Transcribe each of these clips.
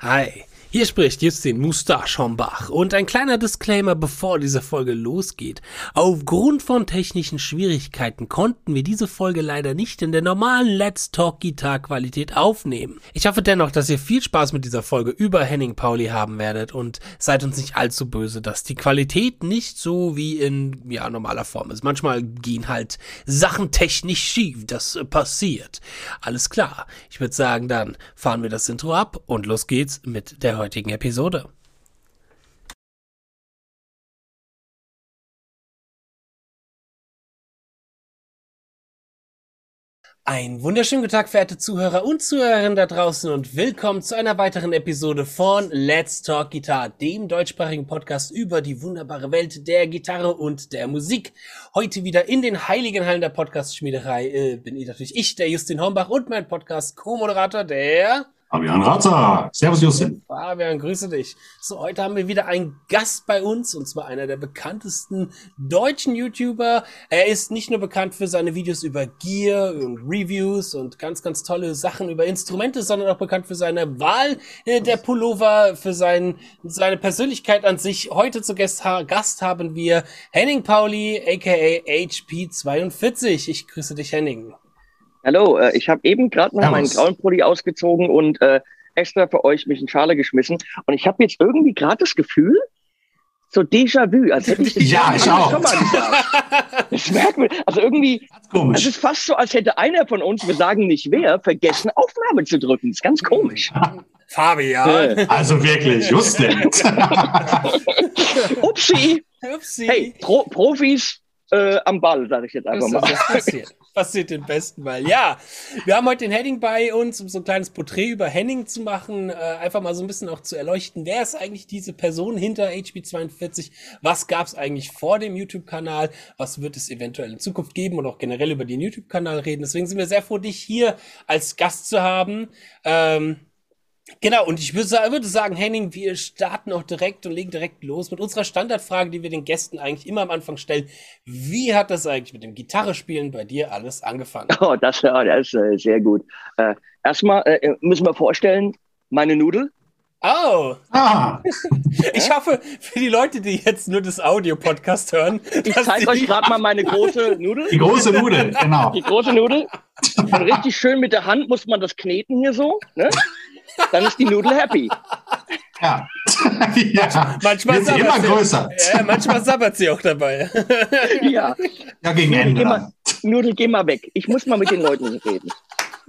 Hi. Hier spricht Justin Mustachombach und ein kleiner Disclaimer, bevor diese Folge losgeht. Aufgrund von technischen Schwierigkeiten konnten wir diese Folge leider nicht in der normalen Let's Talk Gitar Qualität aufnehmen. Ich hoffe dennoch, dass ihr viel Spaß mit dieser Folge über Henning Pauli haben werdet und seid uns nicht allzu böse, dass die Qualität nicht so wie in ja normaler Form ist. Manchmal gehen halt Sachen technisch schief, das passiert. Alles klar. Ich würde sagen, dann fahren wir das Intro ab und los geht's mit der heutigen Episode. Ein wunderschönen guten Tag, verehrte Zuhörer und Zuhörerinnen da draußen und willkommen zu einer weiteren Episode von Let's Talk Guitar, dem deutschsprachigen Podcast über die wunderbare Welt der Gitarre und der Musik. Heute wieder in den heiligen Hallen der Podcast-Schmiederei äh, bin ich natürlich ich, der Justin Hombach und mein Podcast-Co-Moderator, der Fabian Ratzer. Servus, Justin. Fabian, grüße dich. So, heute haben wir wieder einen Gast bei uns, und zwar einer der bekanntesten deutschen YouTuber. Er ist nicht nur bekannt für seine Videos über Gear und Reviews und ganz, ganz tolle Sachen über Instrumente, sondern auch bekannt für seine Wahl äh, der Pullover, für sein, seine Persönlichkeit an sich. Heute zu Gast, Gast haben wir Henning Pauli, aka HP42. Ich grüße dich, Henning. Hallo, äh, ich habe eben gerade noch meinen grauen Pulli ausgezogen und äh, extra für euch mich in Schale geschmissen. Und ich habe jetzt irgendwie gerade das Gefühl, so Déjà-vu, als hätte ich das ja, ich auch. schon mal gesagt. Das merkt man. Also irgendwie, es ist fast so, als hätte einer von uns, wir sagen nicht wer, vergessen, Aufnahme zu drücken. Das ist ganz komisch. Fabian. Also wirklich, Justin. Upsi. Upsi. Hey, Pro Profis äh, am Ball, sage ich jetzt einfach mal. Passiert den besten Mal. Ja, wir haben heute den Henning bei uns, um so ein kleines Porträt über Henning zu machen. Äh, einfach mal so ein bisschen auch zu erleuchten, wer ist eigentlich diese Person hinter HB42? Was gab es eigentlich vor dem YouTube-Kanal? Was wird es eventuell in Zukunft geben und auch generell über den YouTube-Kanal reden? Deswegen sind wir sehr froh, dich hier als Gast zu haben. Ähm, Genau, und ich würde, sagen, Henning, wir starten auch direkt und legen direkt los mit unserer Standardfrage, die wir den Gästen eigentlich immer am Anfang stellen. Wie hat das eigentlich mit dem Gitarrespielen bei dir alles angefangen? Oh, das, das ist äh, sehr gut. Äh, erstmal äh, müssen wir vorstellen, meine Nudel. Oh. Ah. Ich hoffe, für die Leute, die jetzt nur das Audio-Podcast hören. Ich zeige euch gerade mal meine große Nudel. Die große Nudel, genau. Die große Nudel. Und richtig schön mit der Hand muss man das kneten hier so. Ne? Dann ist die Nudel happy. Ja. ja. Manchmal Wird immer größer. Ja, manchmal sabbert sie auch dabei. ja. Ja, gegen Nudel, Ende. Geh mal, Nudel, geh mal weg. Ich muss mal mit den Leuten reden.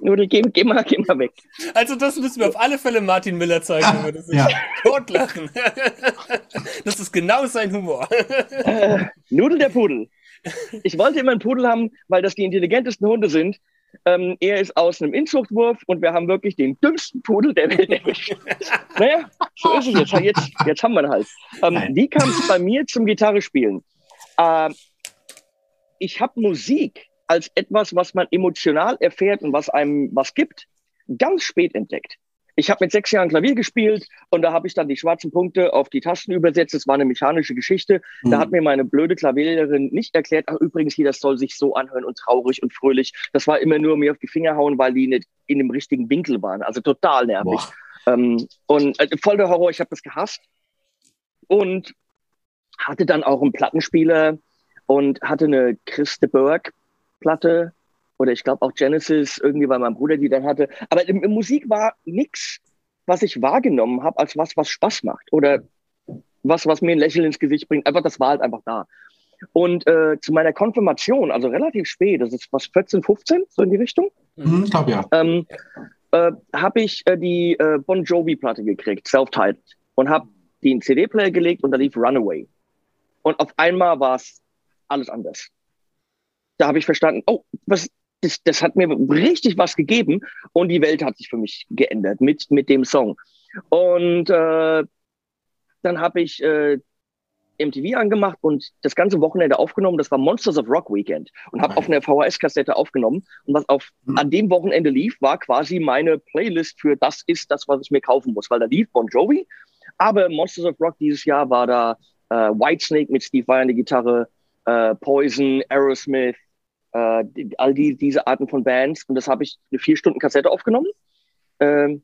Nudel, geh, geh, mal, geh mal weg. Also das müssen wir auf alle Fälle Martin Miller zeigen, wenn wir das nicht ja. totlachen. Das ist genau sein Humor. Äh, Nudel der Pudel. Ich wollte immer einen Pudel haben, weil das die intelligentesten Hunde sind. Ähm, er ist aus einem Inzuchtwurf und wir haben wirklich den dümmsten Pudel der Welt erwischt. naja, so ist es jetzt. Jetzt, jetzt haben wir ihn halt. Ähm, wie kam es bei mir zum Gitarrespielen? Äh, ich habe Musik als etwas, was man emotional erfährt und was einem was gibt, ganz spät entdeckt. Ich habe mit sechs Jahren Klavier gespielt und da habe ich dann die schwarzen Punkte auf die Tasten übersetzt. Das war eine mechanische Geschichte. Mhm. Da hat mir meine blöde Klavierlehrerin nicht erklärt, ach übrigens, hier, das soll sich so anhören und traurig und fröhlich. Das war immer nur mir auf die Finger hauen, weil die nicht in dem richtigen Winkel waren. Also total nervig. Ähm, und äh, voll der Horror, ich habe das gehasst. Und hatte dann auch einen Plattenspieler und hatte eine Christe Burke Platte oder ich glaube auch Genesis, irgendwie weil mein Bruder die dann hatte. Aber in, in Musik war nichts, was ich wahrgenommen habe, als was, was Spaß macht oder was, was mir ein Lächeln ins Gesicht bringt. Einfach, das war halt einfach da. Und äh, zu meiner Konfirmation, also relativ spät, das ist was 14, 15, so in die Richtung. Mhm, ich glaube ja. Ähm, äh, habe ich äh, die äh, Bon Jovi-Platte gekriegt, self-titled, und habe die in CD-Player gelegt und da lief Runaway. Und auf einmal war es alles anders. Da habe ich verstanden, oh, was, das, das hat mir richtig was gegeben und die Welt hat sich für mich geändert mit, mit dem Song. Und äh, dann habe ich äh, MTV angemacht und das ganze Wochenende aufgenommen. Das war Monsters of Rock Weekend und habe auf einer VHS-Kassette aufgenommen. Und was auf, mhm. an dem Wochenende lief, war quasi meine Playlist für das ist das, was ich mir kaufen muss, weil da lief Bon Jovi. Aber Monsters of Rock dieses Jahr war da äh, Whitesnake mit Steve Vai an der Gitarre, äh, Poison, Aerosmith, äh, all die, diese Arten von Bands. Und das habe ich eine vier Stunden Kassette aufgenommen. Ähm,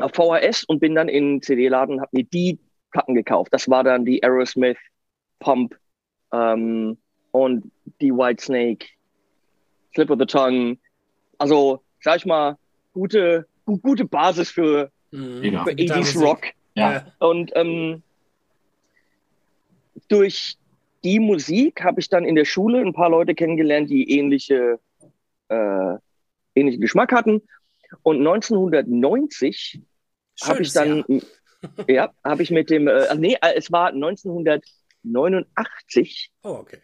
auf VHS und bin dann in den CD-Laden und habe mir die Platten gekauft. Das war dann die Aerosmith, Pump ähm, und die White Snake, Slip of the Tongue. Also, sag ich mal, gute, gu- gute Basis für, Mhm. Mega. für Gitarrenmusik. 80s Rock. Ja. Und ähm, durch die Musik habe ich dann in der Schule ein paar Leute kennengelernt, die ähnliche, äh, ähnlichen Geschmack hatten. Und 1990 habe ich dann, Jahr. ja, habe ich mit dem, äh, nee, äh, es war 1989 Oh, okay.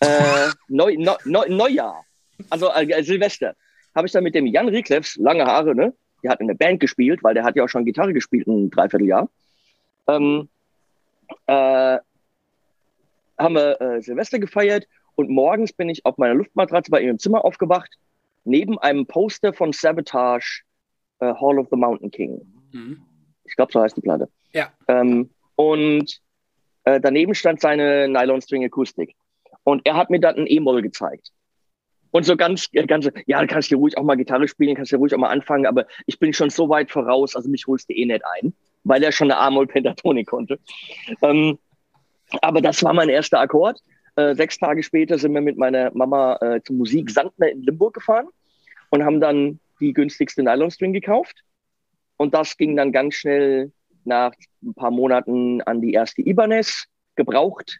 äh, Neu, Neu, Neu, Neujahr, also äh, Silvester, habe ich dann mit dem Jan Rieklefs, lange Haare, ne? Der hat in der Band gespielt, weil der hat ja auch schon Gitarre gespielt ein Dreivierteljahr. Ähm, äh, haben wir äh, Silvester gefeiert und morgens bin ich auf meiner Luftmatratze bei ihm im Zimmer aufgewacht, neben einem Poster von Sabotage, äh, Hall of the Mountain King. Mhm. Ich glaube, so heißt die Platte. Ja. Ähm, und äh, daneben stand seine Nylon String Akustik. Und er hat mir dann ein E-Moll gezeigt. Und so ganz, äh, ganz, ja, du kannst hier ruhig auch mal Gitarre spielen, kannst hier ruhig auch mal anfangen, aber ich bin schon so weit voraus, also mich holst du eh nicht ein, weil er schon eine A-Moll-Pentatonik konnte. Ähm, aber das war mein erster Akkord. Äh, sechs Tage später sind wir mit meiner Mama äh, zum Musik Sandner in Limburg gefahren und haben dann die günstigste Nylon String gekauft. Und das ging dann ganz schnell nach ein paar Monaten an die erste Ibanez gebraucht.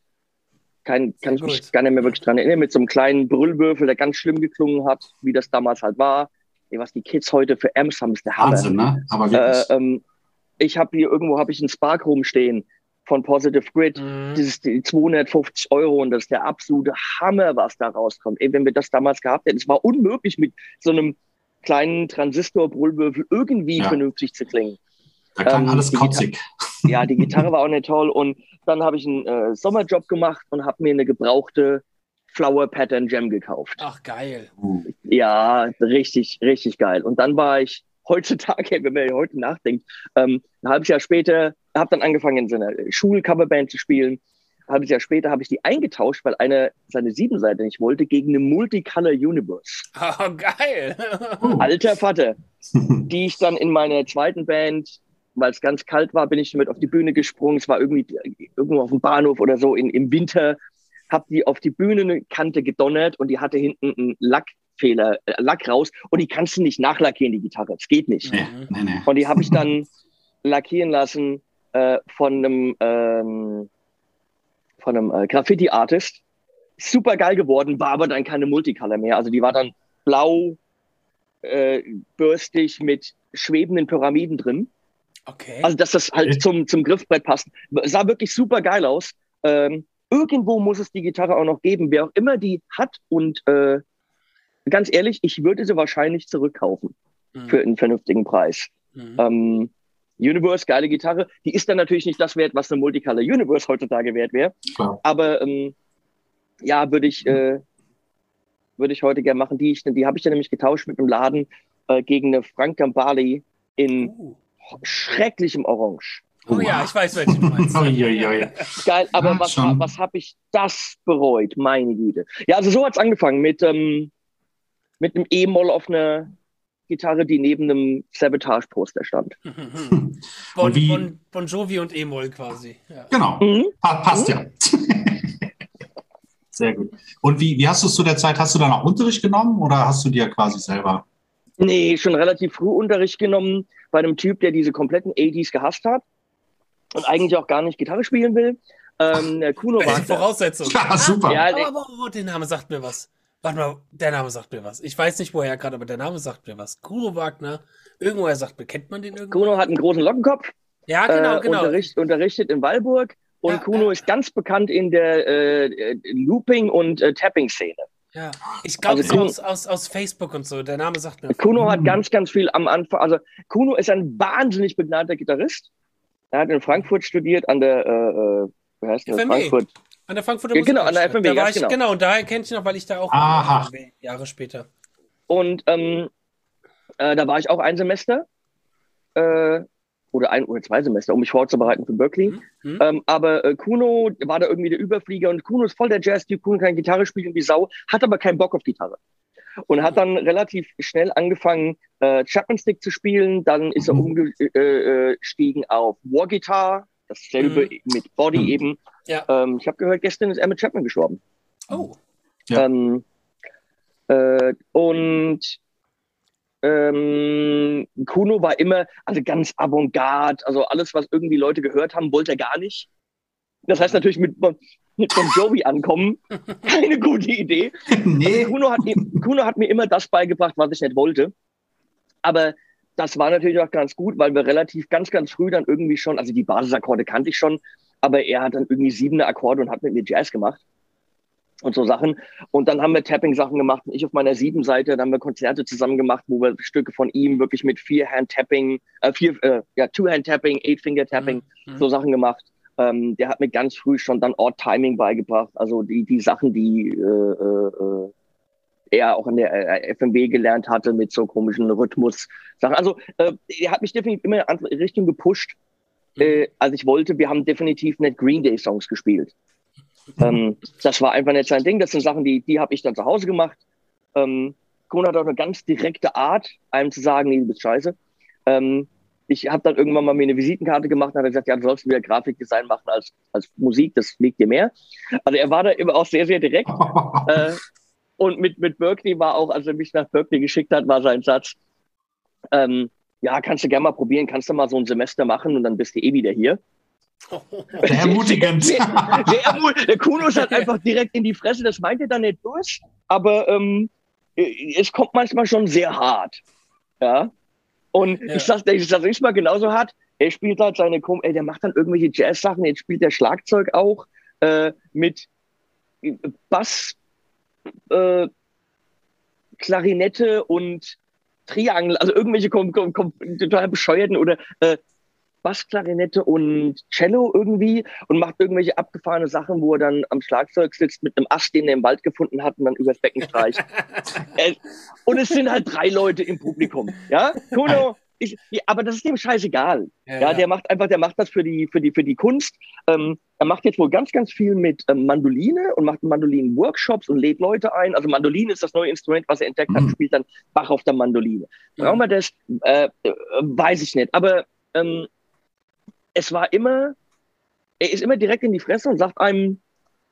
Kein, kann ich mich gar nicht mehr wirklich dran erinnern, mit so einem kleinen Brüllwürfel, der ganz schlimm geklungen hat, wie das damals halt war. Ey, was die Kids heute für Amps haben, ist der Hammer. Wahnsinn, ne? Aber Äh, wirklich. ähm, ich habe hier irgendwo habe ich einen Spark rumstehen von Positive Grid. Mhm. Das ist die 250 Euro und das ist der absolute Hammer, was da rauskommt. Ey, wenn wir das damals gehabt hätten, es war unmöglich mit so einem kleinen Transistor-Brüllwürfel irgendwie Ja. vernünftig zu klingen. da klang ähm, alles kotzig. Ja, die Gitarre war auch nicht toll und dann habe ich einen äh, Sommerjob gemacht und habe mir eine gebrauchte Flower Pattern Gem gekauft. Ach, geil. Uh, Ja, richtig, richtig geil. Und dann war ich heutzutage, wenn man heute nachdenkt, ähm, ein halbes Jahr später, habe dann angefangen in so einer Schulcoverband zu spielen. Ein halbes Jahr später habe ich die eingetauscht, weil eine seine Siebenseite nicht wollte, gegen eine Multicolor Universe. Oh, geil. Alter Vater, die ich dann in meiner zweiten Band, weil es ganz kalt war, bin ich damit auf die Bühne gesprungen. Es war irgendwie irgendwo auf dem Bahnhof oder so in, im Winter. Hab die auf die Bühnenkante gedonnert und die hatte hinten einen Lackfehler, äh, Lack raus und die kannst du nicht nachlackieren, die Gitarre. Das geht nicht. nee, nee, nee. Und die habe ich dann lackieren lassen äh, von einem, ähm, von einem äh, Graffiti-Artist. Super geil geworden, war aber dann keine Multicolor mehr. Also die war dann blau, äh, bürstig mit schwebenden Pyramiden drin. Okay. Also dass das halt Okay. zum, zum Griffbrett passt. Sah wirklich super geil aus. Ähm, irgendwo muss es die Gitarre auch noch geben, wer auch immer die hat. Und äh, ganz ehrlich, ich würde sie wahrscheinlich zurückkaufen Mhm. für einen vernünftigen Preis. Mhm. Ähm, Universe, geile Gitarre. Die ist dann natürlich nicht das wert, was eine Multicolor Universe heutzutage wert wäre. Klar. Aber ähm, ja, würde ich, äh, würde ich heute gerne machen. Die, ich, die habe ich dann nämlich getauscht mit einem Laden äh, gegen eine Frank Gambale in Uh. schrecklichem Orange. Oh ja, ich weiß, welche du meinst. Geil, aber Ja, was, schon. was habe ich das bereut? Meine Güte. Ja, also so hat's angefangen mit, ähm, mit einem E-Moll auf einer Gitarre, die neben einem Sabotage-Poster stand. Mhm. Bon, Und wie- bon, bon Jovi und E-Moll quasi. Ja. Genau, Mhm. pa passt ja. Sehr gut. Und wie, wie hast du es zu der Zeit? Hast du dann auch Unterricht genommen oder hast du dir quasi selber? Nee, schon relativ früh Unterricht genommen bei einem Typ, der diese kompletten 80s gehasst hat und eigentlich auch gar nicht Gitarre spielen will. Ähm, Kuno Wagner. Voraussetzung. Ja, super. Ja, Aber, aber, aber der Name sagt mir was. Warte mal, der Name sagt mir was. Ich weiß nicht woher gerade, aber der Name sagt mir was. Kuro Wagner. Irgendwoher sagt mir, kennt man den irgendwo? Kuno hat einen großen Lockenkopf, Ja, genau, äh, genau. Unterricht, unterrichtet in Walburg und Ja, Kuno ja. ist ganz bekannt in der äh, äh, Looping- und äh, Tapping-Szene. Ja. Ich glaube, Also so Kuno- aus, aus, aus Facebook und so. Der Name sagt mir. Kuno hat ganz, ganz viel am Anfang, also Kuno ist ein wahnsinnig begnadeter Gitarrist. Er hat in Frankfurt studiert, an der, äh, äh, wie heißt? FME. Frankfurt. An der Frankfurter Ja, genau, an der. FMW, Da war ich, genau. genau, und daher kenne ich noch, weil ich da auch Aha. war, Jahre später. Und ähm, äh, da war ich auch ein Semester äh, oder ein oder zwei Semester, um mich vorzubereiten für Berkeley. Hm? Hm? Ähm, aber äh, Kuno war da irgendwie der Überflieger und Kuno ist voll der Jazz-Typ. Kuno kann Gitarre spielen wie Sau, hat aber keinen Bock auf Gitarre. und hat dann relativ schnell angefangen, äh, Chapman Stick zu spielen. Dann ist er Mhm. umgestiegen auf War Guitar, dasselbe Mhm. mit Body Mhm. eben. Ja. Ähm, ich habe gehört, gestern ist er mit Chapman gestorben. Oh. Ja. Ähm, äh, und ähm, Kuno war immer also ganz avantgarde, also alles, was irgendwie Leute gehört haben, wollte er gar nicht. Das heißt natürlich mit, mit Bon Jovi ankommen, keine gute Idee. nee. Kuno hat, Kuno hat mir immer das beigebracht, was ich nicht wollte. Aber das war natürlich auch ganz gut, weil wir relativ ganz, ganz früh dann irgendwie schon, also die Basisakkorde kannte ich schon, aber er hat dann irgendwie siebene Akkorde und hat mit mir Jazz gemacht und so Sachen. Und dann haben wir Tapping-Sachen gemacht. Und ich auf meiner sieben Seite, dann haben wir Konzerte zusammen gemacht, wo wir Stücke von ihm wirklich mit vier Hand-Tapping, äh, vier, äh, ja, Two-Hand-Tapping, Eight-Finger-Tapping, Mhm. so Sachen gemacht. Ähm, der hat mir ganz früh schon dann Odd-Timing beigebracht. Also die, die Sachen, die äh, äh, er auch in der äh, FMW gelernt hatte mit so komischen Rhythmus-Sachen. Also äh, er hat mich definitiv immer in eine andere Richtung gepusht. Äh, als ich wollte. Wir haben definitiv nicht Green Day Songs gespielt. Ähm, das war einfach nicht sein Ding. Das sind Sachen, die, die habe ich dann zu Hause gemacht. Ähm, Kuhn hat auch eine ganz direkte Art, einem zu sagen, nee, du bist scheiße. Ähm, ich habe dann irgendwann mal mir eine Visitenkarte gemacht und hat gesagt, ja, du sollst wieder Grafikdesign machen als, als Musik, das liegt dir mehr. Also er war da immer auch sehr, sehr direkt. Äh, und mit, mit Berkeley war auch, als er mich nach Berkeley geschickt hat, war sein Satz, ähm, ja, kannst du gerne mal probieren, kannst du mal so ein Semester machen und dann bist du eh wieder hier. Sehr ermutigend. Sehr, sehr der Kuno ist halt einfach direkt in die Fresse, das meint er dann nicht durch, aber ähm, es kommt manchmal schon sehr hart. Ja. Und Ja. ich sag, ich sag nicht mal genauso hart, er spielt halt seine, Kom ey, der macht dann irgendwelche Jazz-Sachen, jetzt spielt der Schlagzeug auch äh, mit Bass, äh, Klarinette und Triangel, also irgendwelche kom kom kom total bescheuerten oder äh, Bassklarinette und Cello irgendwie und macht irgendwelche abgefahrene Sachen, wo er dann am Schlagzeug sitzt mit einem Ast, den er im Wald gefunden hat und dann übers Becken streicht. äh, und es sind halt drei Leute im Publikum. Ja, Kuno, ich, ja, aber das ist dem scheißegal. Ja, der macht einfach, der macht das für die, für die, für die Kunst. Ähm, er macht jetzt wohl ganz, ganz viel mit ähm, Mandoline und macht Mandolinen-Workshops und lädt Leute ein. Also Mandoline ist das neue Instrument, was er entdeckt hat, Mhm. spielt dann Bach auf der Mandoline. Brauchen wir das? Äh, äh, weiß ich nicht. Aber ähm, es war immer, er ist immer direkt in die Fresse und sagt einem,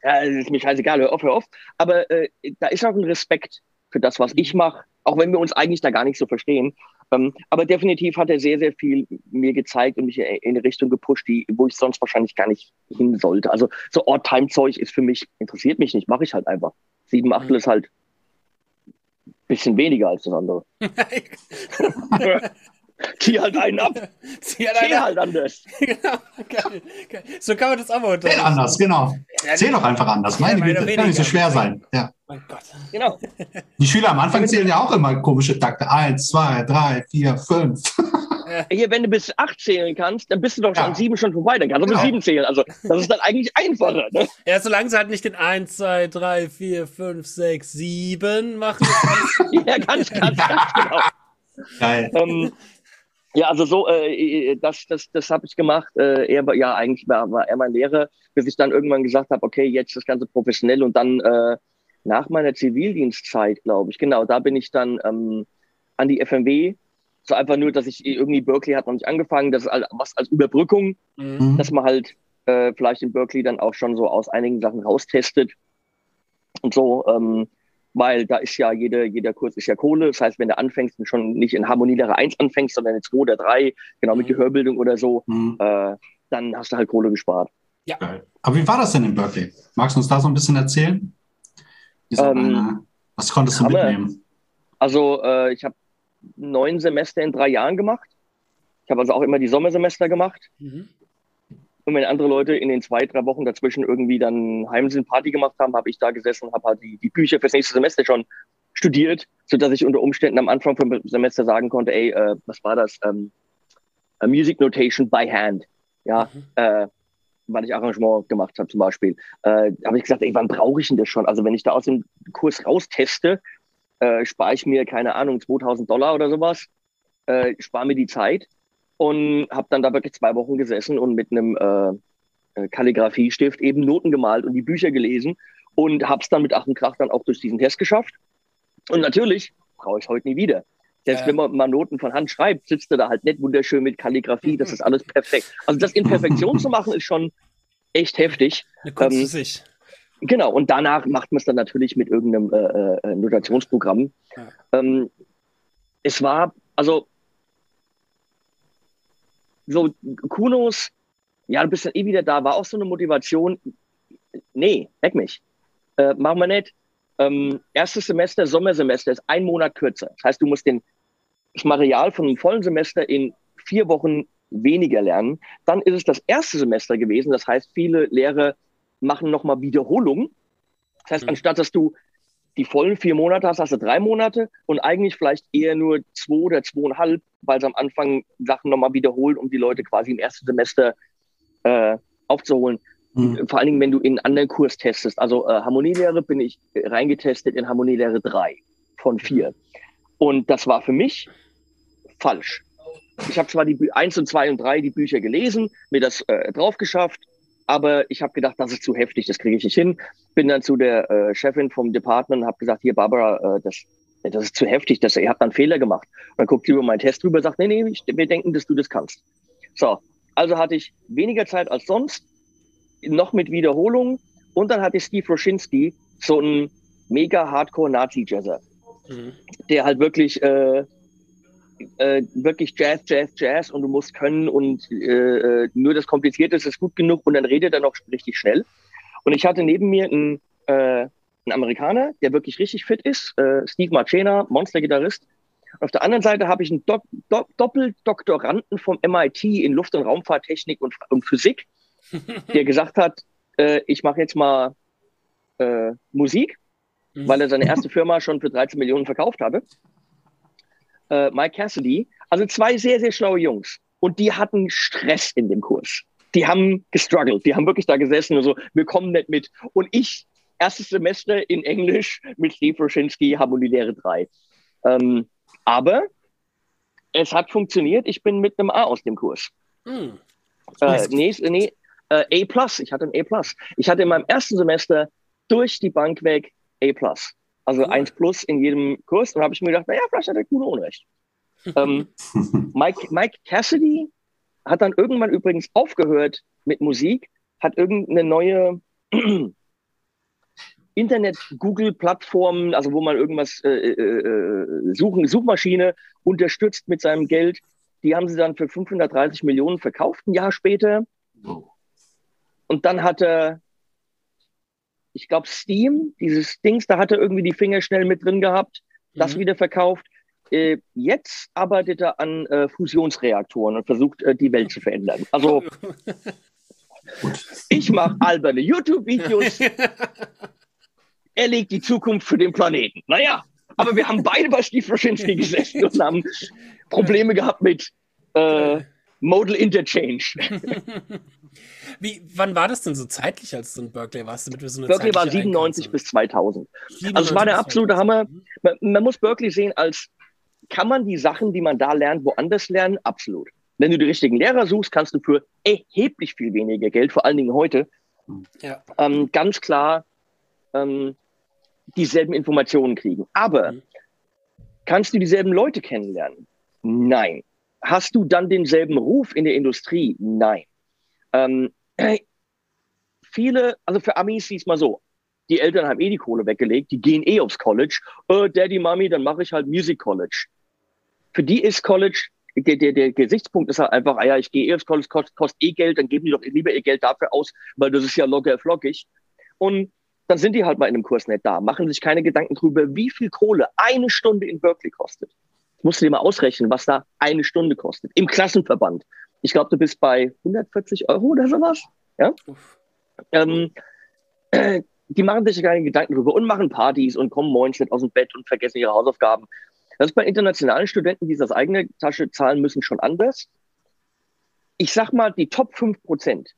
ja, es ist mir scheißegal, hör auf, hör auf. Aber äh, da ist auch ein Respekt für das, was ich mache, auch wenn wir uns eigentlich da gar nicht so verstehen. Ähm, aber definitiv hat er sehr, sehr viel mir gezeigt und mich in eine Richtung gepusht, die, wo ich sonst wahrscheinlich gar nicht hin sollte. Also so Odd-Time-Zeug ist für mich, interessiert mich nicht, mache ich halt einfach. Sieben Achtel Mhm. ist halt ein bisschen weniger als das andere. Zieh halt einen ab, Zieh halt zieh einer- halt anders. genau, geil, geil. So kann man das auch mal Zähl anders, genau. Zähl doch einfach anders. Meine Ja, Güte, kann nicht so schwer sein. Ja. Mein Gott. Genau. Die Schüler am Anfang zählen ja auch immer komische Takte. Eins, zwei, drei, vier, fünf. Hier, wenn du bis acht zählen kannst, dann bist du doch schon Ja. an sieben schon vorbei. Dann kannst du bis Genau. sieben zählen. Also, das ist dann eigentlich einfacher. Ne? Ja, solange sie halt nicht den 1, 2, 3, 4, 5, 6, 7 machen. Ja, ganz, ganz, ganz genau. Geil. ähm, ja, also so, äh, das, das, das habe ich gemacht. Äh, er war ja eigentlich war, war er mein Lehrer, bis ich dann irgendwann gesagt habe, okay, jetzt das Ganze professionell und dann äh, nach meiner Zivildienstzeit, glaube ich, genau, da bin ich dann ähm, an die FMW. So einfach nur, dass ich irgendwie Berkeley hat noch nicht angefangen, das ist all- was als Überbrückung. Mhm. dass man halt äh, vielleicht in Berkeley dann auch schon so aus einigen Sachen raustestet und so, ähm, weil da ist ja jede, jeder Kurs ist ja Kohle. Das heißt, wenn du anfängst und schon nicht in Harmonielehre 1 anfängst, sondern in 2 oder 3, genau mit Mhm. Gehörbildung oder so, Mhm. äh, dann hast du halt Kohle gespart. Geil. Aber wie war das denn in Berkeley? Magst du uns da so ein bisschen erzählen? Ähm, eine- was konntest du mitnehmen? Also äh, ich habe neun Semester in drei Jahren gemacht. Ich habe also auch immer die Sommersemester gemacht. Mhm. Und wenn andere Leute in den zwei, drei Wochen dazwischen irgendwie dann heim sind, Party gemacht haben, habe ich da gesessen und habe halt die, die Bücher fürs nächste Semester schon studiert, sodass ich unter Umständen am Anfang vom Semester sagen konnte, ey, äh, was war das? Ähm, a Music Notation by Hand. Ja, Mhm. äh, weil ich Arrangement gemacht habe zum Beispiel. Äh, habe ich gesagt, ey, wann brauche ich denn das schon? Also wenn ich da aus dem Kurs rausteste, äh, spare ich mir, keine Ahnung, 2000 Dollar oder sowas, äh, spare mir die Zeit und habe dann da wirklich zwei Wochen gesessen und mit einem äh, äh, Kalligrafiestift eben Noten gemalt und die Bücher gelesen und habe es dann mit Ach und Krach dann auch durch diesen Test geschafft. Und natürlich brauche ich es heute nie wieder. Selbst Ja. wenn man mal Noten von Hand schreibt, sitzt er da halt nicht wunderschön mit Kalligrafie, das ist alles perfekt. Also das in Perfektion zu machen, ist schon echt heftig. Eine Kunst Ähm, sich. Genau, und danach macht man es dann natürlich mit irgendeinem äh, äh, Notationsprogramm. Ja. Ähm, es war, also so Kunos, ja, du bist dann eh wieder da, war auch so eine Motivation. Nee, weg mich. Äh, machen wir nicht. Ähm, erstes Semester, Sommersemester ist ein Monat kürzer. Das heißt, du musst den, das Material von einem vollen Semester in vier Wochen weniger lernen. Dann ist es das erste Semester gewesen. Das heißt, viele Lehrer machen nochmal Wiederholung. Das heißt, Mhm. anstatt dass du die vollen vier Monate hast, hast du drei Monate und eigentlich vielleicht eher nur zwei oder zweieinhalb, weil sie am Anfang Sachen nochmal wiederholen, um die Leute quasi im ersten Semester äh, aufzuholen. Hm. Vor allen Dingen, wenn du in einen anderen Kurs testest. Also äh, Harmonielehre bin ich äh, reingetestet in Harmonielehre 3 von 4. Und das war für mich falsch. Ich habe zwar die Bü 1 und 2 und 3 die Bücher gelesen, mir das äh, drauf geschafft, aber ich habe gedacht, das ist zu heftig, das kriege ich nicht hin. Bin dann zu der äh, Chefin vom Department und habe gesagt, hier Barbara, äh, das, das ist zu heftig, das, ihr habt einen Fehler gemacht. Und dann guckt sie über meinen Test drüber und sagt, nee, nee, ich, wir denken, dass du das kannst. So, also hatte ich weniger Zeit als sonst, noch mit Wiederholung und dann hatte Steve Roschinski so einen mega Hardcore Nazi-Jazzer Mhm. der halt wirklich äh, äh, wirklich Jazz, Jazz, Jazz und du musst können und äh, äh, nur das Komplizierte ist gut genug und dann redet er noch richtig schnell. Und ich hatte neben mir einen, äh, einen Amerikaner, der wirklich richtig fit ist, äh, Steve Marchena, Monster-Gitarrist. Auf der anderen Seite habe ich einen Dok Dok Doppeldoktoranden vom MIT in Luft- und Raumfahrttechnik und, und Physik, der gesagt hat, äh, ich mache jetzt mal Musik weil er seine erste Firma schon für 13 Millionen verkauft hatte. Äh, Mike Cassidy. Also zwei sehr, sehr schlaue Jungs. Und die hatten Stress in dem Kurs. Die haben gestruggelt. Die haben wirklich da gesessen und so, wir kommen nicht mit. Und ich, erstes Semester in Englisch mit Steve Roschinski, Harmonielehre 3. Ähm, aber es hat funktioniert. Ich bin mit einem A aus dem Kurs. Mhm. Äh, nee, nee, äh, A+. Ich hatte ein A+. Ich hatte in meinem ersten Semester durch die Bank weg A+. Also Cool. 1 plus in jedem Kurs. Und habe ich mir gedacht, naja, vielleicht hat der Kuno Unrecht. ähm, Mike, Mike Cassidy hat dann irgendwann übrigens aufgehört mit Musik, hat irgendeine neue Internet-Google-Plattform, also wo man irgendwas äh, äh, äh, suchen, Suchmaschine unterstützt mit seinem Geld. Die haben sie dann für 530 Millionen verkauft, ein Jahr später. Und dann hat er, ich glaube, Steam, dieses Dings, da hat er irgendwie die Finger schnell mit drin gehabt, das Mhm. wieder verkauft. Äh, jetzt arbeitet er an äh, Fusionsreaktoren und versucht, äh, die Welt zu verändern. Also ich mache alberne YouTube-Videos, er legt die Zukunft für den Planeten. Naja, aber wir haben beide bei Steve Roschinski gesessen und haben Probleme gehabt mit äh, Modal Interchange. Wie, wann war das denn so zeitlich, als du in Berkeley warst? Damit wir so eine Berkeley war zeitliche 97 Eingrenzung- bis 2000. 97 Also es war der absolute 2000. Hammer. Mhm. Man, man muss Berkeley sehen als, kann man die Sachen, die man da lernt, woanders lernen? Absolut. Wenn du die richtigen Lehrer suchst, kannst du für erheblich viel weniger Geld, vor allen Dingen heute, Ja. ähm, ganz klar ähm, dieselben Informationen kriegen. Aber Mhm. kannst du dieselben Leute kennenlernen? Nein. Hast du dann denselben Ruf in der Industrie? Nein. Ähm, viele, also für Amis siehst mal so, die Eltern haben eh die Kohle weggelegt, die gehen eh aufs College. Äh, Daddy, Mami, dann mache ich halt Music College. Für die ist College, der, der, der Gesichtspunkt ist halt einfach, ah ja, ich gehe eh aufs College, kostet, kostet eh Geld, dann geben die doch lieber ihr Geld dafür aus, weil das ist ja locker flockig. Und dann sind die halt mal in einem Kurs nicht da, machen sich keine Gedanken drüber, wie viel Kohle eine Stunde in Berkeley kostet. Musst du dir mal ausrechnen, was da eine Stunde kostet. Im Klassenverband. Ich glaube, du bist bei 140 Euro oder sowas. Uff. Ähm, äh, die machen sich keine Gedanken drüber und machen Partys und kommen morgens nicht aus dem Bett und vergessen ihre Hausaufgaben. Das ist bei internationalen Studenten, die das aus eigener Tasche zahlen müssen, schon anders. Ich sag mal, die Top 5 Prozent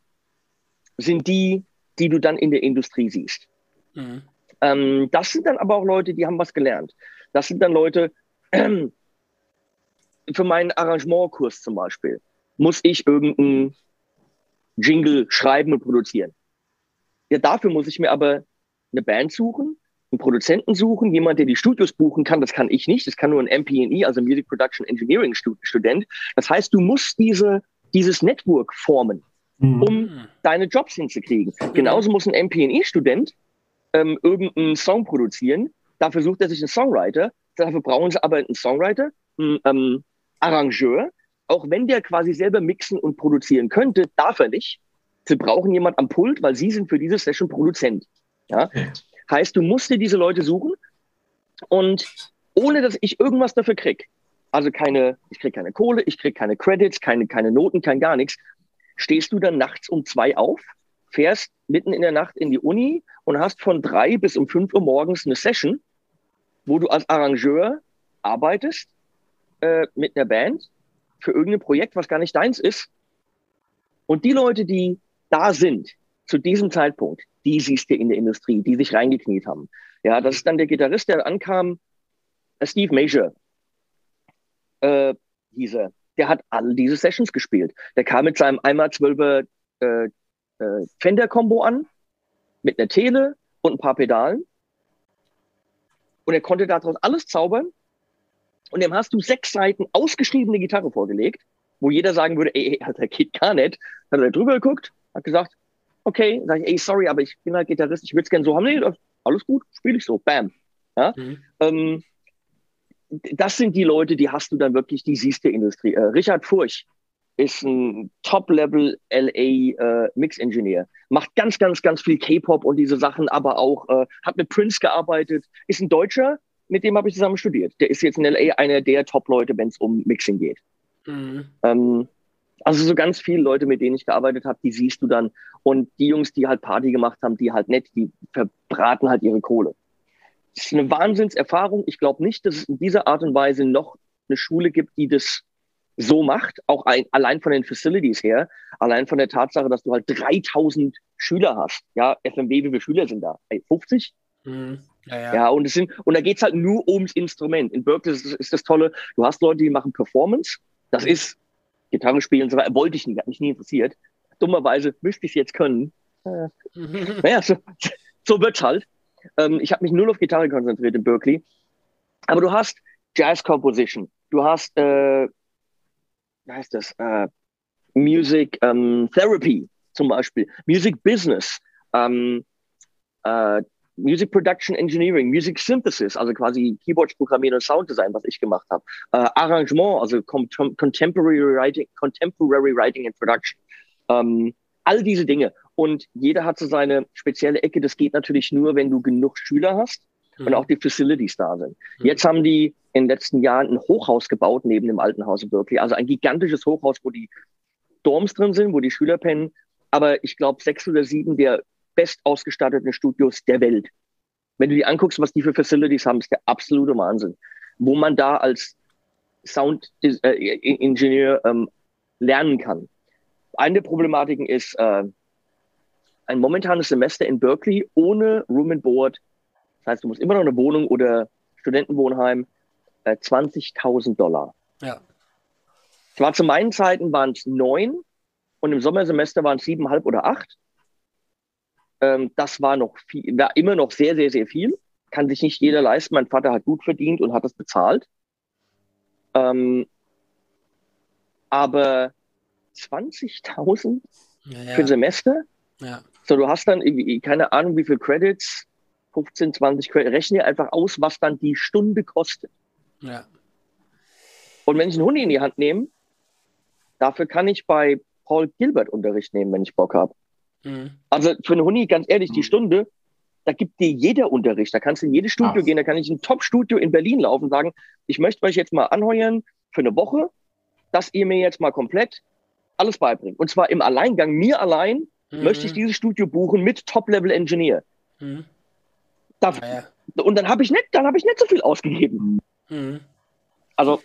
sind die, die du dann in der Industrie siehst. Mhm. Ähm, das sind dann aber auch Leute, die haben was gelernt. Das sind dann Leute, ähm, für meinen Arrangementkurs zum Beispiel, muss ich irgendeinen Jingle schreiben und produzieren. Ja, dafür muss ich mir aber eine Band suchen, einen Produzenten suchen, jemand, der die Studios buchen kann. Das kann ich nicht. Das kann nur ein MPE, also Music Production Engineering Student. Das heißt, du musst diese, dieses Network formen, mhm. um deine Jobs hinzukriegen. Genauso muss ein MPE-Student ähm, irgendeinen Song produzieren. Dafür sucht er sich einen Songwriter. Dafür brauchen sie aber einen Songwriter, einen ähm, Arrangeur. Auch wenn der quasi selber mixen und produzieren könnte, darf er nicht. Sie brauchen jemand am Pult, weil sie sind für diese Session Produzent. Ja? Okay. Heißt, du musst dir diese Leute suchen und ohne dass ich irgendwas dafür krieg, also keine, ich krieg keine Kohle, ich krieg keine Credits, keine, keine Noten, kein gar nichts, stehst du dann nachts um zwei auf, fährst mitten in der Nacht in die Uni und hast von drei bis um fünf Uhr morgens eine Session, wo du als Arrangeur arbeitest äh, mit einer Band für irgendein Projekt, was gar nicht deins ist. Und die Leute, die da sind, zu diesem Zeitpunkt, die siehst du in der Industrie, die sich reingekniet haben. Ja, das ist dann der Gitarrist, der ankam, äh, Steve Major, äh, hieß er. Der hat all diese Sessions gespielt. Der kam mit seinem einmal zwölfer äh, äh, Fender-Kombo an, mit einer Tele und ein paar Pedalen. Und er konnte daraus alles zaubern. Und dem hast du sechs Seiten ausgeschriebene Gitarre vorgelegt, wo jeder sagen würde, ey, Alter, geht gar nicht. Hat er drüber geguckt, hat gesagt, okay, sag ich, ey, sorry, aber ich bin halt Gitarrist, ich würde es gerne so haben. Nee, alles gut, spiele ich so, bam. Ja? Mhm. Ähm, das sind die Leute, die hast du dann wirklich, die siehst der Industrie. Äh, Richard Furch ist ein Top-Level LA äh, Mix-Engineer, macht ganz, ganz, ganz viel K-Pop und diese Sachen, aber auch äh, hat mit Prince gearbeitet, ist ein Deutscher, mit dem habe ich zusammen studiert. Der ist jetzt in LA einer der Top-Leute, wenn es um Mixing geht. Mhm. Ähm, also so ganz viele Leute, mit denen ich gearbeitet habe, die siehst du dann. Und die Jungs, die halt Party gemacht haben, die halt nett, die verbraten halt ihre Kohle. Das ist eine Wahnsinnserfahrung. Ich glaube nicht, dass es in dieser Art und Weise noch eine Schule gibt, die das so macht, auch ein, allein von den Facilities her, allein von der Tatsache, dass du halt 3000 Schüler hast. Ja, FMW, wie viele Schüler sind da? 50? Mhm. Ja, ja. ja, und es sind, und da geht's halt nur ums Instrument. In Berkeley ist, ist das Tolle, du hast Leute, die machen Performance. Das ist Gitarre spielen, so wollte ich nicht, hat mich nie interessiert. Dummerweise müsste ich es jetzt können. Äh, naja, so, so wird's halt. Ähm, ich habe mich nur auf Gitarre konzentriert in Berkeley. Aber du hast Jazz Composition, du hast, äh, wie heißt das, äh, Music ähm, Therapy zum Beispiel, Music Business, ähm, äh, Music Production Engineering, Music Synthesis, also quasi Keyboards programmieren und Sounddesign, was ich gemacht habe. Äh, Arrangement, also Contemporary Writing, Contemporary Writing and Production. Ähm, all diese Dinge. Und jeder hat so seine spezielle Ecke. Das geht natürlich nur, wenn du genug Schüler hast mhm. und auch die Facilities da sind. Mhm. Jetzt haben die in den letzten Jahren ein Hochhaus gebaut neben dem alten Haus in Berkeley. Also ein gigantisches Hochhaus, wo die Dorms drin sind, wo die Schüler pennen. Aber ich glaube, sechs oder sieben der best ausgestatteten Studios der Welt. Wenn du dir anguckst, was die für Facilities haben, ist der absolute Wahnsinn. Wo man da als Sound-Ingenieur äh, ähm, lernen kann. Eine der Problematiken ist äh, ein momentanes Semester in Berkeley ohne Room and Board. Das heißt, du musst immer noch eine Wohnung oder Studentenwohnheim, äh, 20.000 Dollar. Ja. Zwar zu meinen Zeiten waren es neun und im Sommersemester waren es siebeneinhalb oder acht. Ähm, das war noch viel, war immer noch sehr, sehr, sehr viel. Kann sich nicht jeder leisten. Mein Vater hat gut verdient und hat es bezahlt. Ähm, aber 20.000 ja, ja. für ein Semester? Ja. So, du hast dann irgendwie, keine Ahnung, wie viel Credits, 15, 20 Credits. Rechne einfach aus, was dann die Stunde kostet. Ja. Und wenn ich einen Hund in die Hand nehme, dafür kann ich bei Paul Gilbert Unterricht nehmen, wenn ich Bock habe. Mhm. Also für einen Huni, ganz ehrlich, die mhm. Stunde, da gibt dir jeder Unterricht. Da kannst du in jedes Studio Ach. gehen, da kann ich in ein Top-Studio in Berlin laufen und sagen, ich möchte euch jetzt mal anheuern für eine Woche, dass ihr mir jetzt mal komplett alles beibringt. Und zwar im Alleingang, mir allein mhm. möchte ich dieses Studio buchen mit Top-Level-Engineer. Mhm. Ja. Und dann habe ich nicht, dann habe ich nicht so viel ausgegeben. Mhm. Also,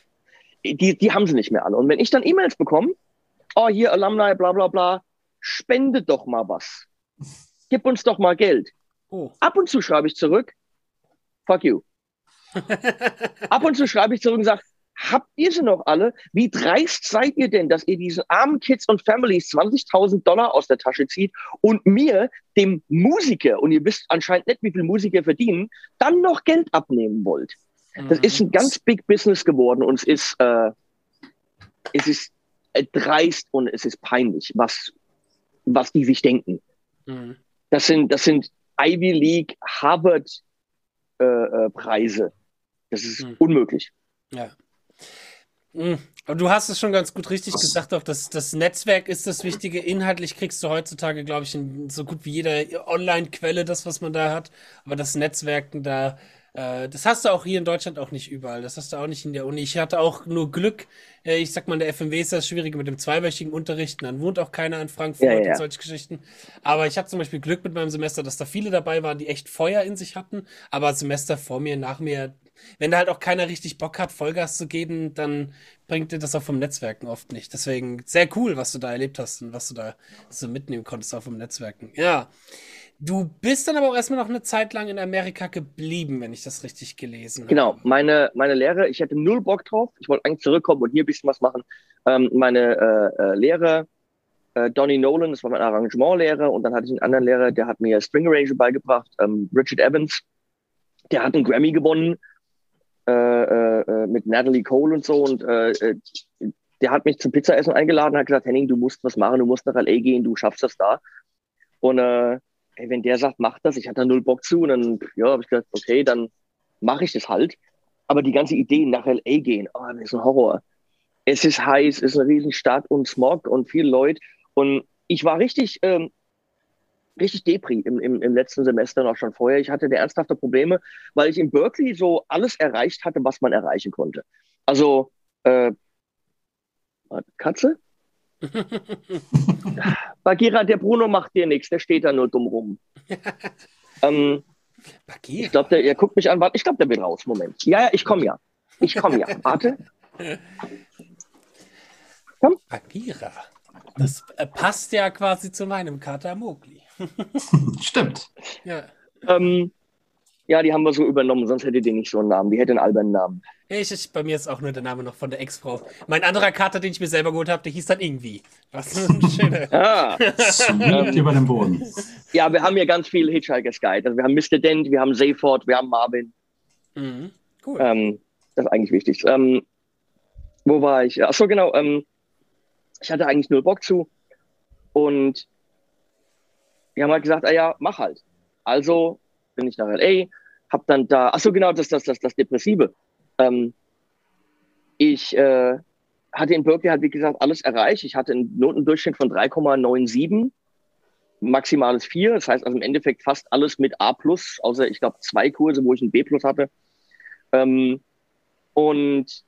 die, die haben sie nicht mehr alle. Und wenn ich dann E-Mails bekomme, oh, hier Alumni, bla bla bla, spende doch mal was. Gib uns doch mal Geld. Oh. Ab und zu schreibe ich zurück, fuck you. Ab und zu schreibe ich zurück und sage, habt ihr sie noch alle? Wie dreist seid ihr denn, dass ihr diesen armen Kids und Families 20.000 Dollar aus der Tasche zieht und mir, dem Musiker, und ihr wisst anscheinend nicht, wie viel Musiker verdienen, dann noch Geld abnehmen wollt? Das ist ein ganz big Business geworden und es ist, äh, es ist dreist und es ist peinlich, was, was die sich denken. Mhm. Das sind, das sind Ivy League, Harvard äh, äh, Preise. Das ist mhm. unmöglich. Ja. Mhm. Aber du hast es schon ganz gut richtig gesagt, auch das, das Netzwerk ist das Wichtige. Inhaltlich kriegst du heutzutage, glaube ich, in so gut wie jeder Online-Quelle das, was man da hat. Aber das Netzwerken da, äh, das hast du auch hier in Deutschland auch nicht überall. Das hast du auch nicht in der Uni. Ich hatte auch nur Glück. Äh, ich sag mal, in der FMW ist das schwierig mit dem zweiwöchigen Unterrichten. Dann wohnt auch keiner in Frankfurt ja, ja. und solche Geschichten. Aber ich hatte zum Beispiel Glück mit meinem Semester, dass da viele dabei waren, die echt Feuer in sich hatten. Aber Semester vor mir, nach mir, wenn da halt auch keiner richtig Bock hat, Vollgas zu geben, dann bringt dir das auch vom Netzwerken oft nicht. Deswegen sehr cool, was du da erlebt hast und was du da so mitnehmen konntest auch vom Netzwerken. Ja. Du bist dann aber auch erstmal noch eine Zeit lang in Amerika geblieben, wenn ich das richtig gelesen genau. habe. Genau, meine, meine Lehre, ich hatte null Bock drauf. Ich wollte eigentlich zurückkommen und hier ein bisschen was machen. Ähm, meine äh, äh, Lehre, äh, Donny Nolan, das war mein Arrangementlehrer und dann hatte ich einen anderen Lehrer, der hat mir String Arrangement beigebracht, ähm, Richard Evans. Der hat einen Grammy gewonnen äh, äh, äh mit Natalie Cole und so und äh, äh, der hat mich zum Pizzaessen eingeladen, hat gesagt, Henning, du musst was machen, du musst nach L.A. gehen, du schaffst das da. Und äh, ey, wenn der sagt, mach das, ich hatte da null Bock zu, und dann, ja, habe ich gesagt, okay, dann mache ich das halt. Aber die ganze Idee, nach L.A. gehen, oh, das ist ein Horror. Es ist heiß, es ist eine Riesenstadt und Smog und viele Leute. Und ich war richtig, ähm, richtig Depri im, im, im letzten Semester noch schon vorher. Ich hatte ernsthafte Probleme, weil ich in Berkeley so alles erreicht hatte, was man erreichen konnte. Also, äh, Katze? Bagheera, der Bruno macht dir nichts, der steht da nur dumm rum. ähm, ich glaube, der, der guckt mich an. Warte, ich glaube, der will raus. Moment. Ja, ja, ich komme ja. Ich komme ja. Warte. Komm. Bagheera. Das äh, passt ja quasi zu meinem Kater Mowgli. Stimmt. Ja. Ähm, ja, die haben wir so übernommen, sonst hätte die nicht so einen Namen. Die hätte einen albernen Namen. Ich, ich, bei mir ist auch nur der Name noch von der Ex-Frau. Mein anderer Kater, den ich mir selber geholt habe, der hieß dann irgendwie. Was ein schöner. ah. Liegt über dem Boden. Ja, wir haben hier ganz viel Hitchhiker's Guide. Also wir haben Mr. Dent, wir haben Zayford, wir haben Marvin. Mhm. Cool. Ähm, das ist eigentlich wichtig. Ähm, wo war ich? Achso, genau. Ähm, ich hatte eigentlich null Bock zu. Und wir haben halt gesagt, ah ja, mach halt. Also bin ich nach LA, hab dann da, ach so genau, das, das, das, das Depressive. Ähm, ich äh, hatte in Berkeley halt, wie gesagt, alles erreicht. Ich hatte einen Notendurchschnitt von 3,97, maximales 4. Das heißt also im Endeffekt fast alles mit A+, außer ich glaube zwei Kurse, wo ich ein B+ hatte. Ähm, und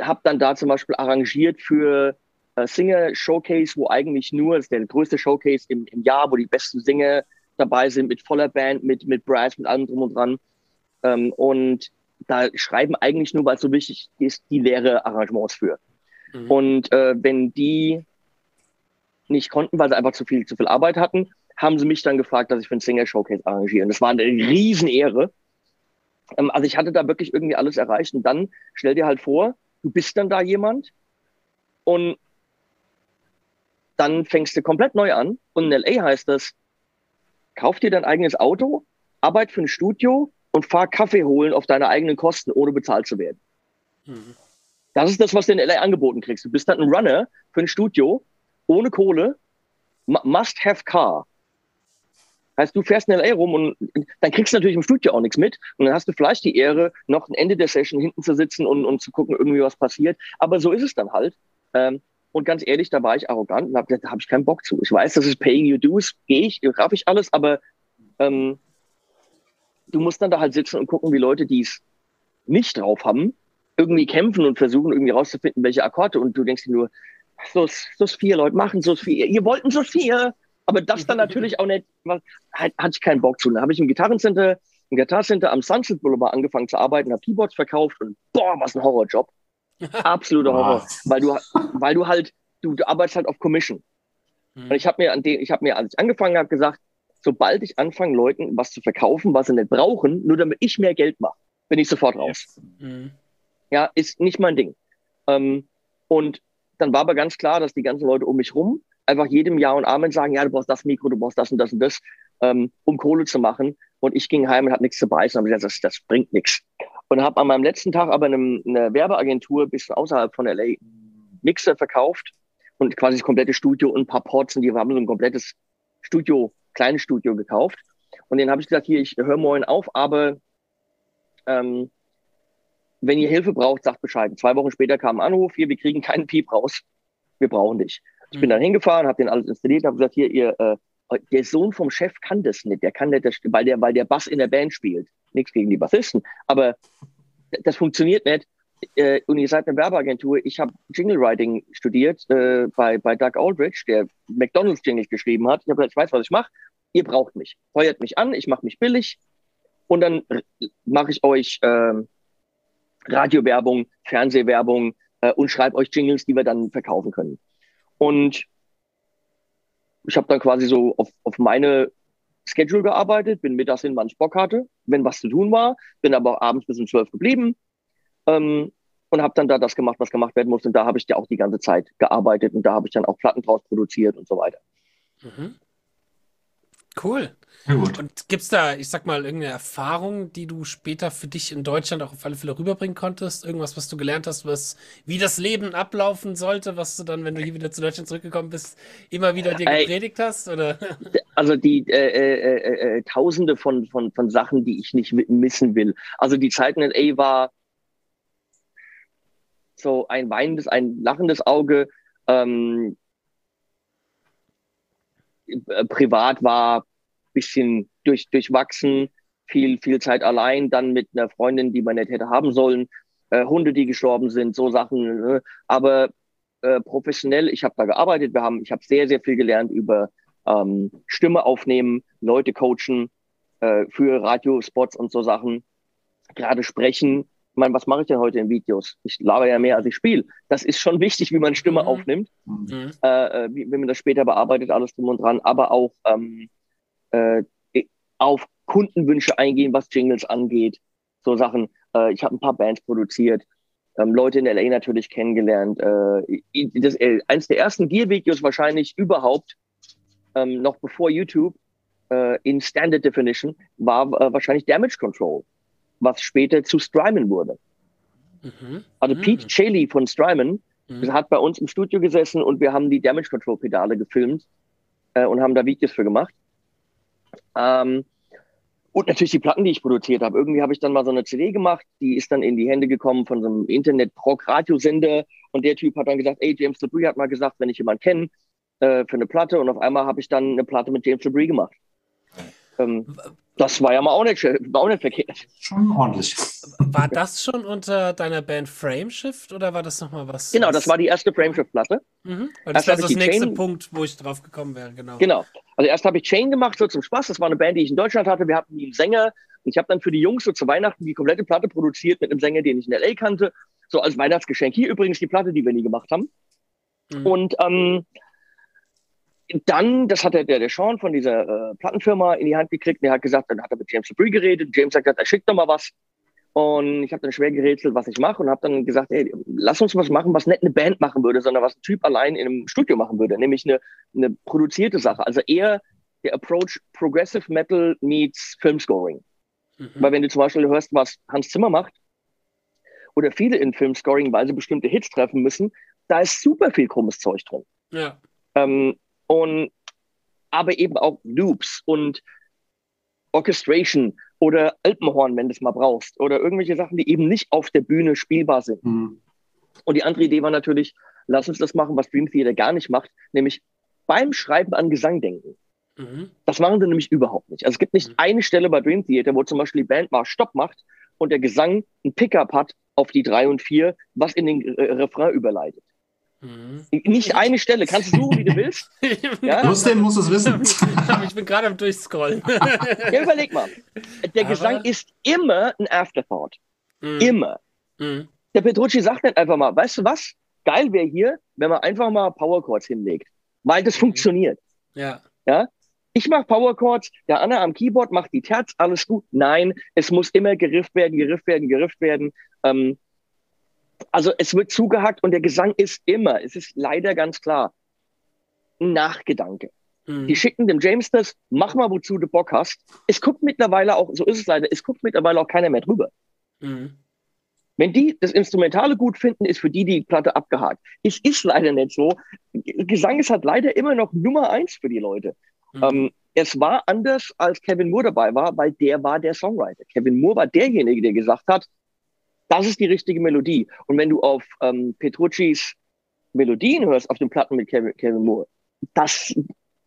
habe dann da zum Beispiel arrangiert für äh, Singer Showcase, wo eigentlich nur, das ist der größte Showcase im, im Jahr, wo die besten Singer dabei sind mit voller Band, mit, mit Brass, mit allem drum und dran. Ähm, und da schreiben eigentlich nur, weil es so wichtig ist, die leere Arrangements für. Mhm. Und äh, wenn die nicht konnten, weil sie einfach zu viel, zu viel Arbeit hatten, haben sie mich dann gefragt, dass ich für ein Singer Showcase arrangiere. Und das war eine Riesenehre. Ähm, also ich hatte da wirklich irgendwie alles erreicht. Und dann stell dir halt vor, du bist dann da jemand und dann fängst du komplett neu an. Und in LA heißt das, kauf dir dein eigenes Auto, arbeit für ein Studio und fahr Kaffee holen auf deine eigenen Kosten, ohne bezahlt zu werden. Mhm. Das ist das, was du in LA angeboten kriegst. Du bist dann ein Runner für ein Studio, ohne Kohle, must have car. Heißt, du fährst in LA rum und dann kriegst du natürlich im Studio auch nichts mit. Und dann hast du vielleicht die Ehre, noch am Ende der Session hinten zu sitzen und, und zu gucken, irgendwie was passiert. Aber so ist es dann halt. Ähm, und ganz ehrlich, da war ich arrogant und habe gesagt, da habe ich keinen Bock zu. Ich weiß, das ist paying your dues, gehe ich, raff ich alles, aber ähm, du musst dann da halt sitzen und gucken, wie Leute, die es nicht drauf haben, irgendwie kämpfen und versuchen irgendwie rauszufinden, welche Akkorde. Und du denkst dir nur, so, so vier Leute machen so vier. Ihr wollten so vier, aber das dann natürlich auch nicht, was, halt, hatte ich keinen Bock zu. Dann habe ich im Gitarrencenter, im Gitarrencenter am Sunset Boulevard angefangen zu arbeiten, habe Keyboards verkauft und boah, was ein Horrorjob. Absoluter Horror. Weil du, weil du halt, du, du arbeitest halt auf Commission. Mhm. Und ich habe mir an den, ich habe mir, als ich angefangen habe, gesagt, sobald ich anfange, Leuten was zu verkaufen, was sie nicht brauchen, nur damit ich mehr Geld mache, bin ich sofort raus. Mhm. Ja, ist nicht mein Ding. Ähm, und dann war aber ganz klar, dass die ganzen Leute um mich rum einfach jedem Ja und Amen sagen, ja, du brauchst das Mikro, du brauchst das und das und das, ähm, um Kohle zu machen. Und ich ging heim und hatte nichts zu beißen und habe gesagt, das, das bringt nichts. Und habe an meinem letzten Tag aber eine, eine Werbeagentur ein bisschen außerhalb von LA Mixer verkauft und quasi das komplette Studio und ein paar Ports und die haben so ein komplettes Studio, kleines Studio gekauft. Und den habe ich gesagt, hier, ich höre morgen auf, aber ähm, wenn ihr Hilfe braucht, sagt Bescheid. Zwei Wochen später kam ein Anruf, hier, wir kriegen keinen Piep raus, wir brauchen dich. Ich bin mhm. dann hingefahren, habe den alles installiert, habe gesagt, hier, ihr, äh, der Sohn vom Chef kann das nicht, der kann nicht, das, weil der, weil der Bass in der Band spielt. Nichts gegen die Bassisten, aber das funktioniert nicht. Äh, und ihr seid eine Werbeagentur. Ich habe Jingle Writing studiert äh, bei, bei Doug Aldrich, der McDonalds Jingle geschrieben hat. Ich habe gesagt, ich weiß, was ich mache. Ihr braucht mich. Feuert mich an, ich mache mich billig und dann mache ich euch äh, Radiowerbung, Fernsehwerbung äh, und schreibe euch Jingles, die wir dann verkaufen können. Und ich habe dann quasi so auf, auf meine Schedule gearbeitet, bin mittags hin, wann ich Bock hatte, wenn was zu tun war, bin aber abends bis um zwölf geblieben ähm, und habe dann da das gemacht, was gemacht werden musste. Und da habe ich ja auch die ganze Zeit gearbeitet und da habe ich dann auch Platten draus produziert und so weiter. Mhm. Cool. gut. Und gibt es da, ich sag mal, irgendeine Erfahrung, die du später für dich in Deutschland auch auf alle Fälle rüberbringen konntest? Irgendwas, was du gelernt hast, was, wie das Leben ablaufen sollte, was du dann, wenn du hier wieder zu Deutschland zurückgekommen bist, immer wieder dir gepredigt hast? Oder? Also die äh, äh, äh, äh, Tausende von, von, von Sachen, die ich nicht missen will. Also die Zeit in LA war so ein weinendes, ein lachendes Auge. Ähm, äh, privat war bisschen durch, durchwachsen, viel, viel Zeit allein, dann mit einer Freundin, die man nicht hätte haben sollen, äh, Hunde, die gestorben sind, so Sachen. Ne? Aber äh, professionell, ich habe da gearbeitet, wir haben, ich habe sehr, sehr viel gelernt über ähm, Stimme aufnehmen, Leute coachen äh, für Radiospots und so Sachen, gerade sprechen, ich meine, was mache ich denn heute in Videos? Ich laber ja mehr, als ich spiele. Das ist schon wichtig, wie man Stimme mhm. aufnimmt, mhm. Äh, äh, wie, wie, man das später bearbeitet, alles drum und dran, aber auch ähm, äh, auf Kundenwünsche eingehen, was Jingles angeht. So Sachen. Äh, ich habe ein paar Bands produziert, ähm, Leute in LA natürlich kennengelernt. Äh, das, äh, eins der ersten Gear-Videos wahrscheinlich überhaupt, ähm, noch bevor YouTube, in Standard Definition, war wahrscheinlich Damage Control was später zu Strymon wurde. Mhm. Also mhm. Pete Chaley von Strymon mhm. hat bei uns im Studio gesessen und wir haben die Damage Control Pedale gefilmt äh, und haben da Videos für gemacht. Ähm, und natürlich die Platten, die ich produziert habe. Irgendwie habe ich dann mal so eine CD gemacht, die ist dann in die Hände gekommen von so einem Internet-Prog-Radiosender und der Typ hat dann gesagt, ey, James LeBrie hat mal gesagt, wenn ich jemanden kenne, äh, für eine Platte und auf einmal habe ich dann eine Platte mit James LeBrie gemacht. Ähm, das war ja mal auch nicht, war auch nicht verkehrt. Schon ordentlich. War das schon unter deiner Band Frameshift oder war das nochmal was? Genau, das war die erste Frameshift-Platte. Mhm. Das war das nächste Chain... Punkt, wo ich drauf gekommen wäre, genau. Genau. Also erst habe ich Chain gemacht, so zum Spaß. Das war eine Band, die ich in Deutschland hatte. Wir hatten einen Sänger. Und ich habe dann für die Jungs so zu Weihnachten die komplette Platte produziert mit einem Sänger, den ich in L.A. kannte. So als Weihnachtsgeschenk. Hier übrigens die Platte, die wir nie gemacht haben. Mhm. Und ähm, dann, das hat der, der, Sean von dieser äh, Plattenfirma in die Hand gekriegt. Der hat gesagt, dann hat er mit James Dupree geredet. James hat gesagt, er schickt doch mal was. Und ich habe dann schwer gerätselt, was ich mache und habe dann gesagt, ey, lass uns was machen, was nicht eine Band machen würde, sondern was ein Typ allein in einem Studio machen würde, nämlich eine, eine produzierte Sache. Also eher der Approach Progressive Metal meets Filmscoring. Mhm. Weil wenn du zum Beispiel hörst, was Hans Zimmer macht, oder viele in Filmscoring, weil sie bestimmte Hits treffen müssen, da ist super viel krummes Zeug drin. Ja. Ähm, und aber eben auch Loops und Orchestration oder Alpenhorn, wenn du es mal brauchst, oder irgendwelche Sachen, die eben nicht auf der Bühne spielbar sind. Mhm. Und die andere Idee war natürlich, lass uns das machen, was Dream Theater gar nicht macht, nämlich beim Schreiben an Gesang denken. Mhm. Das machen sie nämlich überhaupt nicht. Also es gibt nicht mhm. eine Stelle bei Dream Theater, wo zum Beispiel die Band mal Stopp macht und der Gesang ein Pickup hat auf die drei und vier, was in den Refrain überleitet. Mhm. Nicht eine Stelle, kannst du suchen, wie du willst. ja? Muslim muss es wissen. ich bin gerade am Durchscrollen. ja, überleg mal. Der Aber... Gesang ist immer ein Afterthought. Mhm. Immer. Mhm. Der Petrucci sagt nicht einfach mal, weißt du was? Geil wäre hier, wenn man einfach mal Power Chords hinlegt. Weil das mhm. funktioniert. Ja. Ja? Ich mache Power Chords, der Anna am Keyboard macht die Terz, alles gut. Nein, es muss immer gerifft werden, gerifft werden, gerifft werden. Ähm, also es wird zugehackt und der Gesang ist immer, es ist leider ganz klar, ein Nachgedanke. Mhm. Die schicken dem James das, mach mal, wozu du Bock hast. Es guckt mittlerweile auch, so ist es leider, es guckt mittlerweile auch keiner mehr drüber. Mhm. Wenn die das Instrumentale gut finden, ist für die die Platte abgehakt. Es ist leider nicht so. Gesang ist halt leider immer noch Nummer eins für die Leute. Mhm. Ähm, es war anders, als Kevin Moore dabei war, weil der war der Songwriter. Kevin Moore war derjenige, der gesagt hat, das ist die richtige Melodie. Und wenn du auf ähm, Petruccis Melodien hörst, auf den Platten mit Kevin, Kevin Moore, das,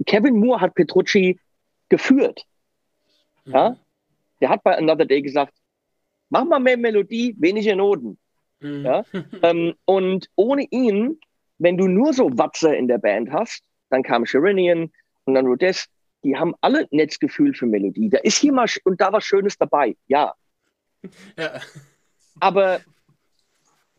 Kevin Moore hat Petrucci geführt. Mhm. Ja? Der hat bei Another Day gesagt, mach mal mehr Melodie, weniger Noten. Mhm. Ja? ähm, und ohne ihn, wenn du nur so Watzer in der Band hast, dann kam Sherinian und dann Rhodes, die haben alle Netzgefühl für Melodie. Da ist hier mal und da was Schönes dabei, ja. ja. Aber,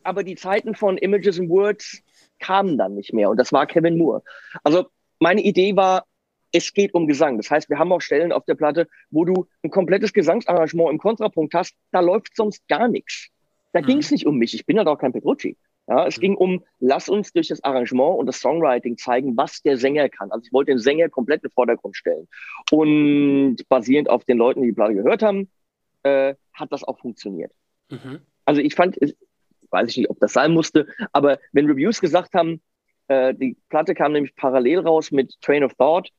aber die Zeiten von Images and Words kamen dann nicht mehr und das war Kevin Moore. Also meine Idee war, es geht um Gesang. Das heißt, wir haben auch Stellen auf der Platte, wo du ein komplettes Gesangsarrangement im Kontrapunkt hast, da läuft sonst gar nichts. Da mhm. ging es nicht um mich. Ich bin ja halt doch kein Petrucci. Ja, es mhm. ging um, lass uns durch das Arrangement und das Songwriting zeigen, was der Sänger kann. Also ich wollte den Sänger komplett in den Vordergrund stellen. Und basierend auf den Leuten, die die Platte gehört haben, äh, hat das auch funktioniert. Mhm. Also ich fand, weiß ich nicht, ob das sein musste, aber wenn Reviews gesagt haben, äh, die Platte kam nämlich parallel raus mit Train of Thought,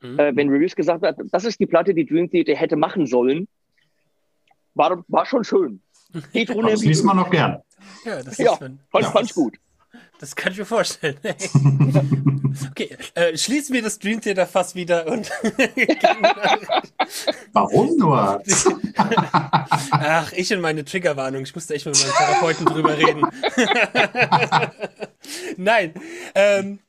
mhm. äh, wenn Reviews gesagt haben, das ist die Platte, die Dream Theater hätte machen sollen, war, war schon schön. Geht ohne das liest man noch gern. Ja, das ja, fand, ja. fand ich gut. Das kann ich mir vorstellen. okay, äh, schließen wir das Dream Theater fast wieder und. Warum nur? Ach, ich und meine Triggerwarnung. Ich musste echt mit meinem Therapeuten drüber reden. Nein. Ähm,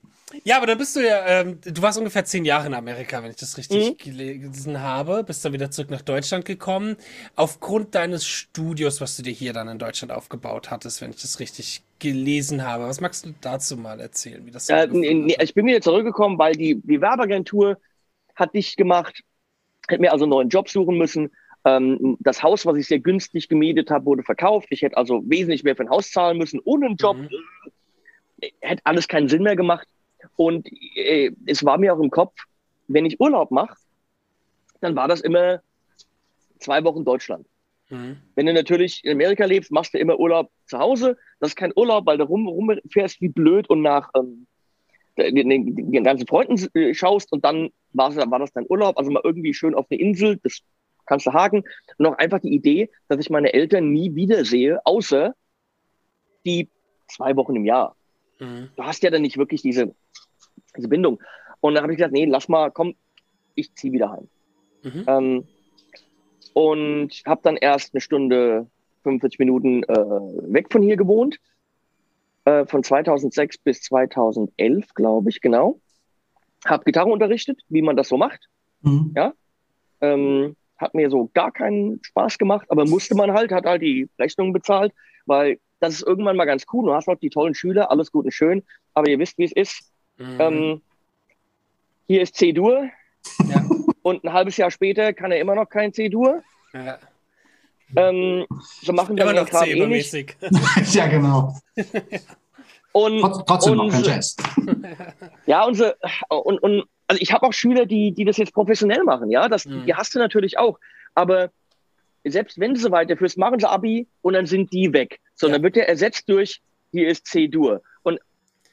ja, aber dann bist du ja, ähm, du warst ungefähr zehn Jahre in Amerika, wenn ich das richtig mhm. gelesen habe, bist dann wieder zurück nach Deutschland gekommen. Aufgrund deines Studios, was du dir hier dann in Deutschland aufgebaut hattest, wenn ich das richtig gelesen habe. Was magst du dazu mal erzählen, wie das so äh, nee, Ich bin wieder zurückgekommen, weil die, die Werbeagentur hat dich gemacht, hätte mir also einen neuen Job suchen müssen. Ähm, das Haus, was ich sehr günstig gemietet habe, wurde verkauft. Ich hätte also wesentlich mehr für ein Haus zahlen müssen, ohne einen Job. Mhm. Hätte alles keinen Sinn mehr gemacht. Und äh, es war mir auch im Kopf, wenn ich Urlaub mache, dann war das immer zwei Wochen Deutschland. Mhm. Wenn du natürlich in Amerika lebst, machst du immer Urlaub zu Hause. Das ist kein Urlaub, weil du rum, rumfährst wie blöd und nach ähm, den, den, ganzen Freunden äh, schaust und dann war, war das dein Urlaub. Also mal irgendwie schön auf eine Insel, das kannst du haken. Und auch einfach die Idee, dass ich meine Eltern nie wiedersehe, außer die zwei Wochen im Jahr. Mhm. Du hast ja dann nicht wirklich diese diese Bindung. Und dann habe ich gesagt, nee, lass mal, komm, ich ziehe wieder heim. Mhm. Ähm, und habe dann erst eine Stunde, 45 Minuten äh, weg von hier gewohnt. Äh, von 2006 bis 2011, glaube ich, genau. Habe Gitarre unterrichtet, wie man das so macht. Mhm. Ja. Ähm, hat mir so gar keinen Spaß gemacht, aber musste man halt, hat halt die Rechnungen bezahlt, weil das ist irgendwann mal ganz cool. Du hast auch die tollen Schüler, alles gut und schön, aber ihr wisst, wie es ist. Mhm. Ähm, hier ist C-Dur. Ja. Und ein halbes Jahr später kann er immer noch kein C-Dur. Ja. Ähm, so machen wir immer noch C eh nicht. ja, genau. Und, Trotzdem und, noch kein Jazz. Ja, unsere, und, und also ich habe auch Schüler, die, die das jetzt professionell machen, ja, das, mhm. die hast du natürlich auch. Aber selbst wenn so weiterführst, machen sie Abi und dann sind die weg. Sondern ja. wird der ersetzt durch, hier ist C-Dur. Und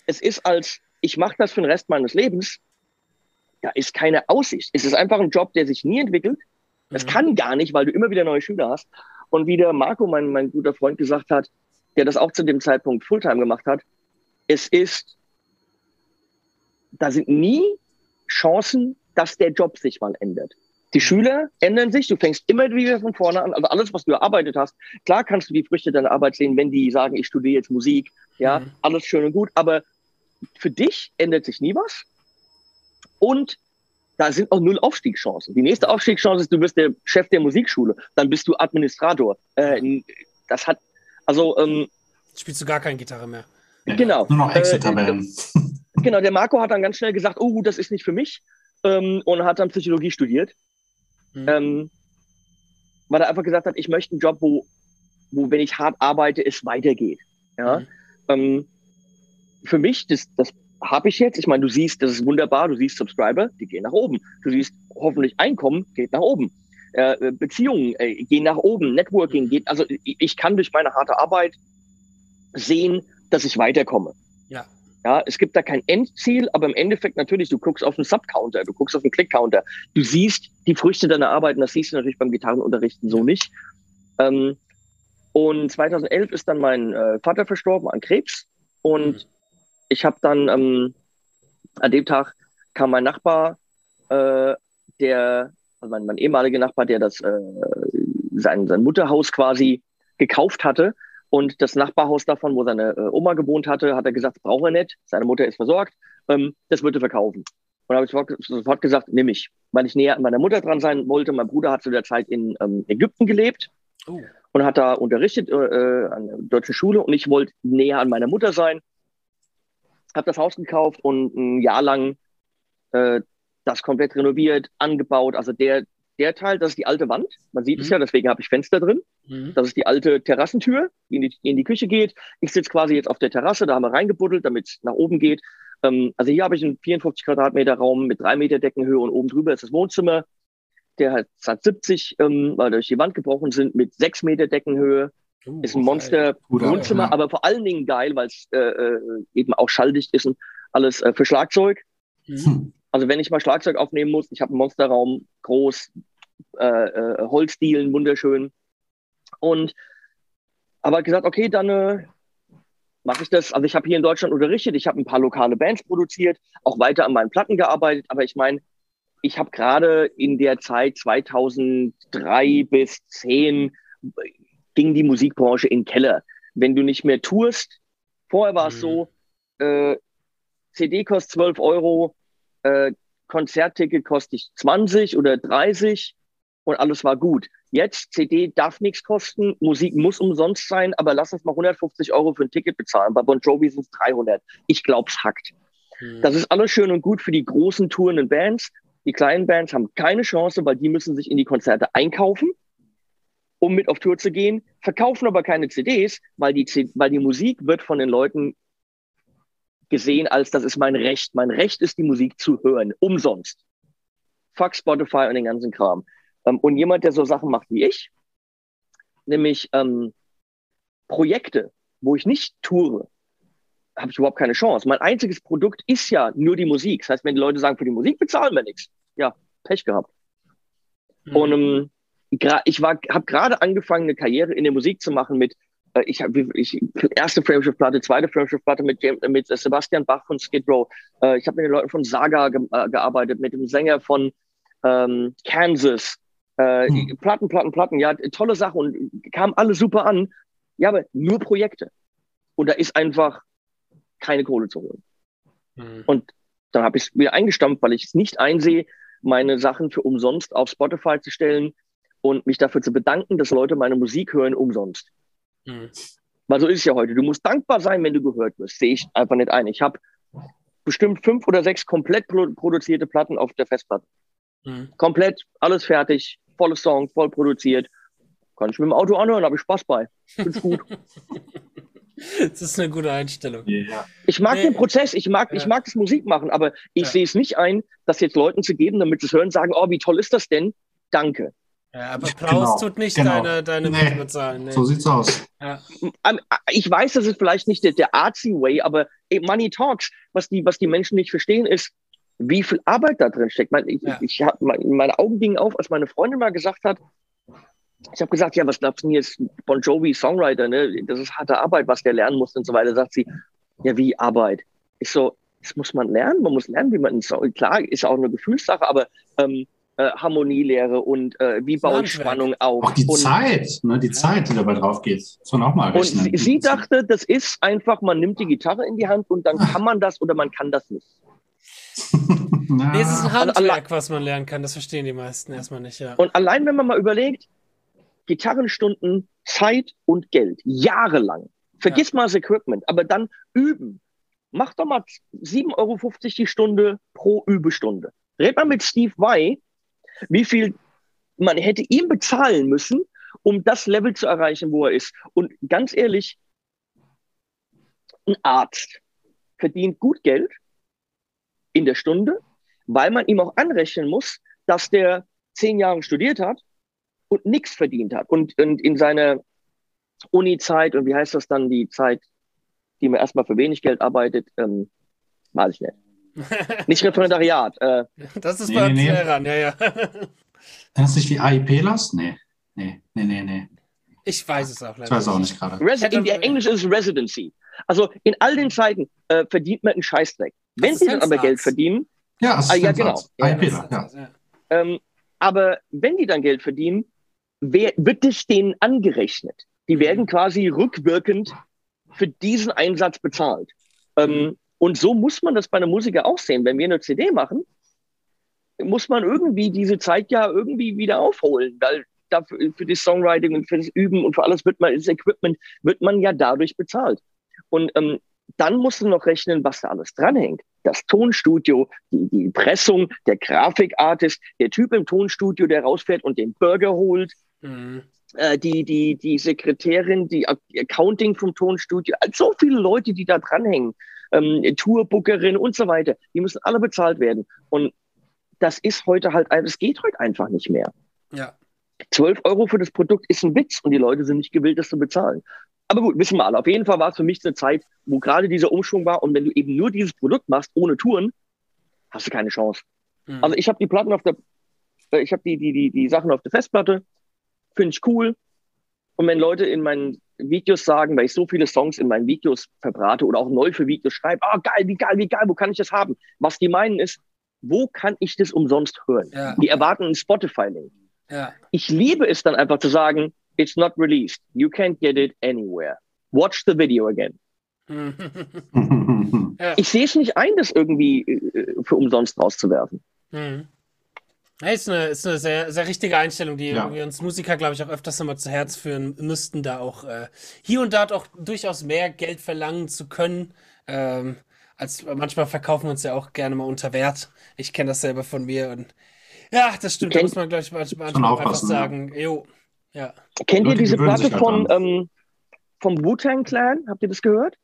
es ist als ich mache das für den Rest meines Lebens, da ist keine Aussicht. Es ist einfach ein Job, der sich nie entwickelt. Das mhm. kann gar nicht, weil du immer wieder neue Schüler hast. Und wie der Marco, mein, mein guter Freund, gesagt hat, der das auch zu dem Zeitpunkt Fulltime gemacht hat, es ist, da sind nie Chancen, dass der Job sich mal ändert. Die Schüler ändern sich, du fängst immer wieder von vorne an. Also alles, was du erarbeitet hast, klar kannst du die Früchte deiner Arbeit sehen, wenn die sagen, ich studiere jetzt Musik, ja, mhm. alles schön und gut, aber für dich ändert sich nie was. Und da sind auch null Aufstiegschancen. Die nächste Aufstiegschance ist, du bist der Chef der Musikschule, dann bist du Administrator. Äh, das hat, also. Ähm, Spielst du gar keine Gitarre mehr. Genau. Nur noch Excel-Tabellen. Äh, genau, der Marco hat dann ganz schnell gesagt, oh, das ist nicht für mich. Ähm, und hat dann Psychologie studiert. Mhm. Ähm, weil er einfach gesagt hat, ich möchte einen Job, wo, wo, wenn ich hart arbeite, es weitergeht. Ja. Mhm. Ähm, für mich, das, das habe ich jetzt. Ich meine, du siehst, das ist wunderbar, du siehst Subscriber, die gehen nach oben. Du siehst hoffentlich Einkommen, geht nach oben. Äh, Beziehungen äh, gehen nach oben, Networking geht, also ich kann durch meine harte Arbeit sehen, dass ich weiterkomme. Ja. Es gibt da kein Endziel, aber im Endeffekt natürlich, du guckst auf den Sub-Counter, du guckst auf den Click-Counter, du siehst die Früchte deiner Arbeit und das siehst du natürlich beim Gitarrenunterrichten so nicht. Ähm, und 2011 ist dann mein äh, Vater verstorben an Krebs und mhm. ich habe dann ähm, an dem Tag kam mein Nachbar, äh, der, also mein, mein ehemaliger Nachbar, der das äh, sein, sein Mutterhaus quasi gekauft hatte und das Nachbarhaus davon, wo seine äh, Oma gewohnt hatte, hat er gesagt, braucht er nicht, seine Mutter ist versorgt, ähm, das würde er verkaufen. Und habe ich sofort gesagt, nimm ich, weil ich näher an meiner Mutter dran sein wollte. Mein Bruder hat zu der Zeit in ähm, Ägypten gelebt. Oh und hat da unterrichtet äh, äh, an der deutschen Schule und ich wollte näher an meiner Mutter sein. Habe das Haus gekauft und ein Jahr lang äh, das komplett renoviert, angebaut. Also der, der Teil, das ist die alte Wand. Man sieht mhm. es ja, deswegen habe ich Fenster drin. Mhm. Das ist die alte Terrassentür, die in die, in die Küche geht. Ich sitze quasi jetzt auf der Terrasse, da haben wir reingebuddelt, damit es nach oben geht. Ähm, also hier habe ich einen 54 Quadratmeter Raum mit drei Meter Deckenhöhe und oben drüber ist das Wohnzimmer der hat, hat 70, ähm, weil durch die Wand gebrochen sind, mit sechs Meter Deckenhöhe. Uh, ist ein Monster Wohnzimmer, ja. aber vor allen Dingen geil, weil es äh, äh, eben auch schalldicht ist und alles äh, für Schlagzeug. Mhm. Also wenn ich mal Schlagzeug aufnehmen muss, ich habe einen Monsterraum, groß, äh, Holzdielen, wunderschön. Und aber gesagt, okay, dann äh, mache ich das. Also ich habe hier in Deutschland unterrichtet, ich habe ein paar lokale Bands produziert, auch weiter an meinen Platten gearbeitet, aber ich meine, ich habe gerade in der Zeit 2003 bis 10 ging die Musikbranche in den Keller. Wenn du nicht mehr tourst, vorher war es mhm. so, äh, CD kostet 12 Euro, äh, Konzertticket kostet 20 oder 30 und alles war gut. Jetzt, CD darf nichts kosten, Musik muss umsonst sein, aber lass uns mal 150 Euro für ein Ticket bezahlen. Bei Bon Jovi sind es 300. Ich glaube, es hackt. Mhm. Das ist alles schön und gut für die großen tourenden Bands, die kleinen Bands haben keine Chance, weil die müssen sich in die Konzerte einkaufen, um mit auf Tour zu gehen, verkaufen aber keine CDs, weil die, weil die Musik wird von den Leuten gesehen als, das ist mein Recht. Mein Recht ist, die Musik zu hören, umsonst. Fuck Spotify und den ganzen Kram. Ähm, und jemand, der so Sachen macht wie ich, nämlich ähm, Projekte, wo ich nicht toure, habe ich überhaupt keine Chance. Mein einziges Produkt ist ja nur die Musik. Das heißt, wenn die Leute sagen, für die Musik bezahlen wir nichts, ja, Pech gehabt. Mhm. Und ähm, ich habe gerade angefangen, eine Karriere in der Musik zu machen mit, äh, ich habe ich, erste Frameshift-Platte, zweite Frameshift-Platte mit, mit Sebastian Bach von Skid Row. Äh, ich habe mit den Leuten von Saga ge äh, gearbeitet, mit dem Sänger von ähm, Kansas. Äh, mhm. Platten, Platten, Platten, ja, tolle Sache und kam alles super an. Ja, aber nur Projekte. Und da ist einfach keine Kohle zu holen. Mhm. Und dann habe ich es wieder eingestampft, weil ich es nicht einsehe, meine Sachen für umsonst auf Spotify zu stellen und mich dafür zu bedanken, dass Leute meine Musik hören umsonst. Mhm. Weil so ist es ja heute. Du musst dankbar sein, wenn du gehört wirst. Sehe ich einfach nicht ein. Ich habe bestimmt fünf oder sechs komplett produzierte Platten auf der Festplatte. Mhm. Komplett, alles fertig, volle Song, voll produziert. Kann ich mit dem Auto anhören, habe ich Spaß bei. Find's gut. Das ist eine gute Einstellung. Yeah. Ich mag nee. den Prozess, ich mag, ja. ich mag das Musik machen, aber ich ja. sehe es nicht ein, das jetzt Leuten zu geben, damit sie es hören, sagen, oh, wie toll ist das denn? Danke. Ja, aber Applaus genau. tut nicht genau. deine, deine nee. bezahlen. Nee. So sieht's aus. Ja. Ähm, ich weiß, das ist vielleicht nicht der, der artsy way, aber Money Talks, was die, was die Menschen nicht verstehen, ist, wie viel Arbeit da drin steckt. Ich, ja. ich hab, meine Augen gingen auf, als meine Freundin mal gesagt hat, ich habe gesagt, ja, was glaubst du denn jetzt, Bon Jovi Songwriter, ne? Das ist harte Arbeit, was der lernen muss und so weiter. Sagt sie, ja, wie Arbeit? Ich so, das muss man lernen. Man muss lernen, wie man einen Song, klar, ist auch eine Gefühlssache, aber ähm, äh, Harmonielehre und äh, wie baue ich Spannung auf. Auch die und, Zeit, ne, die Zeit, die dabei drauf geht. Muss man auch mal rechnen. Und sie, sie dachte, das ist einfach, man nimmt die Gitarre in die Hand und dann kann man das oder man kann das nicht. nee, es ist ein Handwerk, was man lernen kann. Das verstehen die meisten erstmal nicht, ja. Und allein, wenn man mal überlegt, Gitarrenstunden, Zeit und Geld. Jahrelang. Vergiss ja. mal das Equipment, aber dann üben. Mach doch mal 7,50 Euro die Stunde pro Übestunde. Red mal mit Steve Vai, wie viel man hätte ihm bezahlen müssen, um das Level zu erreichen, wo er ist. Und ganz ehrlich, ein Arzt verdient gut Geld in der Stunde, weil man ihm auch anrechnen muss, dass der zehn Jahre studiert hat und nichts verdient hat und, und in seiner Uni-Zeit und wie heißt das dann, die Zeit, die man erstmal für wenig Geld arbeitet, ähm, weiß ich nicht. nicht Referendariat. Äh, das ist nee, bei uns nee, Lehrern, ja, ja. Das ist nicht wie AIP-Last? Nee. Nee, nee, nee, nee. Ich weiß es auch leider. Ich weiß auch nicht gerade. Resi in Englisch ist es Residency. Also in all den Zeiten äh, verdient man einen Scheißdreck. Wenn sie dann aber Geld verdienen. Ja, ah, ja genau. Ja, ja. Ähm, aber wenn die dann Geld verdienen, wer, wird es denen angerechnet. Die mhm. werden quasi rückwirkend für diesen Einsatz bezahlt. Ähm, mhm. und so muss man das bei einer Musiker auch sehen. Wenn wir eine CD machen, muss man irgendwie diese Zeit ja irgendwie wieder aufholen, weil dafür, für das Songwriting und für das Üben und für alles wird man, das Equipment wird man ja dadurch bezahlt. Und ähm, dann musst du noch rechnen, was da alles dranhängt. Das Tonstudio, die, die Pressung, der Grafikartist, der Typ im Tonstudio, der rausfährt und den Burger holt, mhm. äh, die, die, die Sekretärin, die Accounting vom Tonstudio, also so viele Leute, die da dranhängen, ähm, Tourbookerin und so weiter, die müssen alle bezahlt werden. Und das ist heute halt, es geht heute einfach nicht mehr. Ja. 12 Euro für das Produkt ist ein Witz und die Leute sind nicht gewillt, das zu bezahlen. Aber gut, wissen wir alle. Auf jeden Fall war es für mich eine Zeit, wo gerade dieser Umschwung war. Und wenn du eben nur dieses Produkt machst, ohne Touren, hast du keine Chance. Mhm. Also ich habe die Platten auf der, äh, ich habe die, die, die, die Sachen auf der Festplatte, finde ich cool. Und wenn Leute in meinen Videos sagen, weil ich so viele Songs in meinen Videos verbrate oder auch neu für Videos schreibe, ah, oh, geil, wie geil, wie geil, wo kann ich das haben? Was die meinen ist, wo kann ich das umsonst hören? Ja. Die erwarten einen Spotify-Link. Ja. Ich liebe es dann einfach zu sagen, it's not released. You can't get it anywhere. Watch the video again. ja. Ich sehe es nicht ein, das irgendwie äh, für umsonst rauszuwerfen. Mhm. Ja, ist eine, ist eine sehr, sehr richtige Einstellung, die ja. wir uns Musiker, glaube ich, auch öfters immer zu Herz führen müssten, da auch äh, hier und da auch durchaus mehr Geld verlangen zu können. Ähm, als manchmal verkaufen wir uns ja auch gerne mal unter Wert. Ich kenne das selber von mir und ja, das stimmt. Da muss man, glaube ich, manchmal einfach sagen, ja. jo, ja. Kennt ihr diese Platte halt von, ähm, vom Wu-Tang Clan? Habt ihr das gehört?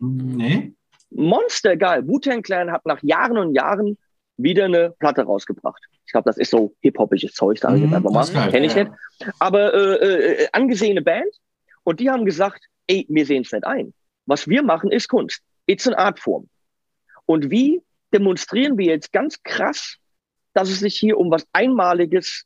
Nee. Monster, geil. Wu-Tang Clan hat nach Jahren und Jahren wieder eine Platte rausgebracht. Ich glaube, das ist so hip-hopisches Zeug, sage ich jetzt mhm, einfach mal. Kenne ich ja. nicht. Aber äh, äh, angesehene Band. Und die haben gesagt, ey, wir sehen es nicht ein. Was wir machen, ist Kunst. It's an Artform. Und wie demonstrieren wir jetzt ganz krass, dass es sich hier um was Einmaliges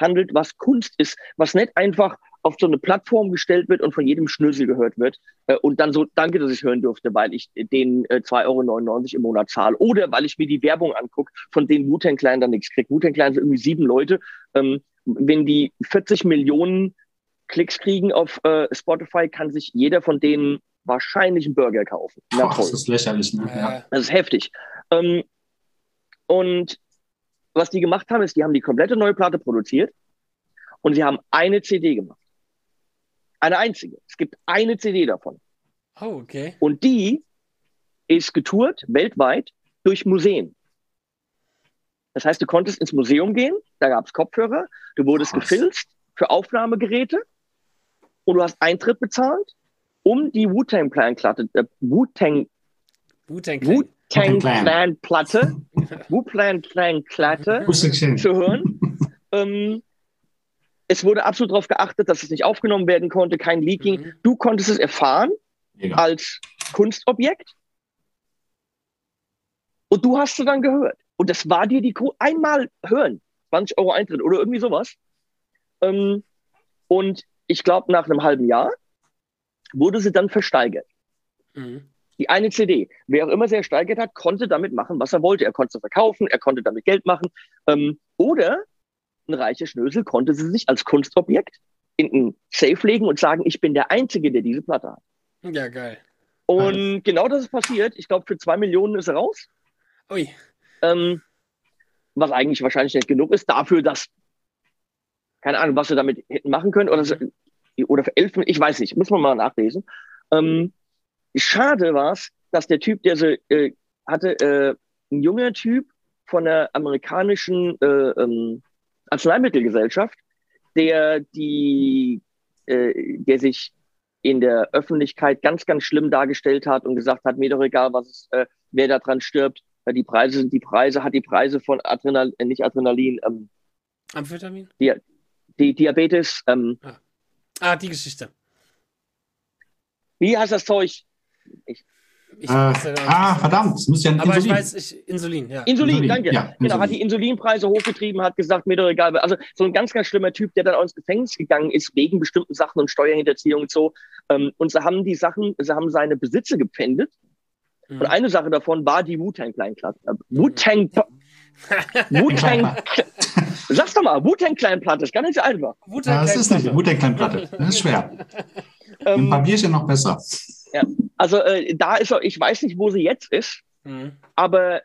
handelt, was Kunst ist, was nicht einfach auf so eine Plattform gestellt wird und von jedem Schnösel gehört wird äh, und dann so, danke, dass ich hören durfte, weil ich den äh, 2,99 Euro im Monat zahle oder weil ich mir die Werbung angucke, von denen Wu-Tang Clan dann nichts kriegt. Wu-Tang Clan sind irgendwie sieben Leute. Ähm, wenn die 40 Millionen Klicks kriegen auf äh, Spotify, kann sich jeder von denen wahrscheinlich einen Burger kaufen. Na, Ach, das ist lächerlich, ne? Ja. Das ist heftig. Ähm, und was die gemacht haben, ist, die haben die komplette neue Platte produziert und sie haben eine CD gemacht. Eine einzige. Es gibt eine CD davon. Oh, okay. Und die ist getourt weltweit durch Museen. Das heißt, du konntest ins Museum gehen, da gab es Kopfhörer, du wurdest Was? gefilzt für Aufnahmegeräte und du hast Eintritt bezahlt, um die Wu-Tang Clan-Platte, äh, Wu-Tang Wu-Tang Clan Clan Platte, Wu Clan Clan Platte zu hören. ähm, es wurde absolut darauf geachtet, dass es nicht aufgenommen werden konnte, kein Leaking. Mhm. Du konntest es erfahren ja. als Kunstobjekt und du hast es dann gehört. Und das war dir die Ko einmal hören, 20 Euro Eintritt oder irgendwie sowas. Ähm, und ich glaube, nach einem halben Jahr wurde sie dann versteigert. Mhm. Die eine CD. Wer auch immer sie ersteigert hat, konnte damit machen, was er wollte. Er konnte sie verkaufen, er konnte damit Geld machen. Ähm, oder ein reicher Schnösel konnte sie sich als Kunstobjekt in ein Safe legen und sagen, ich bin der Einzige, der diese Platte hat. Ja, geil. Und also. genau das ist passiert. Ich glaube, für zwei Millionen ist er raus. Ui. Ähm, was eigentlich wahrscheinlich nicht genug ist, dafür, dass, keine Ahnung, was sie damit hätten machen können. Oder, oder für elf, ich weiß nicht, muss man mal nachlesen. Ähm, Schade war es, dass der Typ, der so äh, hatte, äh, ein junger Typ von der amerikanischen äh, ähm, Arzneimittelgesellschaft, der die, äh, der sich in der Öffentlichkeit ganz, ganz schlimm dargestellt hat und gesagt hat, mir doch egal, was es, äh, wer da dran stirbt, die Preise sind die Preise, hat die Preise von Adrenalin, äh, nicht Adrenalin, ähm, Amphetamin? die, die Diabetes, ähm, Ah, die Geschichte. wie heißt das Zeug? Ich Äh, ja nicht. ah, verdammt, es muss ja ein Aber ich Insulin. weiß, ich, Insulin, ja. Insulin, Insulin, danke. ja, Genau, Insulin. hat die Insulinpreise hochgetrieben, hat gesagt, mir doch egal. Also so ein ganz, ganz schlimmer Typ, der dann auch ins Gefängnis gegangen ist wegen bestimmten Sachen und Steuerhinterziehung und so. Ähm, und sie haben die Sachen, sie haben seine Besitze gepfändet. Mhm. Und eine Sache davon war die Wu-Tang Kleinplatte. Äh, Wu-Tang, Wu-Tang, sag's doch mal, Wu-Tang Kleinplatte, ist gar nicht so einfach. Ja, das ist eine gute Kleinplatte. Das ist schwer. Ein Ähm, paar Bierchen noch besser. Also äh, da ist er, ich weiß nicht, wo sie jetzt ist, Mhm. aber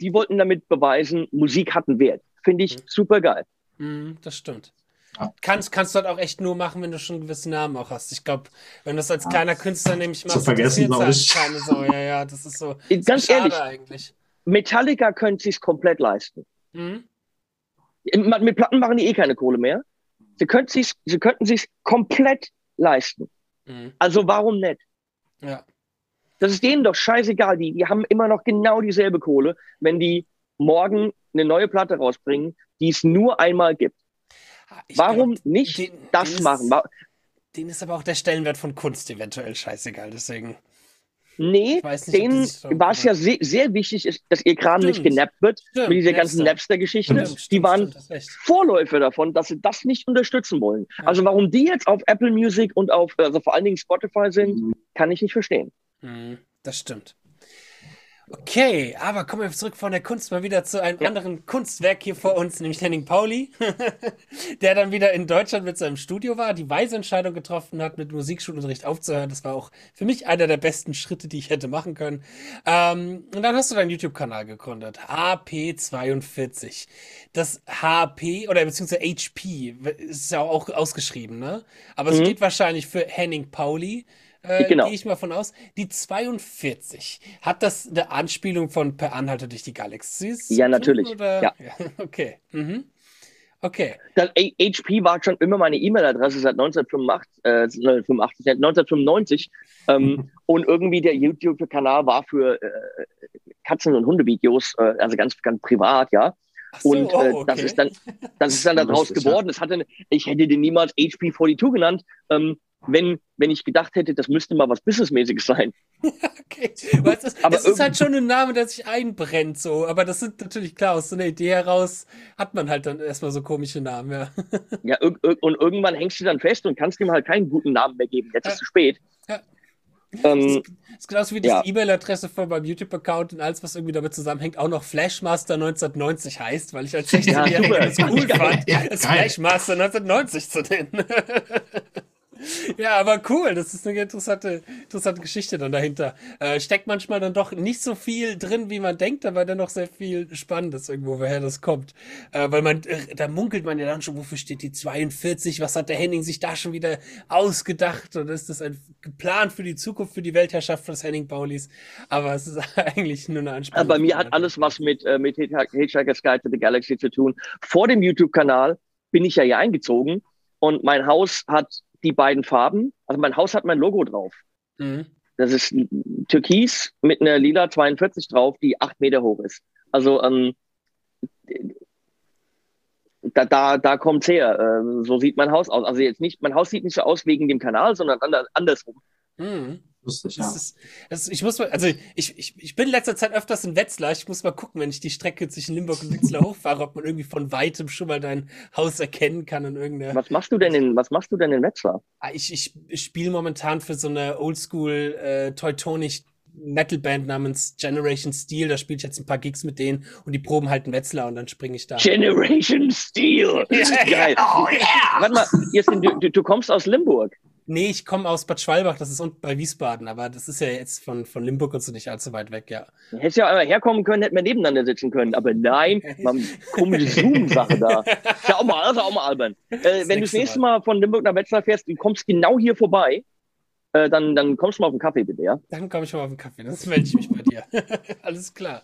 die wollten damit beweisen, Musik hat einen Wert. Finde ich Mhm. super geil. Mhm, das stimmt. Ja. Kannst, kannst du halt auch echt nur machen, wenn du schon gewisse Namen auch hast. Ich glaube, wenn du es als Ja. kleiner Künstler nämlich machst, vergessen, glaub halt ich. keine Sau. Ja, ja, das ist so. Ganz so ehrlich, eigentlich. Metallica könnte sich's komplett leisten. Mhm. Mit Platten machen die eh keine Kohle mehr. Sie könnten sich's, sie könnten sich's komplett leisten. Mhm. Also warum nicht? Ja. Das ist denen doch scheißegal. Die, die haben immer noch genau dieselbe Kohle, wenn die morgen eine neue Platte rausbringen, die es nur einmal gibt. Ich Warum glaub, nicht den- das den ist- machen? Wa- Denen ist aber auch der Stellenwert von Kunst eventuell scheißegal, deswegen. Nee, nicht, denen war es ja sehr, sehr wichtig, ist, dass ihr Kram nicht Stimmt. genappt wird Stimmt, mit dieser ganzen Napster. Napster-Geschichte. Die waren. Vorläufer davon, dass sie das nicht unterstützen wollen. Ja. Also warum die jetzt auf Apple Music und auf, also vor allen Dingen Spotify sind, kann ich nicht verstehen. Mhm, das stimmt. Okay, aber kommen wir zurück von der Kunst mal wieder zu einem Ja. anderen Kunstwerk hier vor uns, nämlich Henning Pauli, der dann wieder in Deutschland mit seinem Studio war, die weise Entscheidung getroffen hat, mit Musikschulunterricht aufzuhören. Das war auch für mich einer der besten Schritte, die ich hätte machen können. Ähm, und dann hast du deinen YouTube-Kanal gegründet, HP42. Das HP oder beziehungsweise HP ist ja auch ausgeschrieben, ne? Aber es Mhm. steht wahrscheinlich für Henning Pauli. Äh, Genau. Gehe ich mal von aus. Die 42. Hat das eine Anspielung von Per Anhalter durch die Galaxies? Ja, natürlich. Oder? Ja. Okay. Mhm. Okay. Das HP war schon immer meine E-Mail-Adresse seit 1985, äh, 1985, seit 1995. Ähm, und irgendwie der YouTube-Kanal war für äh, Katzen- und Hundevideos, äh, also ganz, ganz privat, ja. So, Und oh, äh, okay. das ist dann, das ist dann daraus geworden. Es hatte, ich hätte den niemals HP42 genannt, ähm, wenn, wenn ich gedacht hätte, das müsste mal was Businessmäßiges sein. Okay. Es ist, Aber es ist halt schon ein Name, der sich einbrennt, so. Aber das sind natürlich klar, aus so einer Idee heraus hat man halt dann erstmal so komische Namen, ja. Ja, und irgendwann hängst du dann fest und kannst ihm halt keinen guten Namen mehr geben. Jetzt Ja. ist zu spät. Ja. Ähm, Das ist genauso wie die ja. E-Mail-Adresse von meinem YouTube-Account und alles, was irgendwie damit zusammenhängt, auch noch Flashmaster 1990 heißt, weil ich als 16-Jähriger super. das cool fand, Ja, es. Flashmaster 1990 zu nennen. Ja, aber cool, das ist eine interessante, interessante Geschichte dann dahinter. Äh, steckt manchmal dann doch nicht so viel drin, wie man denkt, aber dennoch sehr viel Spannendes irgendwo, woher das kommt. Äh, weil man, äh, da munkelt man ja dann schon, wofür steht die 42? Was hat der Henning sich da schon wieder ausgedacht? Und ist das ein Plan für die Zukunft, für die Weltherrschaft des Henning Paulis? Aber es ist eigentlich nur eine Anspielung. Aber bei mir hat alles was mit, äh, mit Hitchhiker's Guide to the Galaxy zu tun. Vor dem YouTube-Kanal bin ich ja hier eingezogen und mein Haus hat die beiden Farben. Also mein Haus hat mein Logo drauf. Mhm. Das ist Türkis mit einer lila 42 drauf, die acht Meter hoch ist. Also ähm, da, da, da kommt's her. Ähm, so sieht mein Haus aus. Also jetzt nicht, mein Haus sieht nicht so aus wegen dem Kanal, sondern ander, andersrum. Mhm. Lustig, ja. Ist, ist, ich muss mal, also ich, ich, ich bin in letzter Zeit öfters in Wetzlar. Ich muss mal gucken, wenn ich die Strecke zwischen Limburg und Wetzlar hochfahre, ob man irgendwie von weitem schon mal dein Haus erkennen kann in irgendeiner. Was machst du denn in, was machst du denn in Wetzlar? Ah, Ich, ich, ich spiele momentan für so eine Oldschool äh, Teutonic Metalband namens Generation Steel. Da spiele ich jetzt ein paar Gigs mit denen und die proben halt in Wetzlar und dann springe ich da. Generation Steel. Geil. Oh, yeah. Warte mal, Jessin, du, du, du kommst aus Limburg. Nee, ich komme aus Bad Schwalbach, das ist unten bei Wiesbaden, aber das ist ja jetzt von, von Limburg und so nicht allzu weit weg, ja. Hättest ja einmal herkommen können, hätten wir nebeneinander sitzen können. Aber nein, man, komische Zoom-Sache da. Ist ja auch mal, das ist ja auch mal albern. Äh, wenn du das nächste nächste Mal von Limburg nach Wetzlar fährst, du kommst genau hier vorbei. Äh, dann, dann kommst du mal auf den Kaffee, bitte, ja? Dann komme ich mal auf den Kaffee, das melde ich mich bei dir. Alles klar.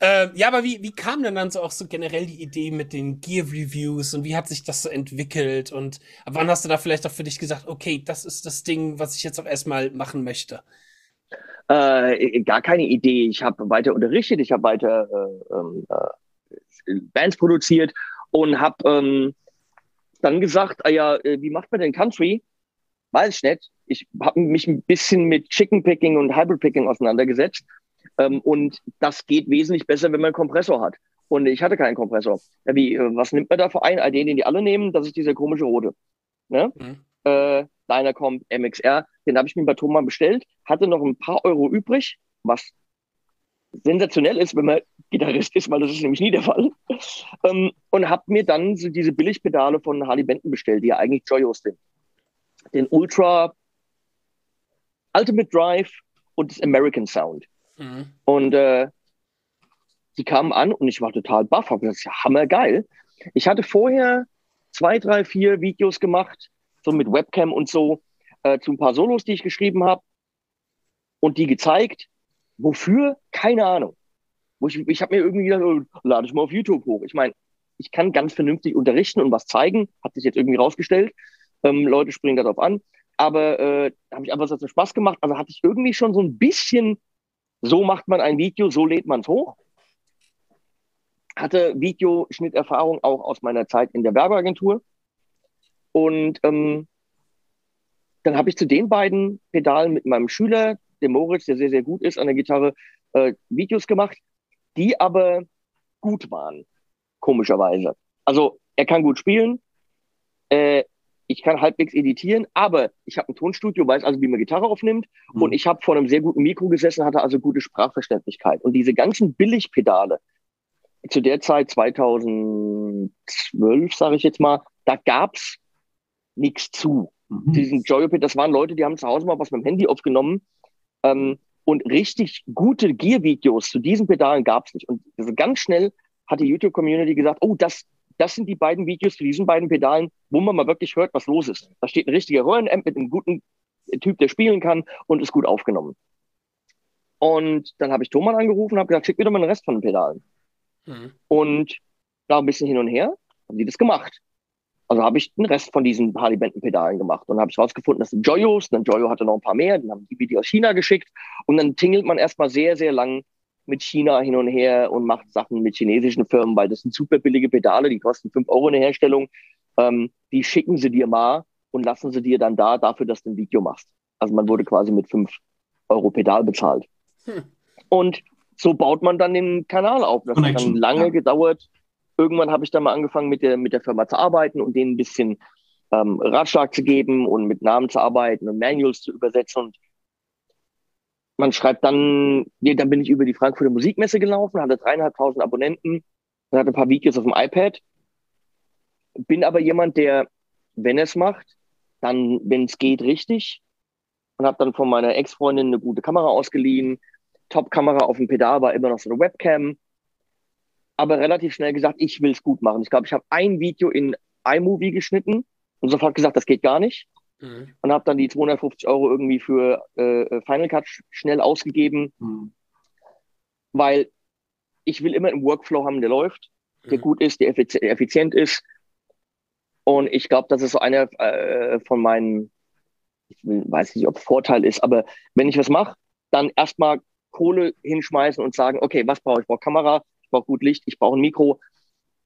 Äh, ja, aber wie, wie kam denn dann so auch so generell die Idee mit den Gear-Reviews und wie hat sich das so entwickelt und wann hast du da vielleicht auch für dich gesagt, okay, das ist das Ding, was ich jetzt auch erstmal machen möchte? Äh, gar keine Idee. Ich habe weiter unterrichtet, ich habe weiter äh, ähm, äh, Bands produziert und habe ähm, dann gesagt, ah ja, wie macht man denn Country? Weiß ich nicht. Ich habe mich ein bisschen mit Chicken Picking und Hybrid Picking auseinandergesetzt. Ähm, und das geht wesentlich besser, wenn man einen Kompressor hat. Und ich hatte keinen Kompressor. Ja, wie, äh, was nimmt man da für einen? Den, den die alle nehmen, das ist dieser komische rote. Ne? Mhm. Äh, Dynacomp MXR, den habe ich mir bei Thomas bestellt, hatte noch ein paar Euro übrig, was sensationell ist, wenn man Gitarrist ist, weil das ist nämlich nie der Fall. Ähm, und habe mir dann so diese Billigpedale von Harley Benton bestellt, die ja eigentlich Joyos sind. Den Ultra Ultimate Drive und das American Sound. Mhm. Und äh, die kamen an und ich war total baff, habe gesagt, ja, hammergeil. Ich hatte vorher zwei, drei, vier Videos gemacht, so mit Webcam und so, äh, zu ein paar Solos, die ich geschrieben habe und die gezeigt. Wofür? Keine Ahnung. Ich ich habe mir irgendwie gedacht, oh, lade ich mal auf YouTube hoch. Ich meine, ich kann ganz vernünftig unterrichten und was zeigen, hat sich jetzt irgendwie rausgestellt. Ähm, Leute springen darauf an. Aber äh, habe ich einfach so Spaß gemacht. Also hatte ich irgendwie schon so ein bisschen, so macht man ein Video, so lädt man es hoch. Hatte Videoschnitterfahrung auch aus meiner Zeit in der Werbeagentur. Und ähm, dann habe ich zu den beiden Pedalen mit meinem Schüler, dem Moritz, der sehr, sehr gut ist an der Gitarre, äh, Videos gemacht, die aber gut waren, komischerweise. Also er kann gut spielen, äh, ich kann halbwegs editieren, aber ich habe ein Tonstudio, weiß also, wie man Gitarre aufnimmt mhm. und ich habe vor einem sehr guten Mikro gesessen, hatte also gute Sprachverständlichkeit. Und diese ganzen Billigpedale, zu der Zeit 2012, sage ich jetzt mal, da gab's nichts zu. Mhm. Diesen Joyoped, das waren Leute, die haben zu Hause mal was mit dem Handy aufgenommen. Ähm, und richtig gute Gear-Videos zu diesen Pedalen gab es nicht. Und ganz schnell hat die YouTube-Community gesagt, oh, das, das sind die beiden Videos zu diesen beiden Pedalen, wo man mal wirklich hört, was los ist. Da steht ein richtiger Röhrenamp mit einem guten Typ, der spielen kann und ist gut aufgenommen. Und dann habe ich Thomas angerufen und habe gesagt, schick mir doch mal den Rest von den Pedalen. Mhm. Und da ein bisschen hin und her haben die das gemacht. Also habe ich den Rest von diesen Harley-Benton-Pedalen gemacht und habe ich rausgefunden, das sind Joyos. Dann Joyo hatte noch ein paar mehr, dann haben die die aus China geschickt. Und dann tingelt man erstmal sehr, sehr lang mit China hin und her und macht Sachen mit chinesischen Firmen, weil das sind super billige Pedale, die kosten fünf Euro in der Herstellung. Ähm, die schicken sie dir mal und lassen sie dir dann da dafür, dass du ein Video machst. Also man wurde quasi mit fünf Euro Pedal bezahlt. Hm. Und so baut man dann den Kanal auf. Das hat dann lange ja. gedauert, irgendwann habe ich dann mal angefangen, mit der, mit der Firma zu arbeiten und denen ein bisschen ähm, Ratschlag zu geben und mit Namen zu arbeiten und Manuals zu übersetzen. Und man schreibt dann, nee, dann bin ich über die Frankfurter Musikmesse gelaufen, hatte dreieinhalbtausend Abonnenten hatte ein paar Videos auf dem iPad. Bin aber jemand, der, wenn es macht, dann, wenn es geht, richtig. Und habe dann von meiner Ex-Freundin eine gute Kamera ausgeliehen. Top-Kamera auf dem Pedal war immer noch so eine Webcam aber relativ schnell gesagt, ich will es gut machen. Ich glaube, ich habe ein Video in iMovie geschnitten und sofort gesagt, das geht gar nicht. Mhm. Und habe dann die 250 Euro irgendwie für äh, äh, Final Cut sch schnell ausgegeben, mhm. weil ich will immer einen Workflow haben, der läuft, der mhm. gut ist, der effiz effizient ist. Und ich glaube, das ist so einer äh, von meinen, ich weiß nicht, ob Vorteil ist, aber wenn ich was mache, dann erstmal Kohle hinschmeißen und sagen, okay, was brauche ich? Ich brauche Kamera, ich brauche gut Licht, ich brauche ein Mikro.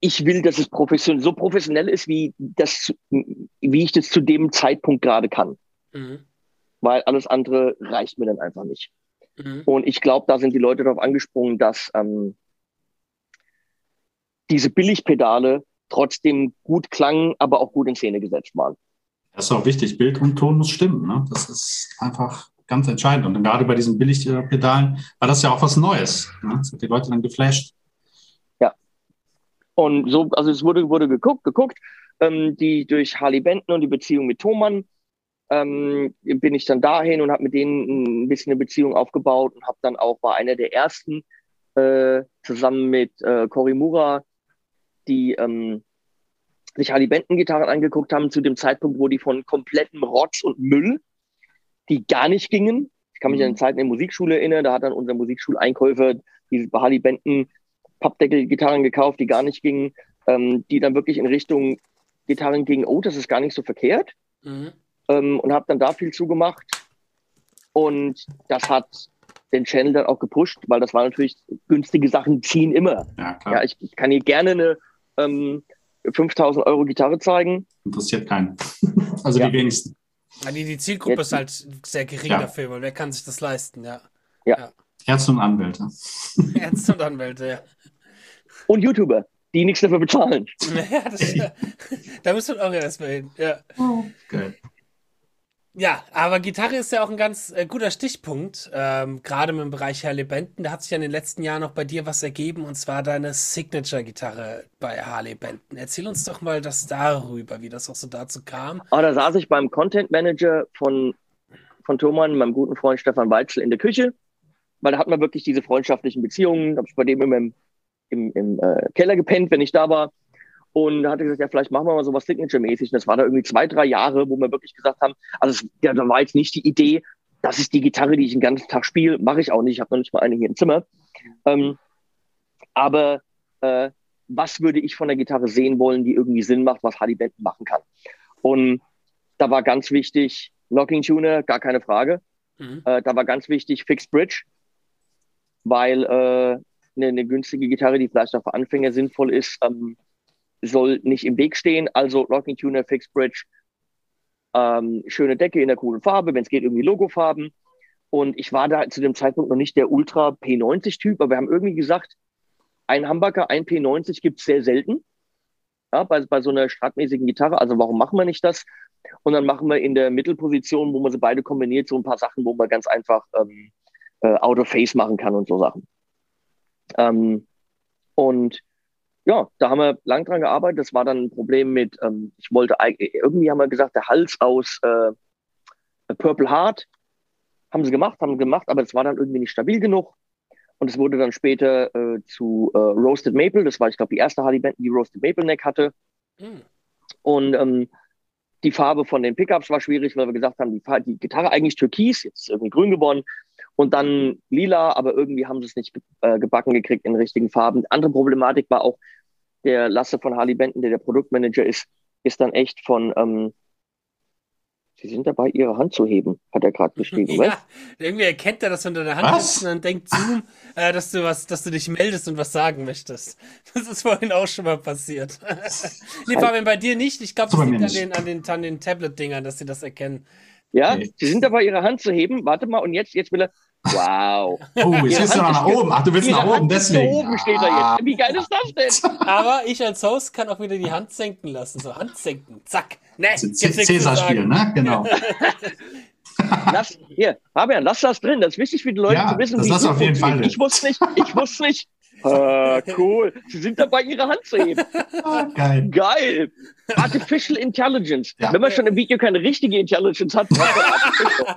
Ich will, dass es professionell, so professionell ist, wie, das, wie ich das zu dem Zeitpunkt gerade kann. Mhm. Weil alles andere reicht mir dann einfach nicht. Mhm. Und ich glaube, da sind die Leute darauf angesprungen, dass ähm, diese Billigpedale trotzdem gut klangen, aber auch gut in Szene gesetzt waren. Das ist auch wichtig. Bild und Ton muss stimmen. Ne? Das ist einfach ganz entscheidend. Und gerade bei diesen Billigpedalen war das ja auch was Neues. Ne? Das hat die Leute dann geflasht. Und so, also es wurde, wurde geguckt, geguckt, ähm, die durch Harley Benton und die Beziehung mit Thomann ähm, bin ich dann dahin und habe mit denen ein bisschen eine Beziehung aufgebaut und habe dann auch war einer der ersten äh, zusammen mit äh, Cory Mura, die ähm, sich Harley Benton Gitarren angeguckt haben zu dem Zeitpunkt, wo die von komplettem Rotz und Müll die gar nicht gingen. Ich kann mich Mhm. an Zeiten in der Musikschule erinnern, da hat dann unser Musikschuleinkäufer diese bei Harley Benton Pappdeckel-Gitarren gekauft, die gar nicht gingen, ähm, die dann wirklich in Richtung Gitarren gingen, oh, das ist gar nicht so verkehrt Mhm. ähm, und habe dann da viel zugemacht. Und das hat den Channel dann auch gepusht, weil das war natürlich günstige Sachen ziehen immer. Ja, klar. Ja, ich, ich kann hier gerne eine ähm, 5000 Euro Gitarre zeigen. Interessiert keinen. Also Ja. die wenigsten. Ja, die, die Zielgruppe Jetzt- ist halt sehr gering Ja. dafür, weil wer kann sich das leisten, ja. Ärzte und Anwälte. Ärzte und Anwälte, ja. Und YouTuber, die nichts dafür bezahlen. Ja, das, da müssen wir auch erstmal hin. Ja. Geil. ja, aber Gitarre ist ja auch ein ganz äh, guter Stichpunkt, ähm, gerade im Bereich Harley Benton. Da hat sich ja in den letzten Jahren auch bei dir was ergeben, und zwar deine Signature-Gitarre bei Harley Benton. Erzähl uns doch mal das darüber, wie das auch so dazu kam. Aber da saß ich beim Content Manager von, von Thomann, meinem guten Freund Stefan Weitzel, in der Küche, weil da hat man wirklich diese freundschaftlichen Beziehungen. Habe ich bei dem immer im, im, im äh, Keller gepennt, wenn ich da war. Und da hat er gesagt, ja, vielleicht machen wir mal sowas Signature-mäßig. Und das war da irgendwie zwei, drei Jahre, wo wir wirklich gesagt haben, also es, ja, da war jetzt nicht die Idee, das ist die Gitarre, die ich den ganzen Tag spiele. Mache ich auch nicht. Ich habe noch nicht mal eine hier im Zimmer. Ähm, aber äh, was würde ich von der Gitarre sehen wollen, die irgendwie Sinn macht, was Harley Benton machen kann? Und da war ganz wichtig, Locking Tuner, gar keine Frage. Mhm. Äh, da war ganz wichtig Fixed Bridge, weil äh, eine, eine günstige Gitarre, die vielleicht auch für Anfänger sinnvoll ist, ähm, soll nicht im Weg stehen. Also Locking Tuner, Fixed Bridge, ähm, schöne Decke in der coolen Farbe, wenn es geht, irgendwie Logofarben. Und ich war da zu dem Zeitpunkt noch nicht der Ultra P90-Typ, aber wir haben irgendwie gesagt, ein Humbucker, ein P90 gibt es sehr selten. Ja, bei, bei so einer stratmäßigen Gitarre. Also warum machen wir nicht das? Und dann machen wir in der Mittelposition, wo man sie beide kombiniert, so ein paar Sachen, wo man ganz einfach ähm, äh, Out of Face machen kann und so Sachen. Ähm, und ja, da haben wir lang dran gearbeitet. Das war dann ein Problem mit, ähm, ich wollte irgendwie haben wir gesagt, der Hals aus äh, Purple Heart haben sie gemacht, haben gemacht, aber es war dann irgendwie nicht stabil genug. Und es wurde dann später äh, zu äh, Roasted Maple. Das war, ich glaube, die erste Harley Benton, die Roasted Maple Neck hatte. Mhm. Und ähm, die Farbe von den Pickups war schwierig, weil wir gesagt haben, die, die Gitarre eigentlich türkis, jetzt ist irgendwie grün geworden. Und dann lila, aber irgendwie haben sie es nicht äh, gebacken gekriegt in richtigen Farben. Andere Problematik war auch, der Lasse von Harley Benton, der der Produktmanager ist, ist dann echt von, ähm, Sie sind dabei, Ihre Hand zu heben, hat er gerade geschrieben. Ja, was? irgendwie erkennt er das unter der Hand Was? ist und dann denkt Zoom, äh, dass du was, dass du dich meldest und was sagen möchtest. Das ist vorhin auch schon mal passiert. nee, Fabian, bei dir nicht. Ich glaube, das bei liegt an den, an den, an den Tablet-Dingern, dass sie das erkennen. Ja, Okay. Sie sind dabei, Ihre Hand zu heben. Warte mal, und jetzt, jetzt will er. Wow. Oh, jetzt willst du noch nach oben. Ach, du willst Ihre nach oben, Hand deswegen. Oben steht er Ah. jetzt. Wie geil ist das denn? Aber ich als Host kann auch wieder die Hand senken lassen. So, Hand senken. Zack. Nee, Cäsar-Spiel, ne? Genau. Lass, hier, Fabian, lass das drin. Das ist wichtig für die Leute Ja, zu wissen, das wie lass es auf jeden. Fall Ich wusste nicht, ich wusste nicht. Äh, cool. Sie sind dabei, Ihre Hand zu heben. Geil. Geil. Artificial Intelligence. Ja. Wenn man schon im Video keine richtige Intelligence hat, braucht man Artificial.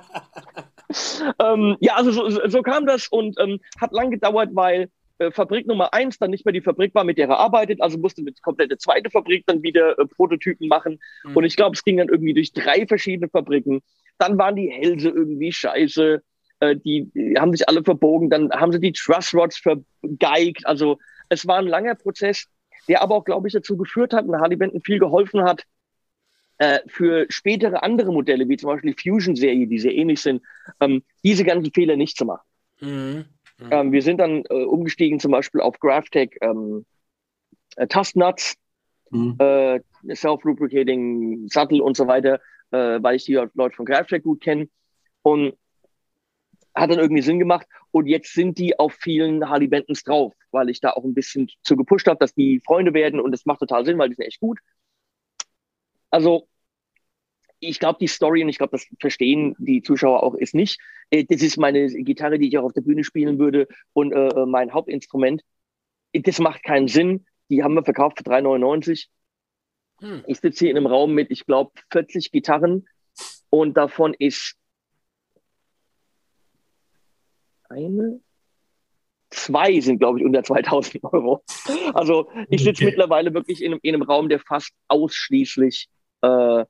ähm, ja, also so, so- so kam das und ähm, hat lang gedauert, weil äh, Fabrik Nummer eins dann nicht mehr die Fabrik war, mit der er arbeitet, also musste eine komplette zweite Fabrik dann wieder äh, Prototypen machen. Mhm. Und ich glaube, es ging dann irgendwie durch drei verschiedene Fabriken. Dann waren die Hälse irgendwie scheiße. Äh, die, die haben sich alle verbogen. Dann haben sie die Truss Rods vergeigt. Also es war ein langer Prozess, der aber auch, glaube ich, dazu geführt hat und Harley Benton viel geholfen hat, äh, für spätere andere Modelle, wie zum Beispiel die Fusion-Serie, die sehr ähnlich sind, ähm, diese ganzen Fehler nicht zu machen. Mhm. Mhm. Ähm, wir sind dann äh, umgestiegen zum Beispiel auf GraphTech ähm, äh, Tastnuts, Hm. äh, Self-Lubricating Sattel und so weiter, äh, weil ich die Leute von GraphTech gut kenne. Und hat dann irgendwie Sinn gemacht. Und jetzt sind die auf vielen Harley Bentons drauf, weil ich da auch ein bisschen zu gepusht habe, dass die Freunde werden und es macht total Sinn, weil die sind echt gut. Also, ich glaube, die Story, und ich glaube, das verstehen die Zuschauer auch, ist nicht, äh, das ist meine Gitarre, die ich auch auf der Bühne spielen würde und äh, mein Hauptinstrument. Das macht keinen Sinn. Die haben wir verkauft für 3,99. Hm. Ich sitze hier in einem Raum mit, ich glaube, 40 Gitarren und davon ist eine, zwei sind, glaube ich, unter 2000 Euro. Also ich sitze Okay. mittlerweile wirklich in, einem- in einem Raum, der fast ausschließlich äh,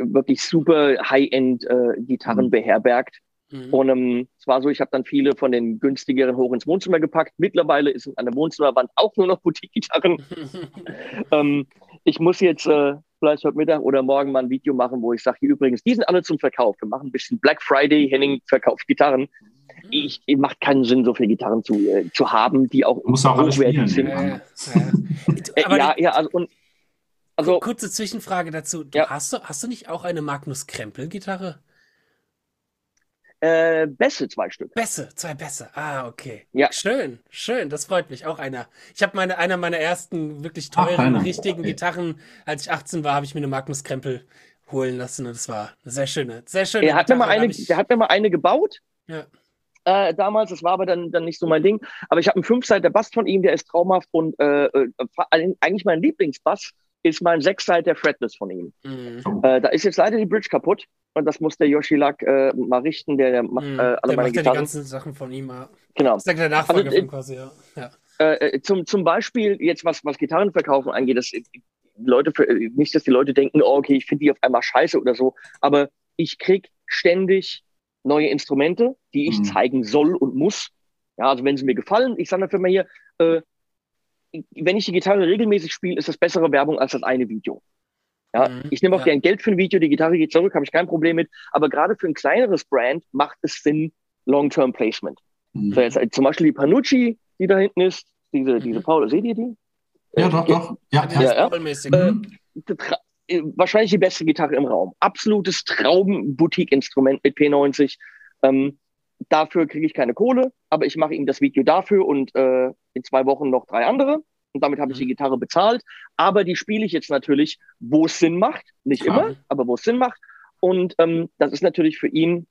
wirklich super High-End-Gitarren äh, mhm. beherbergt. Mhm. Und ähm, es war so, ich habe dann viele von den günstigeren hoch ins Wohnzimmer gepackt. Mittlerweile ist an der Wohnzimmerwand auch nur noch Boutique-Gitarren. ähm, ich muss jetzt äh, vielleicht heute Mittag oder morgen mal ein Video machen, wo ich sage, übrigens, die sind alle zum Verkauf. Wir machen ein bisschen Black Friday, Henning verkauft Gitarren. Mhm. Ich, ich macht keinen Sinn, so viele Gitarren zu, äh, zu haben, die auch, muss auch hochwertig sind. Ja, ja. äh, ja, ja, also, und, also kurze Zwischenfrage dazu. Du, ja. hast, du, hast du nicht auch eine Magnus Krempel-Gitarre? Äh, Bässe, zwei Stück. Bässe, zwei Bässe. Ah, okay. Ja. Schön, schön. Das freut mich. Auch einer. Ich habe meine, einer meiner ersten wirklich teuren, Ach, richtigen okay. Gitarren, als ich 18 war, habe ich mir eine Magnus Krempel holen lassen und das war eine sehr schöne, sehr schöne. Er hat Gitarre, mir mal eine, ich... der hat mir mal eine gebaut. Ja. Äh, damals, das war aber dann, dann nicht so mein Ding. Aber ich habe einen Fünfseiter Bass von ihm, der ist traumhaft und äh, äh eigentlich mein Lieblingsbass ist mein Sechsseiter Fretless von ihm. Mhm. Äh, da ist jetzt leider die Bridge kaputt und das muss der Yoshi Lack äh, mal richten, der, der macht mhm. äh, alle der meine macht Gitarren. Ja die ganzen Sachen von ihm. Genau. Das ist der Nachfolger also, von quasi, ja. ja. Äh, äh, zum, zum Beispiel jetzt was, was Gitarrenverkaufen angeht, das, Leute, nicht, dass die Leute denken, oh, okay, ich finde die auf einmal scheiße oder so, aber ich krieg ständig neue Instrumente, die ich mhm. zeigen soll und muss. Ja, also wenn sie mir gefallen, ich sage dafür mal hier, äh, wenn ich die Gitarre regelmäßig spiele, ist das bessere Werbung als das eine Video. Ja, mhm, ich nehme auch ja. gern Geld für ein Video, die Gitarre geht zurück, habe ich kein Problem mit. Aber gerade für ein kleineres Brand macht es Sinn, Long-Term Placement. Mhm. So jetzt, äh, zum Beispiel die Panucci, die da hinten ist, diese, mhm. diese Paul, seht ihr die? Ja, äh, doch, doch. Ja, ja, ja. ja. Äh, äh, wahrscheinlich die beste Gitarre im Raum. Absolutes Traum-Boutique-Instrument mit P90. Ähm, dafür kriege ich keine Kohle, aber ich mache ihm das Video dafür und äh, in zwei Wochen noch drei andere. Und damit habe ich die mhm. Gitarre bezahlt. Aber die spiele ich jetzt natürlich, wo es Sinn macht. Nicht Klar. immer, aber wo es Sinn macht. Und ähm, das ist natürlich für ihn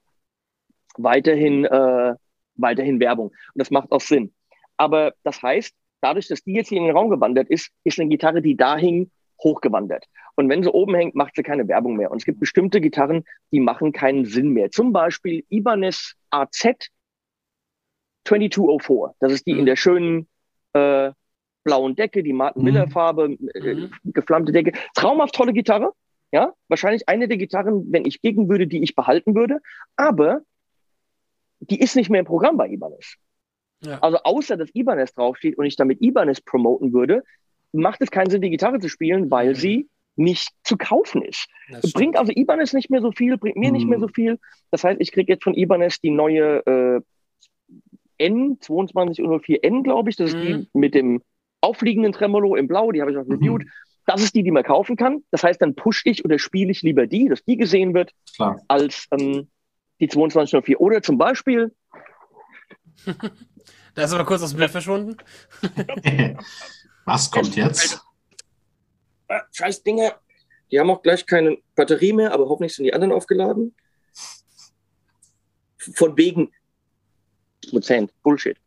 weiterhin, äh, weiterhin Werbung. Und das macht auch Sinn. Aber das heißt, dadurch, dass die jetzt hier in den Raum gewandert ist, ist eine Gitarre, die da hing, hochgewandert. Und wenn sie oben hängt, macht sie keine Werbung mehr. Und es gibt bestimmte Gitarren, die machen keinen Sinn mehr. Zum Beispiel Ibanez AZ 2204. Das ist die mhm. in der schönen äh, blauen Decke, die Martin Miller mhm. Farbe, äh, mhm. geflammte Decke. Traumhaft tolle Gitarre. Ja, wahrscheinlich eine der Gitarren, wenn ich gegen würde, die ich behalten würde. Aber die ist nicht mehr im Programm bei Ibanez. Ja. Also außer dass Ibanez draufsteht und ich damit Ibanez promoten würde, macht es keinen Sinn, die Gitarre zu spielen, weil mhm. sie nicht zu kaufen ist. Bringt also Ibanez nicht mehr so viel, bringt mir mhm. nicht mehr so viel. Das heißt, ich kriege jetzt von Ibanez die neue äh, N2204N, glaube ich. Das ist die mhm. mit dem auffliegenden Tremolo im Blau, die habe ich auch reviewed. Mhm. Das ist die, die man kaufen kann. Das heißt, dann pushe ich oder spiele ich lieber die, dass die gesehen wird, Klar. als ähm, die 2204. Oder zum Beispiel. da ist aber kurz aus dem Bild verschwunden. Was kommt jetzt? Ah, scheiß Dinge. Die haben auch gleich keine Batterie mehr, aber hoffentlich sind die anderen aufgeladen. Von wegen Prozent. Bullshit.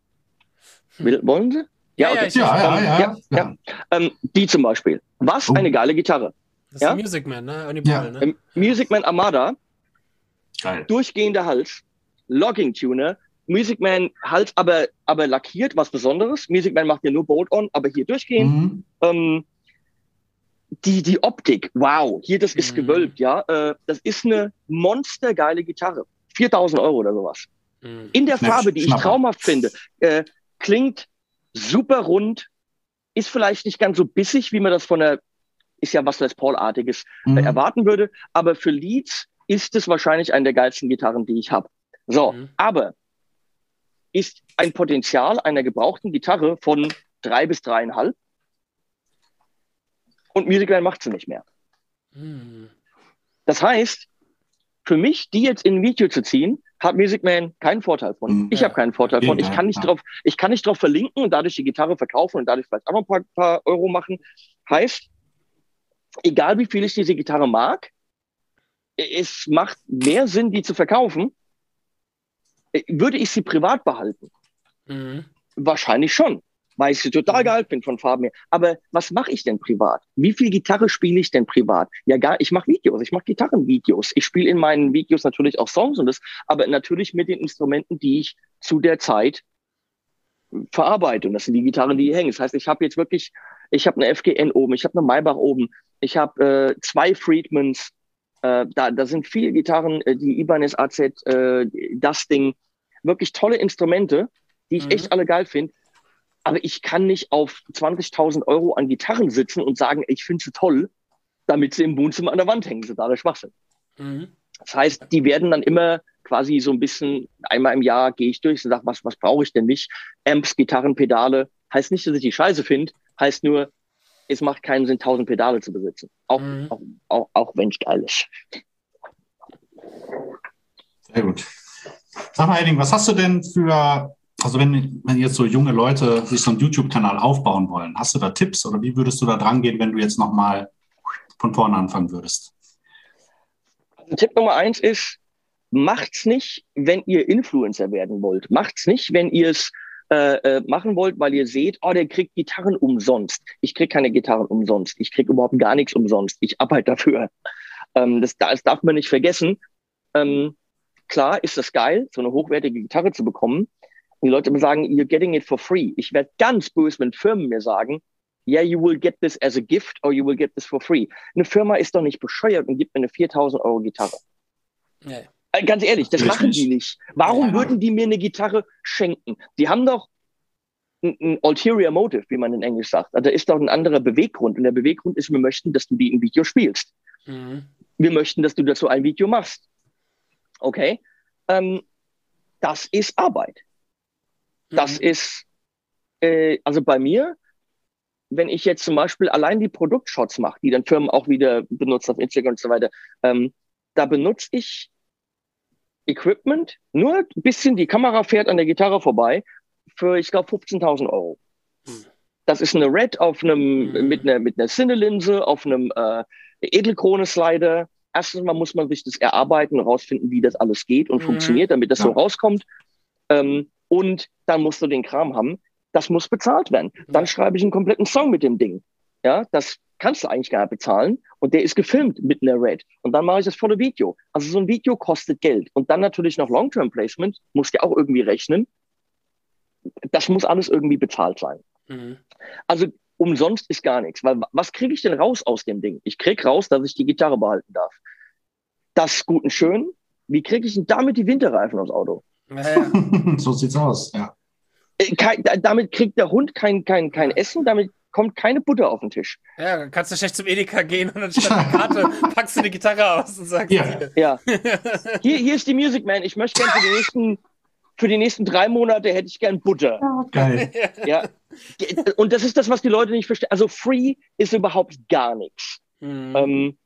Will, wollen sie? Ja, okay. ja, ja, ja, ja, ja. Ähm, die zum Beispiel. Was oh. eine geile Gitarre. Das ist ja? Music Man, ne? Anibal, ne? Ähm, Music Man Armada. Geil. Durchgehender Hals. Logging Tuner. Music Man Hals aber, aber lackiert, was Besonderes. Music Man macht ja nur Bolt-On, aber hier durchgehend. Mhm. Ähm, die, die Optik, wow, hier, das ist mhm. gewölbt, ja. Äh, das ist eine monstergeile Gitarre. 4000 Euro oder sowas. Mhm. In der Farbe, die ich traumhaft finde. Äh, klingt super rund, ist vielleicht nicht ganz so bissig, wie man das von der, ist ja was Les Paul-artiges äh, mhm. erwarten würde, aber für Leads ist es wahrscheinlich eine der geilsten Gitarren, die ich habe. So, mhm. aber ist ein Potenzial einer gebrauchten Gitarre von drei bis dreieinhalb und Musicman macht sie nicht mehr. Mhm. Das heißt, für mich, die jetzt in ein Video zu ziehen, hat Music Man keinen Vorteil von. Mhm. Ich habe keinen Vorteil von. Ich kann nicht drauf, ich kann nicht drauf verlinken und dadurch die Gitarre verkaufen und dadurch vielleicht auch noch ein paar, paar Euro machen. Heißt, egal wie viel ich diese Gitarre mag, es macht mehr Sinn, die zu verkaufen. Würde ich sie privat behalten? Mhm. Wahrscheinlich schon weil ich sie total mhm. geil finde von Farben her. Aber was mache ich denn privat? Wie viel Gitarre spiele ich denn privat? Ja, gar, ich mache Videos, ich mache Gitarrenvideos. Ich spiele in meinen Videos natürlich auch Songs und das, aber natürlich mit den Instrumenten, die ich zu der Zeit verarbeite. Und das sind die Gitarren, die hier hängen. Das heißt, ich habe jetzt wirklich, ich habe eine FGN oben, ich habe eine Maybach oben, ich habe äh, zwei Friedmans, Äh, da, da sind viele Gitarren, äh, die Ibanez AZ, äh, das Ding, wirklich tolle Instrumente, die ich mhm. echt alle geil finde. Aber ich kann nicht auf 20.000 Euro an Gitarren sitzen und sagen, ich finde sie toll, damit sie im Wohnzimmer an der Wand hängen. Ist totaler Schwachsinn. Mhm. Das heißt, die werden dann immer quasi so ein bisschen, einmal im Jahr gehe ich durch und sage, was, was brauche ich denn nicht? Amps, Gitarren, Pedale. Heißt nicht, dass ich die scheiße finde, heißt nur, es macht keinen Sinn, tausend Pedale zu besitzen. Auch, mhm. auch, auch, auch wenn es geil ist. Sehr gut. Sag mal, Edding, was hast du denn für, also wenn, wenn jetzt so junge Leute sich so einen YouTube-Kanal aufbauen wollen, hast du da Tipps oder wie würdest du da dran gehen, wenn du jetzt nochmal von vorne anfangen würdest? Also Tipp Nummer eins ist, macht's nicht, wenn ihr Influencer werden wollt. Macht's nicht, wenn ihr es äh, äh, machen wollt, weil ihr seht, oh, der kriegt Gitarren umsonst. Ich krieg keine Gitarren umsonst. Ich krieg überhaupt gar nichts umsonst. Ich arbeite dafür. Ähm, das, das darf man nicht vergessen. Ähm, klar ist das geil, so eine hochwertige Gitarre zu bekommen. Die Leute immer sagen, you're getting it for free. Ich werde ganz böse, wenn Firmen mir sagen, yeah, you will get this as a gift or you will get this for free. Eine Firma ist doch nicht bescheuert und gibt mir eine 4000 Euro Gitarre. Ja. Äh, ganz ehrlich, das machen die nicht. Warum ja. würden die mir eine Gitarre schenken? Die haben doch ein, ein ulterior motive, wie man in Englisch sagt. Also da ist doch ein anderer Beweggrund. Und der Beweggrund ist, wir möchten, dass du die im Video spielst. Mhm. Wir möchten, dass du dazu ein Video machst. Okay? Ähm, das ist Arbeit. Mhm. Das ist, äh, also bei mir, wenn ich jetzt zum Beispiel allein die Produktshots mache, die dann Firmen auch wieder benutzen auf Instagram und so weiter, ähm, da benutze ich Equipment, nur ein bisschen die Kamera fährt an der Gitarre vorbei für, ich glaube, 15.000 Euro. Hm. Das ist eine Red auf einem, mhm. mit einer, mit einer Cine-Linse, auf einem äh, Edelkrone-Slider. Erstens mal muss man sich das erarbeiten, rausfinden, wie das alles geht und mhm. funktioniert, damit das ja. so rauskommt. Ähm, und dann musst du den Kram haben. Das muss bezahlt werden. Dann schreibe ich einen kompletten Song mit dem Ding. Ja, das kannst du eigentlich gar nicht bezahlen. Und der ist gefilmt mit einer Red. Und dann mache ich das volle Video. Also so ein Video kostet Geld. Und dann natürlich noch Long-Term Placement, musst du auch irgendwie rechnen. Das muss alles irgendwie bezahlt sein. Mhm. Also umsonst ist gar nichts. Weil was kriege ich denn raus aus dem Ding? Ich kriege raus, dass ich die Gitarre behalten darf. Das ist gut und schön. Wie kriege ich denn damit die Winterreifen aufs Auto? Ja, so sieht's aus, ja. Äh, kein, damit kriegt der Hund kein, kein, kein Essen, damit kommt keine Butter auf den Tisch. Ja, dann kannst du schlecht zum Edeka gehen und dann statt der Karte packst du die Gitarre aus und sagst ja. ja. Hier, hier ist die Music Man. Ich möchte gerne für die nächsten für die nächsten drei Monate hätte ich gern Butter. Oh, geil. Ja. Und das ist das, was die Leute nicht verstehen. Also free ist überhaupt gar nichts. Mhm. Ähm,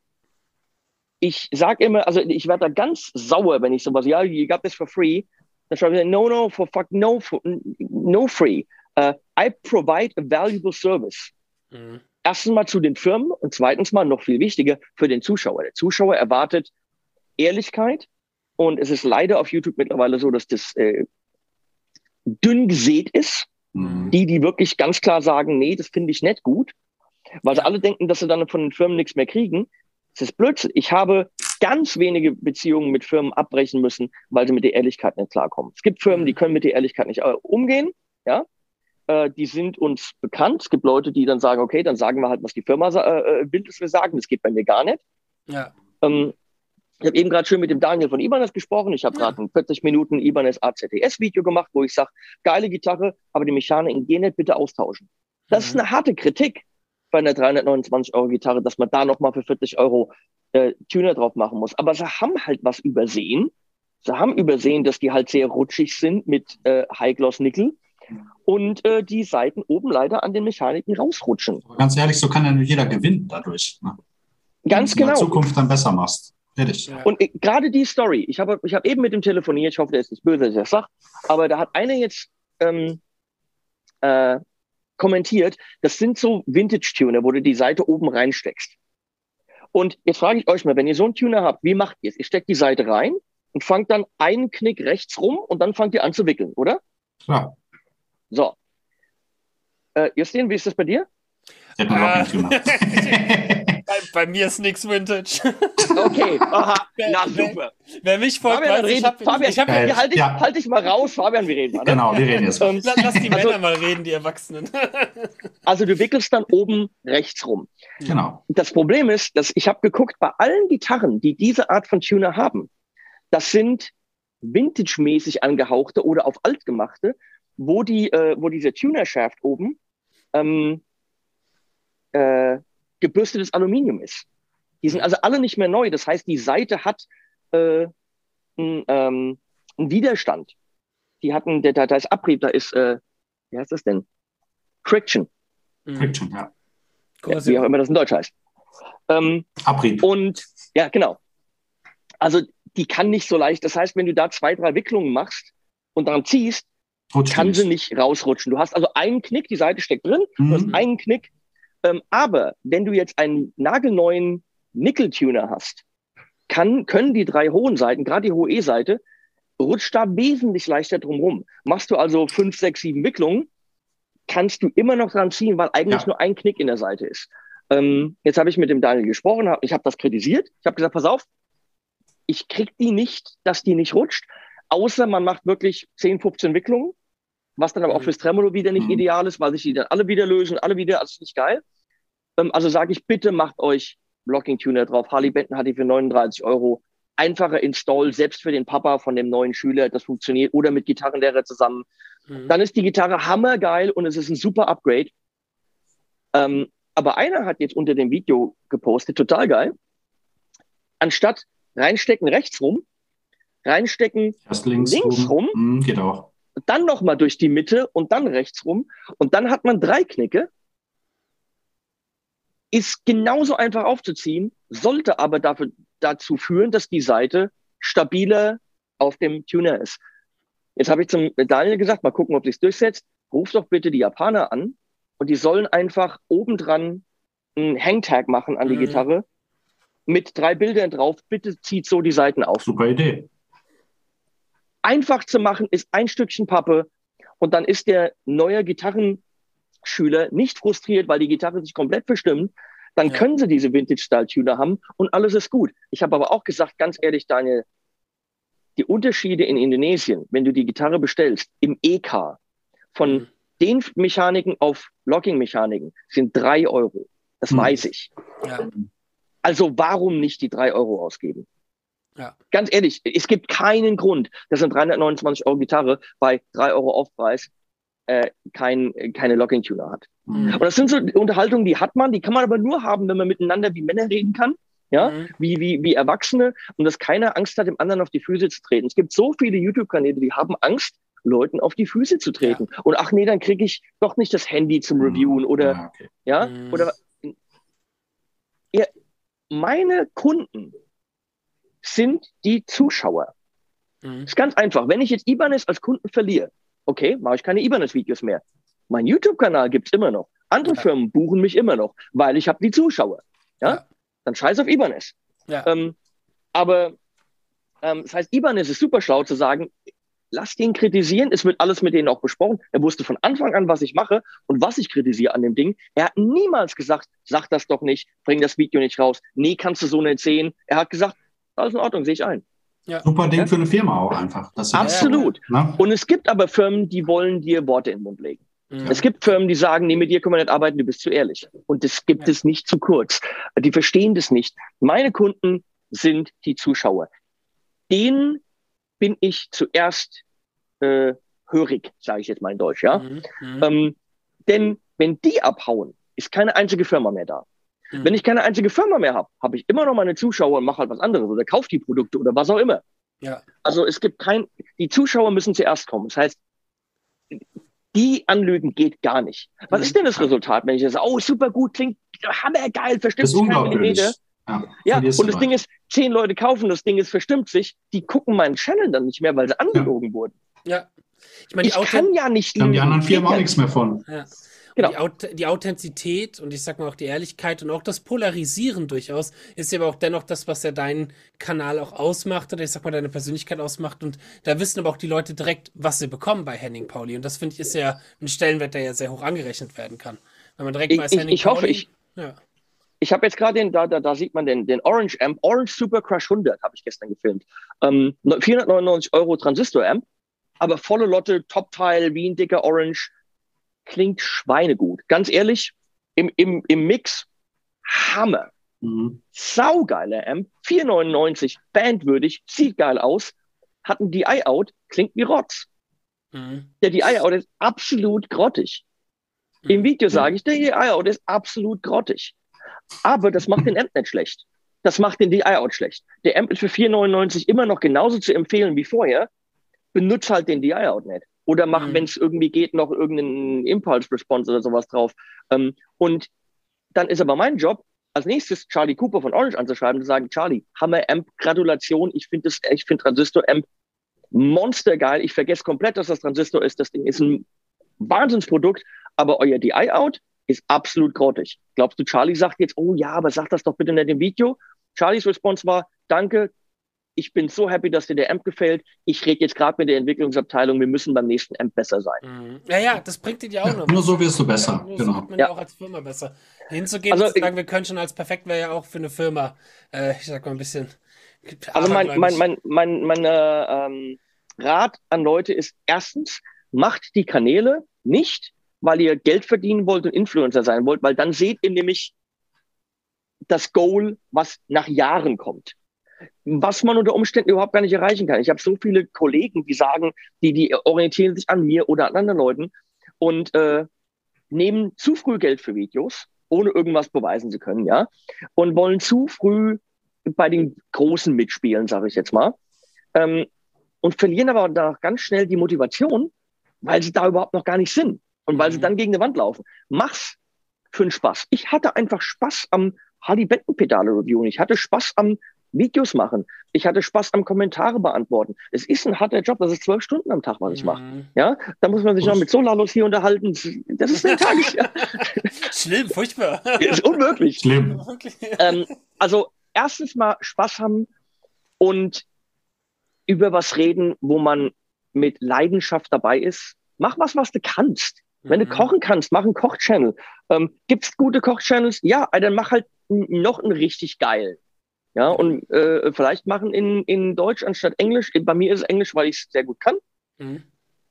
ich sage immer, also ich werde da ganz sauer, wenn ich sowas, ja, you got this for free. Dann schreibe ich, no, no, for fuck, no, for, no free uh, I provide a valuable service. Mhm. Erstens mal zu den Firmen und zweitens mal noch viel wichtiger für den Zuschauer. Der Zuschauer erwartet Ehrlichkeit und es ist leider auf YouTube mittlerweile so, dass das äh, dünn gesät ist. Mhm. Die, die wirklich ganz klar sagen, nee, das finde ich nicht gut, weil sie alle denken, dass sie dann von den Firmen nichts mehr kriegen. Das ist Blödsinn. Ich habe ganz wenige Beziehungen mit Firmen abbrechen müssen, weil sie mit der Ehrlichkeit nicht klarkommen. Es gibt Firmen, die können mit der Ehrlichkeit nicht äh, umgehen. Ja, äh, die sind uns bekannt. Es gibt Leute, die dann sagen, okay, dann sagen wir halt, was die Firma äh, will, dass wir sagen. Das geht bei mir gar nicht. Ja. Ähm, ich habe eben gerade schön mit dem Daniel von Ibanez gesprochen. Ich habe gerade ein 40 Minuten Ibanez AZTS-Video gemacht, wo ich sage, geile Gitarre, aber die Mechanik in G-Net bitte austauschen. Das mhm. ist eine harte Kritik bei einer 329 Euro Gitarre, dass man da nochmal für 40 Euro äh, Tuner drauf machen muss. Aber sie haben halt was übersehen. Sie haben übersehen, dass die halt sehr rutschig sind mit äh, High Gloss Nickel und äh, die Seiten oben leider an den Mechaniken rausrutschen. Aber ganz ehrlich, so kann ja nur jeder gewinnen dadurch. Ne? Ganz genau. In der Zukunft dann besser machst. Fertig. Und äh, gerade die Story, ich habe ich hab eben mit dem telefoniert, ich hoffe, der ist nicht böse, dass ich das sage, aber da hat einer jetzt ähm, äh, kommentiert, das sind so Vintage-Tuner, wo du die Seite oben reinsteckst. Und jetzt frage ich euch mal, wenn ihr so einen Tuner habt, wie macht ihr es? Ihr steckt die Seite rein und fangt dann einen Knick rechts rum und dann fangt ihr an zu wickeln, oder? Klar. So. Äh, Justin, wie ist das bei dir? Äh, bei, Bei mir ist nichts Vintage. Okay, aha, na super. Wer mich folgt, Fabian, weiß, ich reden, hab, Fabian, ich hab, hier halt dich, Ja. halt dich mal raus, Fabian, wir reden mal. Ne? Genau, wir reden jetzt. Ähm, lass, die Also- Männer mal reden, die Erwachsenen. Also du wickelst dann oben rechts rum. Genau. Das Problem ist, dass ich habe geguckt, bei allen Gitarren, die diese Art von Tuner haben, das sind vintage-mäßig angehauchte oder auf alt gemachte, wo, die, äh, wo dieser Tuner-Shaft oben ähm, äh, gebürstetes Aluminium ist. Die sind also alle nicht mehr neu. Das heißt, die Seite hat äh, einen, ähm, einen Widerstand. Die hatten, da, da ist Abrieb, da ist, äh, wie heißt das denn? Friction, Mhm. Friction, ja. ja, wie auch immer das in Deutsch heißt. Ähm, Abrieb. und ja, genau. Also die kann nicht so leicht. Das heißt, wenn du da zwei, drei Wicklungen machst und daran ziehst, Rutscht kann nicht. sie nicht rausrutschen. Du hast also einen Knick, die Seite steckt drin, du hast Mhm. einen Knick. Ähm, aber wenn du jetzt einen nagelneuen Nickel-Tuner hast, kann, können die drei hohen Seiten, gerade die hohe E-Seite, rutscht da wesentlich leichter drumrum. Machst du also fünf, sechs, sieben Wicklungen, kannst du immer noch dran ziehen, weil eigentlich Ja. nur ein Knick in der Seite ist. Ähm, jetzt habe ich mit dem Daniel gesprochen, hab, ich habe das kritisiert. Ich habe gesagt, pass auf, ich krieg die nicht, dass die nicht rutscht, außer man macht wirklich 10, 15 Wicklungen, was dann aber auch Mhm. fürs Tremolo wieder nicht Mhm. ideal ist, weil sich die dann alle wieder lösen, alle wieder, also ist nicht geil. Ähm, also sage ich, bitte macht euch Blocking Tuner drauf. Harley Benton hat die für 39 Euro. Einfacher Install, selbst für den Papa von dem neuen Schüler, das funktioniert, oder mit Gitarrenlehrer zusammen. Mhm. Dann ist die Gitarre hammergeil und es ist ein super Upgrade. Ähm, aber einer hat jetzt unter dem Video gepostet, total geil. Anstatt reinstecken rechts rum, reinstecken, links, links rum. rum. Mhm, geht auch. Dann nochmal durch die Mitte und dann rechts rum. Und dann hat man drei Knicke. Ist genauso einfach aufzuziehen, sollte aber dafür, dazu führen, dass die Seite stabiler auf dem Tuner ist. Jetzt habe ich zum Daniel gesagt, mal gucken, ob sich's durchsetzt. Ruf doch bitte die Japaner an und die sollen einfach obendran einen Hangtag machen an die Mhm. Gitarre mit drei Bildern drauf. Bitte zieht so die Seiten auf Super Idee. Einfach zu machen ist ein Stückchen Pappe und dann ist der neue Gitarrenschüler nicht frustriert, weil die Gitarre sich komplett bestimmt. Dann Ja. können sie diese Vintage-Style-Tuner haben und alles ist gut. Ich habe aber auch gesagt, ganz ehrlich, Daniel, die Unterschiede in Indonesien, wenn du die Gitarre bestellst, im EK, von Mhm. den Mechaniken auf Locking-Mechaniken, sind drei Euro. Das Mhm. weiß ich. Ja. Also warum nicht die drei Euro ausgeben? Ja. Ganz ehrlich, es gibt keinen Grund, dass eine 329 Euro Gitarre bei 3 Euro Aufpreis äh, kein, keine Locking-Tuner hat. Mhm. Und das sind so Unterhaltungen, die hat man, die kann man aber nur haben, wenn man miteinander wie Männer reden kann, ja, Mhm. wie, wie, wie Erwachsene und dass keiner Angst hat, dem anderen auf die Füße zu treten. Es gibt so viele YouTube-Kanäle, die haben Angst, Leuten auf die Füße zu treten. Und ach nee, dann kriege ich doch nicht das Handy zum Reviewen oder Ja, okay. ja, Mhm. oder ja, meine Kunden sind die Zuschauer. Mhm. Ist ganz einfach. Wenn ich jetzt Ibanez als Kunden verliere, okay, mache ich keine Ibanez-Videos mehr. Mein YouTube-Kanal gibt's immer noch. Andere Ja. Firmen buchen mich immer noch, weil ich habe die Zuschauer. Ja? Ja. Dann scheiß auf Ibanez. Ja. Ähm, aber ähm, das heißt, Ibanez ist super schlau zu sagen, lass den kritisieren. Es wird alles mit denen auch besprochen. Er wusste von Anfang an, was ich mache und was ich kritisiere an dem Ding. Er hat niemals gesagt, sag das doch nicht, bring das Video nicht raus. Nee, kannst du so nicht sehen. Er hat gesagt, alles in Ordnung, sehe ich ein. Super Ding Ja. für eine Firma auch einfach. Absolut. Ne? Und es gibt aber Firmen, die wollen dir Worte in den Mund legen. Es gibt Firmen, die sagen, nee, mit dir können wir nicht arbeiten, du bist zu ehrlich. Und das gibt Ja. es nicht zu kurz. Die verstehen das nicht. Meine Kunden sind die Zuschauer. Denen bin ich zuerst äh, hörig, sage ich jetzt mal in Deutsch, ja. Mhm. Mhm. Ähm, denn wenn die abhauen, ist keine einzige Firma mehr da. Mhm. Wenn ich keine einzige Firma mehr habe, habe ich immer noch meine Zuschauer und mache halt was anderes oder kaufe die Produkte oder was auch immer. Ja. Also es gibt kein, die Zuschauer müssen zuerst kommen. Das heißt, die anlügen geht gar nicht. Was Mhm. ist denn das Resultat, wenn ich das, oh, super gut, klingt hammergeil, verstimmt ist sich kein unglaubwürdig. Millimeter. Ja, Ja, und das Ding was. ist, zehn Leute kaufen das Ding, es verstimmt sich, die gucken meinen Channel dann nicht mehr, weil sie angelogen wurden. ja. Ich meine, die, Ich kann ja nicht haben die anderen Firmen auch ja nichts mehr von. ja. Genau. die, Auth die Authentizität und ich sag mal auch die Ehrlichkeit und auch das Polarisieren durchaus ist ja aber auch dennoch das, was ja deinen Kanal auch ausmacht oder ich sag mal deine Persönlichkeit ausmacht und da wissen aber auch die Leute direkt, was sie bekommen bei Henning Pauli und das finde ich ist ja ein Stellenwert, der ja sehr hoch angerechnet werden kann. Wenn man direkt Ich- weiß, ich- Henning ich hoffe, Pauli, ich- ja. ich habe jetzt gerade den, da, da, da sieht man den, den Orange Amp, Orange Super Crush 100 habe ich gestern gefilmt. Ähm, 499 Euro Transistor Amp, aber volle Lotte, Top-Teil, wie ein dicker Orange, klingt schweinegut. Ganz ehrlich, im, im, im Mix, Hammer. Mhm. Saugeiler Amp, 499, bandwürdig, sieht geil aus, hat ein DI-Out, klingt wie Rotz. Mhm. Der DI-Out ist absolut grottig. Mhm. Im Video sage ich, der DI-Out ist absolut grottig. Aber das macht den Amp nicht schlecht. Das macht den DI-Out schlecht. Der Amp ist für 4,99 immer noch genauso zu empfehlen wie vorher. Benutzt halt den DI-Out nicht. Oder mach, mhm. wenn es irgendwie geht, noch irgendeinen Impulse-Response oder sowas drauf. Ähm, und dann ist aber mein Job, als nächstes Charlie Cooper von Orange anzuschreiben und zu sagen, Charlie, Hammer Amp, Gratulation, ich finde das, ich finde Transistor Amp monstergeil. Ich vergesse komplett, dass das Transistor ist. Das Ding ist ein Wahnsinnsprodukt, aber euer DI-Out ist absolut grottig. Glaubst du, Charlie sagt jetzt, oh ja, aber sag das doch bitte nicht im Video? Charlies Response war, danke, ich bin so happy, dass dir der Amp gefällt. Ich rede jetzt gerade mit der Entwicklungsabteilung, wir müssen beim nächsten Amp besser sein. Mhm. Ja, ja, das bringt dir ja auch ja, noch. Nur so wirst du besser. Nur genau. so wird man ja. auch als Firma besser. Hinzugehen also, und zu sagen, wir können schon als perfekt wäre ja auch für eine Firma, äh, ich sag mal ein bisschen. Also mein, mein, mein, mein, mein äh, ähm, Rat an Leute ist erstens, macht die Kanäle nicht, weil ihr Geld verdienen wollt und Influencer sein wollt, weil dann seht ihr nämlich das Goal, was nach Jahren kommt. Was man unter Umständen überhaupt gar nicht erreichen kann. Ich habe so viele Kollegen, die sagen, die, die orientieren sich an mir oder an anderen Leuten und äh, nehmen zu früh Geld für Videos, ohne irgendwas beweisen zu können, ja, und wollen zu früh bei den Großen mitspielen, sage ich jetzt mal, ähm, und verlieren aber danach ganz schnell die Motivation, weil sie da überhaupt noch gar nicht sind. Und weil mhm. sie dann gegen die Wand laufen. Mach's für den Spaß. Ich hatte einfach Spaß am Harley Benton Pedale reviewen. Ich hatte Spaß am Videos machen. Ich hatte Spaß am Kommentare beantworten. Es ist ein harter Job. Das ist zwölf Stunden am Tag, was ich mache. Mhm. Ja, da muss man sich noch mit Solalos hier unterhalten. Das ist ein Tag. Ja. Schlimm, furchtbar. ist unmöglich. Schlimm. Ähm, also erstens mal Spaß haben und über was reden, wo man mit Leidenschaft dabei ist. Mach was, was du kannst. Wenn du mhm. kochen kannst, mach einen Kochchannel. Ähm, Gibt gute Kochchannels? Ja, dann mach halt noch einen richtig geilen. Ja, und äh, vielleicht machen in, in Deutsch anstatt Englisch. Bei mir ist es Englisch, weil ich es sehr gut kann. Mhm.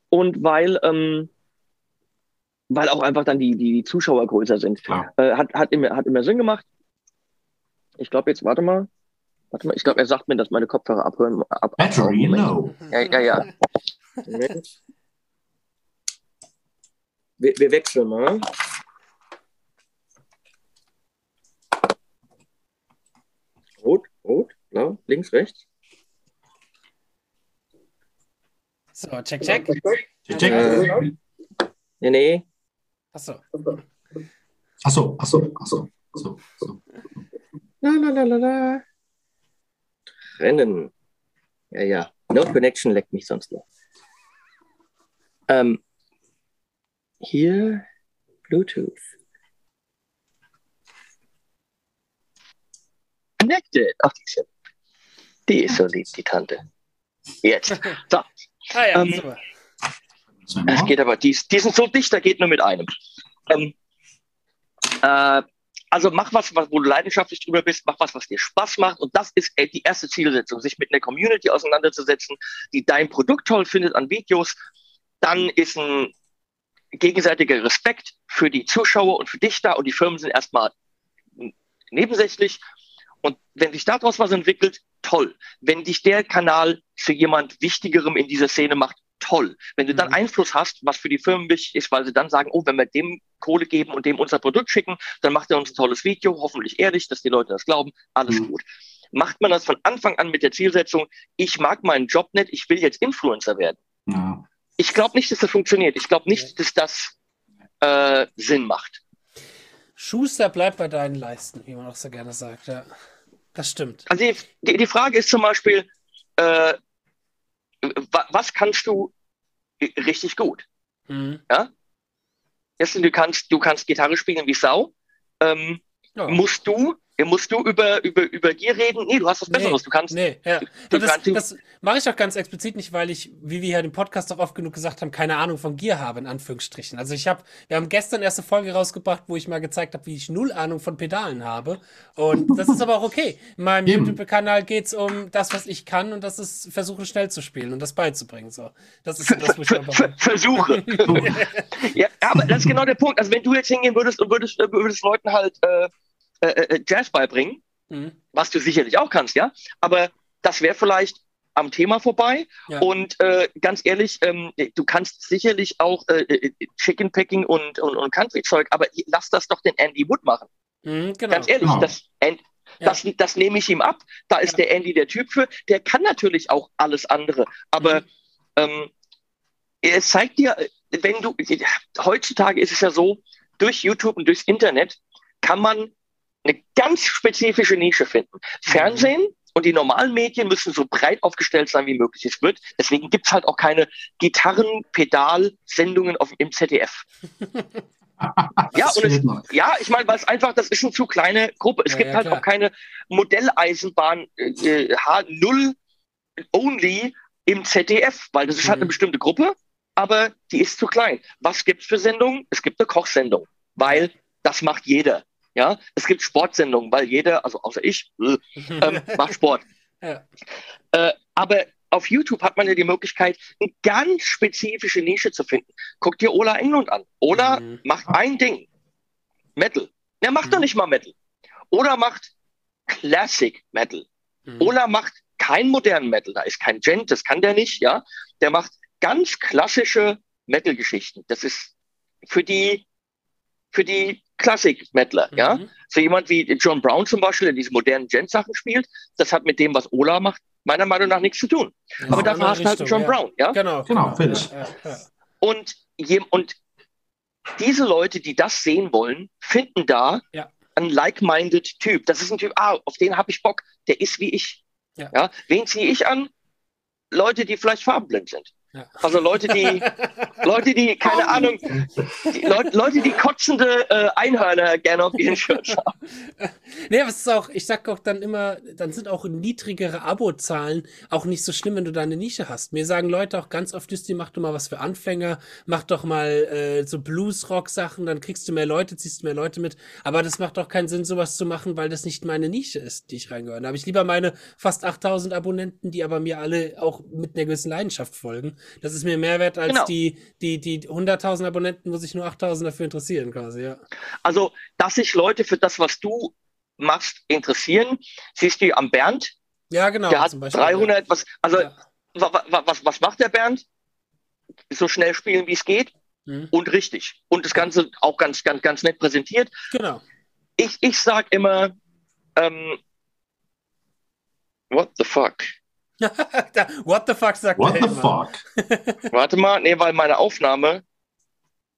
Und weil, ähm, weil auch einfach dann die, die, die Zuschauer größer sind. Äh, hat, hat, immer, hat immer Sinn gemacht. Ich glaube jetzt, warte mal. Warte mal, ich glaube, er sagt mir, dass meine Kopfhörer abhören. Ab, Battery, no. Ja, ja, ja. Wir, wir wechseln mal. Blau, links, rechts. So, check, check. Check, check. Äh, nee, nee. Achso. Achso, achso, achso. achso, achso. La, la, la, la, la. Trennen. Ja, ja. No Connection leckt mich sonst noch. Ähm, hier Bluetooth. Connected. Ach, die ja. Die ist so lieb, die Tante. Jetzt. So. Ah, ja, ähm. Es geht aber, die, die sind so dicht, da geht nur mit einem. Ähm, äh, also mach was, wo du leidenschaftlich drüber bist, mach was, was dir Spaß macht. Und das ist die erste Zielsetzung, sich mit einer Community auseinanderzusetzen, die dein Produkt toll findet an Videos. Dann ist ein gegenseitiger Respekt für die Zuschauer und für dich da und die Firmen sind erstmal nebensächlich. Und wenn sich daraus was entwickelt, toll. Wenn dich der Kanal zu jemand Wichtigerem in dieser Szene macht, toll. Wenn du dann mhm. Einfluss hast, was für die Firmen wichtig ist, weil sie dann sagen, oh, wenn wir dem Kohle geben und dem unser Produkt schicken, dann macht er uns ein tolles Video, hoffentlich ehrlich, dass die Leute das glauben, alles mhm. gut. Macht man das von Anfang an mit der Zielsetzung, ich mag meinen Job nicht, ich will jetzt Influencer werden. Ja ich glaube nicht, dass das funktioniert. Ich glaube nicht, dass das äh, Sinn macht. Schuster bleibt bei deinen Leisten, wie man auch so gerne sagt. Ja, das stimmt. Also die, die, Frage ist zum Beispiel, äh, was kannst du richtig gut? Mhm. Ja? Jetzt, du kannst, du kannst Gitarre spielen wie Sau. Ähm, ja. Musst du musst du über, über, über Gier reden? Nee, du hast was Besseres. du kannst. Nee, ja. du das, kannst- das mache ich auch ganz explizit nicht, weil ich, wie wir hier im Podcast auch oft genug gesagt haben, keine Ahnung von Gier habe, in Anführungsstrichen. Also ich habe, wir haben gestern erste Folge rausgebracht, wo ich mal gezeigt habe, wie ich null Ahnung von Pedalen habe. Und das ist aber auch okay. In meinem. YouTube-Kanal geht's um das, was ich kann und das ist versuchen schnell zu spielen und das beizubringen. So. Das ist das, wo ich Ver- Versuche. ja, aber das ist genau der Punkt. Also wenn du jetzt hingehen würdest und würdest, äh, würdest Leuten halt äh, äh, äh, Jazz beibringen, Mhm. was du sicherlich auch kannst, ja, aber das wäre vielleicht am Thema vorbei. Ja. Und äh, ganz ehrlich, ähm, du kannst sicherlich auch äh, äh, Chicken Picking und, und, und Country-Zeug, aber lass das doch den Andy Wood machen. Mhm, genau. Ganz ehrlich, Genau. das, An- Ja. das, das nehme ich ihm ab. Da ist Ja. der Andy der Typ für. Der kann natürlich auch alles andere. Aber Mhm. ähm, er zeigt dir, äh, wenn du, heutzutage ist es ja so, durch YouTube und durchs Internet kann man eine ganz spezifische Nische finden. Fernsehen und die normalen Medien müssen so breit aufgestellt sein, wie möglich es wird. Deswegen gibt's halt auch keine Gitarren-Pedal-Sendungen auf, im ZDF. Ja, und es, ja, ich meine, weil es einfach, das ist eine zu kleine Gruppe. Es Ja, gibt ja, halt klar. auch keine Modelleisenbahn äh, äh, H0 only im ZDF, weil das ist halt Mhm. eine bestimmte Gruppe, aber die ist zu klein. Was gibt's für Sendungen? Es gibt eine Kochsendung, weil das macht jeder. Ja, es gibt Sportsendungen, weil jeder, also außer ich, äh, ähm, macht Sport. ja. Äh, aber auf YouTube hat man ja die Möglichkeit, eine ganz spezifische Nische zu finden. Guck dir Ola Englund an. Ola Mhm. macht ein Ding. Metal. Er macht Mhm. doch nicht mal Metal. Ola macht Classic Metal. Mhm. Ola macht kein modernen Metal. Da ist kein Gent, das kann der nicht, ja. Der macht ganz klassische Metal-Geschichten. Das ist für die, für die Klassik-Metaler, ja. Mhm. So jemand wie John Brown zum Beispiel, der diese modernen Gent-Sachen spielt, das hat mit dem, was Ola macht, meiner Meinung nach nichts zu tun. Ja, Aber dafür hast du halt John Brown, ja. Genau, Genau, fertig. Ja, ja, ja. Und, je, und diese Leute, die das sehen wollen, finden da Ja. einen like-minded Typ. Das ist ein Typ, ah, auf den habe ich Bock, der ist wie ich. Ja. Wen ziehe ich an? Leute, die vielleicht farbenblind sind. Also Leute, die, Leute, die, keine Ahnung, die Leute, Leute, die kotzende äh, Einhörner gerne auf ihren Shirts haben. Nee, aber es ist auch, ich sag auch dann immer, dann sind auch niedrigere Abozahlen auch nicht so schlimm, wenn du da eine Nische hast. Mir sagen Leute auch ganz oft, Justi, mach doch mal was für Anfänger, mach doch mal äh, so Blues-Rock-Sachen, dann kriegst du mehr Leute, ziehst mehr Leute mit. Aber das macht doch keinen Sinn, sowas zu machen, weil das nicht meine Nische ist, die ich reingehöre. Da habe ich lieber meine fast 8000 Abonnenten, die aber mir alle auch mit einer gewissen Leidenschaft folgen. Das ist mir mehr wert als Genau. die, die, die 100.000 Abonnenten, wo sich nur 8000 dafür interessieren, quasi, ja. Also, dass sich Leute für das, was du machst, interessieren, siehst du am Bernd, Ja, genau. der hat zum Beispiel, 300, was, also, Ja. wa, wa, was, was macht der Bernd? So schnell spielen, wie es geht Mhm. und richtig. Und das Ganze auch ganz, ganz, ganz nett präsentiert. Genau. Ich, ich sag immer, ähm, what the fuck? What the fuck sagt What der the fuck? Warte mal, nee, weil meine Aufnahme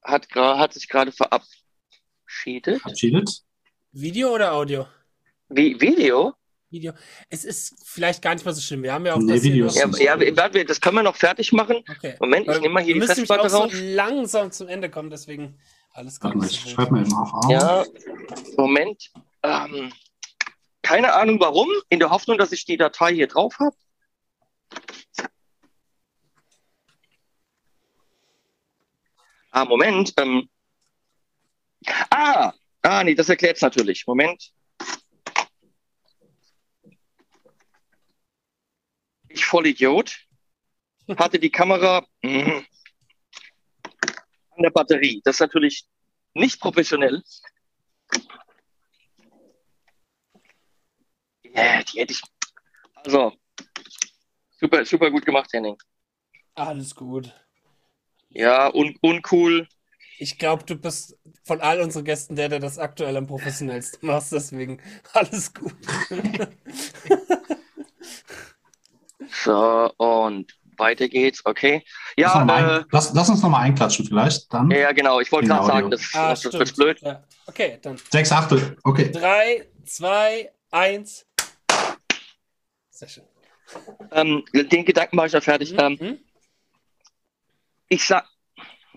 hat, hat sich gerade verabschiedet. Verabschiedet? Video oder Audio? Wie, Video? Video. Es ist vielleicht gar nicht mal so schlimm. Wir haben ja auch Nee, das Videos noch- Ja, ja, warte, das können wir noch fertig machen. Okay. Moment, ich nehme mal hier wir die Festplatte auch raus. so langsam zum Ende kommen, deswegen alles gar Warte mal, ich schreibe mal eben auf. auf. Ja, Moment. Ähm, keine Ahnung warum, in der Hoffnung, dass ich die Datei hier drauf habe. Ah, Moment. Ähm, ah, ah, nee, das erklärt es natürlich. Moment. Ich Vollidiot hatte die Kamera mm, an der Batterie. Das ist natürlich nicht professionell. Ja, die hätte ich. Also, super, super gut gemacht, Henning. Alles gut. Ja, un, uncool. Ich glaube, du bist von all unseren Gästen der, der das aktuell am professionellsten macht, deswegen alles gut. So, und weiter geht's, okay. Lass, Ja, mal äh, ein, lass, lass uns nochmal einklatschen vielleicht. Dann ja, genau, ich wollte gerade sagen, das, Ah, das, das wird blöd. Ja. Okay, dann sechs Achtel. Okay. drei, zwei, eins. Sehr schön. Ähm, den Gedanken mache ich ja fertig. Ähm, Mhm. ich sag.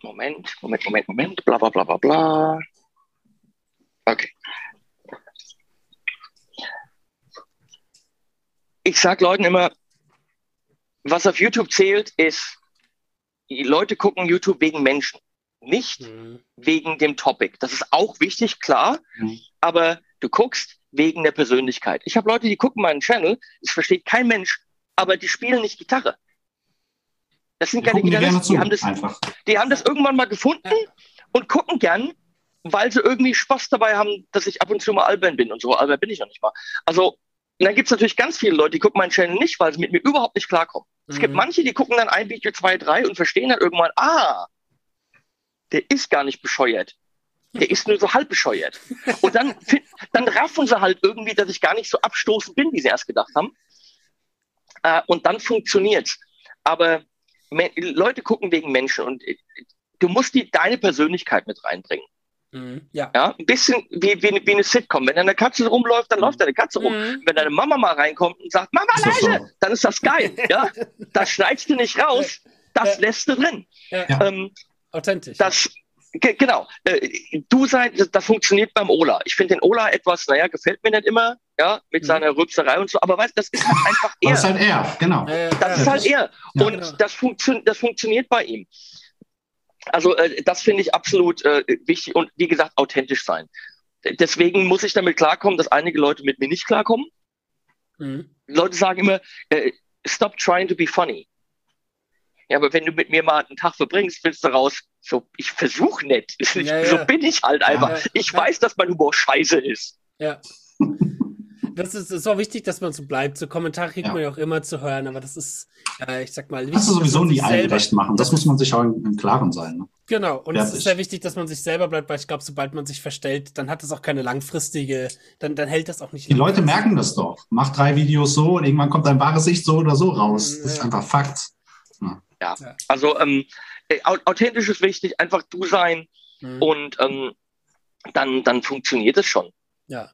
Moment, Moment, Moment, Moment, bla bla bla bla bla. Okay. ich sag Leuten immer, was auf YouTube zählt, ist, die Leute gucken YouTube wegen Menschen, nicht mhm. wegen dem Topic. Das ist auch wichtig, klar, mhm. aber du guckst wegen der Persönlichkeit. Ich habe Leute, die gucken meinen Channel, es versteht kein Mensch, aber die spielen nicht Gitarre. Das sind keine Gitarristen, die haben, das, die haben das irgendwann mal gefunden und gucken gern, weil sie irgendwie Spaß dabei haben, dass ich ab und zu mal albern bin und so. Albern bin ich noch nicht mal. Also, dann gibt es natürlich ganz viele Leute, die gucken meinen Channel nicht, weil sie mit mir überhaupt nicht klarkommen. Mhm. Es gibt mhm. manche, die gucken dann ein Video, zwei, drei und verstehen dann irgendwann, ah, der ist gar nicht bescheuert. Der ist nur so halb bescheuert. Und dann, dann raffen sie halt irgendwie, dass ich gar nicht so abstoßend bin, wie sie erst gedacht haben. Äh, und dann funktioniert's. Aber Leute gucken wegen Menschen und äh, du musst die, deine Persönlichkeit mit reinbringen. Mhm, ja. ja. Ein bisschen wie, wie, wie eine Sitcom. Wenn deine Katze rumläuft, dann mhm. läuft deine Katze rum. Mhm. Wenn deine Mama mal reinkommt und sagt, Mama leise, so? dann ist das geil. ja? Das schneidest du nicht raus, das ja. lässt du drin. Ja. Ähm, Authentisch. Das, genau. Äh, du sein, das, das, funktioniert beim Ola. Ich finde den Ola etwas, naja, gefällt mir nicht immer, ja, mit mhm. seiner Rübserei und so, aber weißt das ist halt einfach er. Das ist halt er, genau. Das ist halt er. Und genau. das, funktio das funktioniert bei ihm. Also äh, das finde ich absolut äh, wichtig und wie gesagt, authentisch sein. Deswegen muss ich damit klarkommen, dass einige Leute mit mir nicht klarkommen. Mhm. Leute sagen immer, äh, stop trying to be funny. Ja, aber wenn du mit mir mal einen Tag verbringst, willst du raus, so, ich versuche nicht. Ja, so bin ich halt einfach. Ja, ich weiß, dass mein Humor scheiße ist. Ja. das ist, ist auch wichtig, dass man so bleibt. So Kommentare kriegt ja. man ja auch immer zu hören, aber das ist, äh, ich sag mal, wichtig, das ist sowieso nie allen recht machen. Das muss man sich auch im, Klaren sein. Ne? Genau, und es ist sehr wichtig, dass man sich selber bleibt, weil ich glaube, sobald man sich verstellt, dann hat das auch keine langfristige, dann, dann hält das auch nicht. Die Leute merken das doch. Mach drei Videos so und irgendwann kommt dein wahres Sicht so oder so raus. Das ist einfach Fakt. Ja, ja. also ähm, äh, authentisch ist wichtig, einfach du sein mhm. und ähm, dann, dann funktioniert es schon. Ja.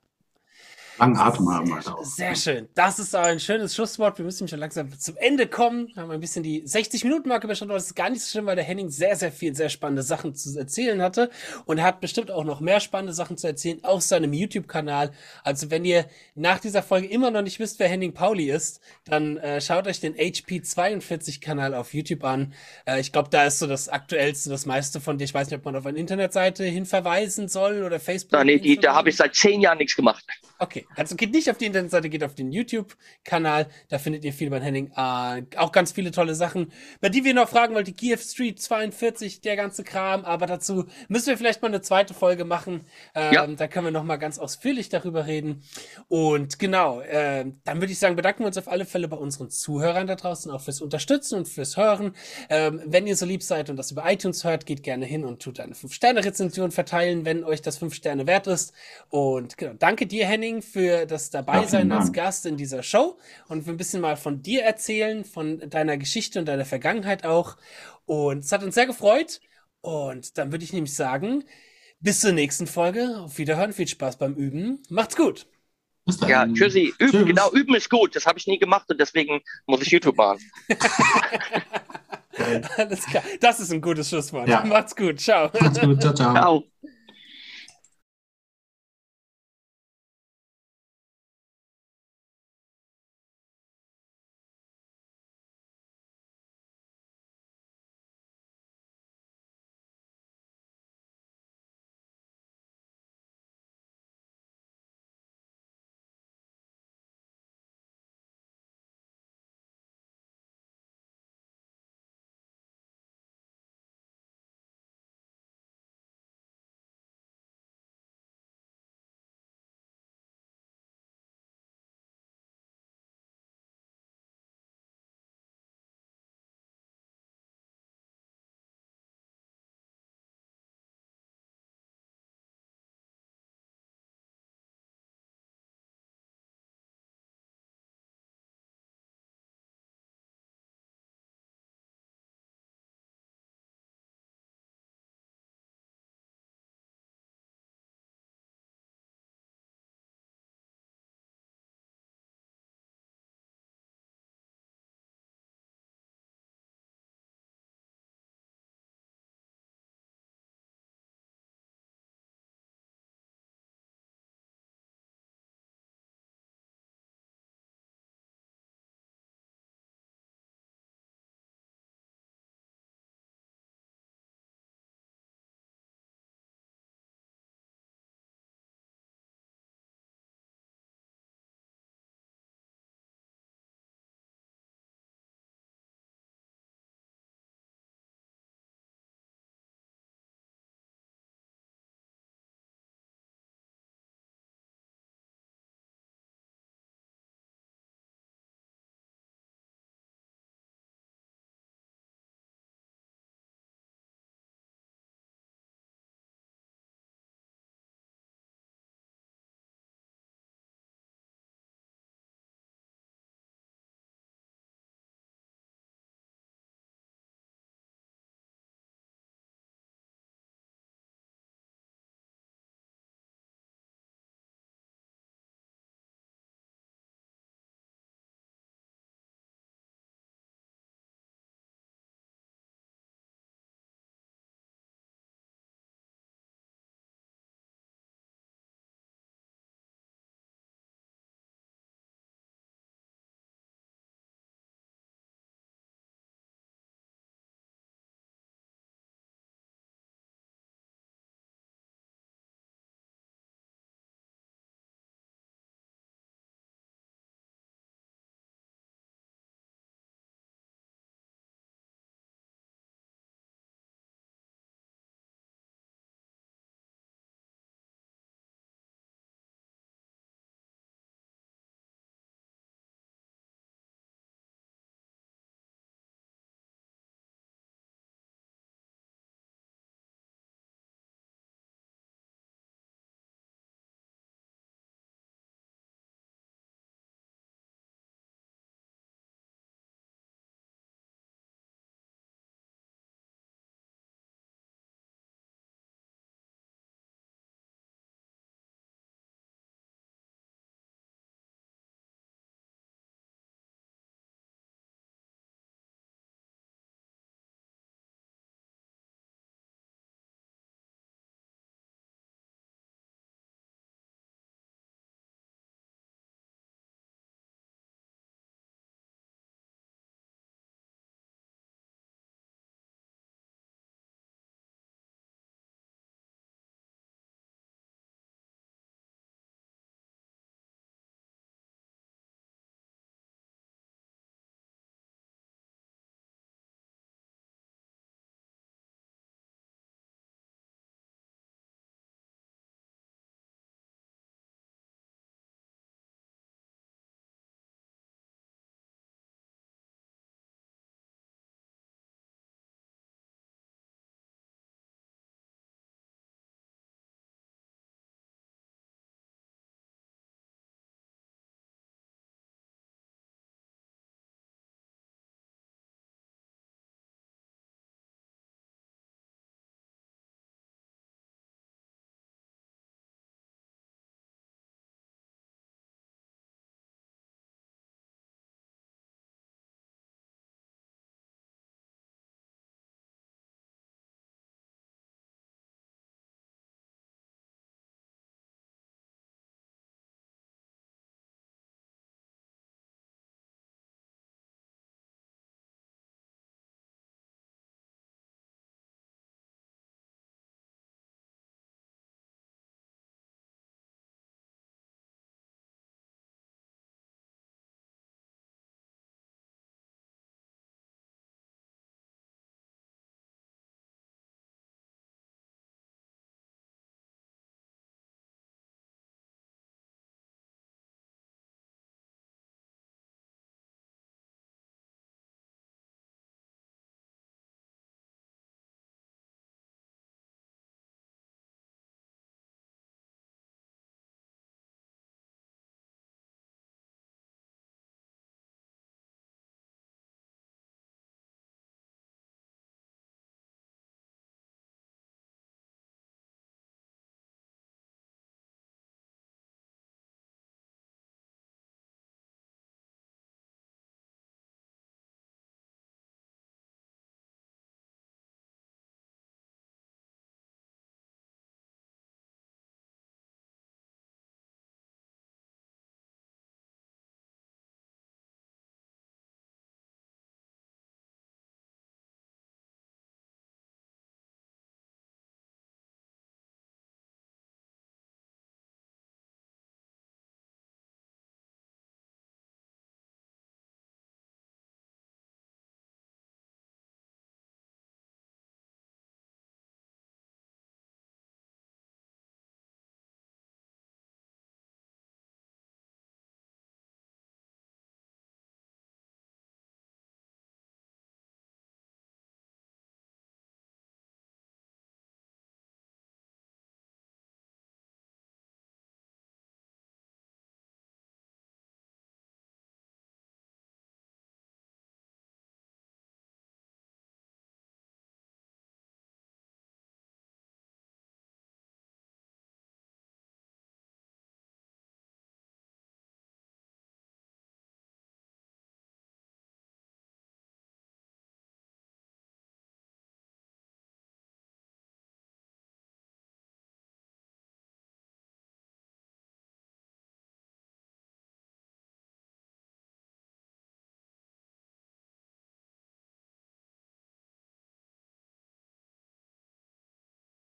Langen Atem haben halt auch. Sehr schön. Das ist ein schönes Schlusswort. Wir müssen schon langsam zum Ende kommen. Wir haben ein bisschen die 60-Minuten-Marke überschritten, aber das ist gar nicht so schlimm, weil der Henning sehr, sehr viel, sehr spannende Sachen zu erzählen hatte. Und er hat bestimmt auch noch mehr spannende Sachen zu erzählen auf seinem YouTube-Kanal. Also wenn ihr nach dieser Folge immer noch nicht wisst, wer Henning Pauli ist, dann äh, schaut euch den HP42-Kanal auf YouTube an. Äh, ich glaube, da ist so das Aktuellste, das meiste von dir. Ich weiß nicht, ob man auf eine Internetseite hin verweisen soll oder Facebook. Da, nee, die, da habe ich seit zehn Jahren nichts gemacht. Okay, also geht nicht auf die Internetseite, geht auf den YouTube-Kanal. Da findet ihr viel bei Henning. Äh, auch ganz viele tolle Sachen, bei die wir noch fragen wollten. Die GF Street 42, der ganze Kram. Aber dazu müssen wir vielleicht mal eine zweite Folge machen. Ähm, ja. Da können wir noch mal ganz ausführlich darüber reden. Und genau, äh, dann würde ich sagen, bedanken wir uns auf alle Fälle bei unseren Zuhörern da draußen auch fürs Unterstützen und fürs Hören. Ähm, wenn ihr so lieb seid und das über iTunes hört, geht gerne hin und tut eine 5-Sterne-Rezension verteilen, wenn euch das 5 Sterne wert ist. Und genau, danke dir, Henning, für das dabei sein als Gast in dieser Show und ein bisschen mal von dir erzählen, von deiner Geschichte und deiner Vergangenheit auch. Und es hat uns sehr gefreut. Und dann würde ich nämlich sagen, bis zur nächsten Folge. Auf Wiederhören. Viel Spaß beim Üben. Macht's gut. Ja, tschüssi. Üben, Tschüss. genau, üben ist gut. Das habe ich nie gemacht und deswegen muss ich YouTube machen. Alles klar. Das ist ein gutes Schlusswort. Ja. Macht's gut. Ciao. Macht's gut. Ciao, ciao. ciao.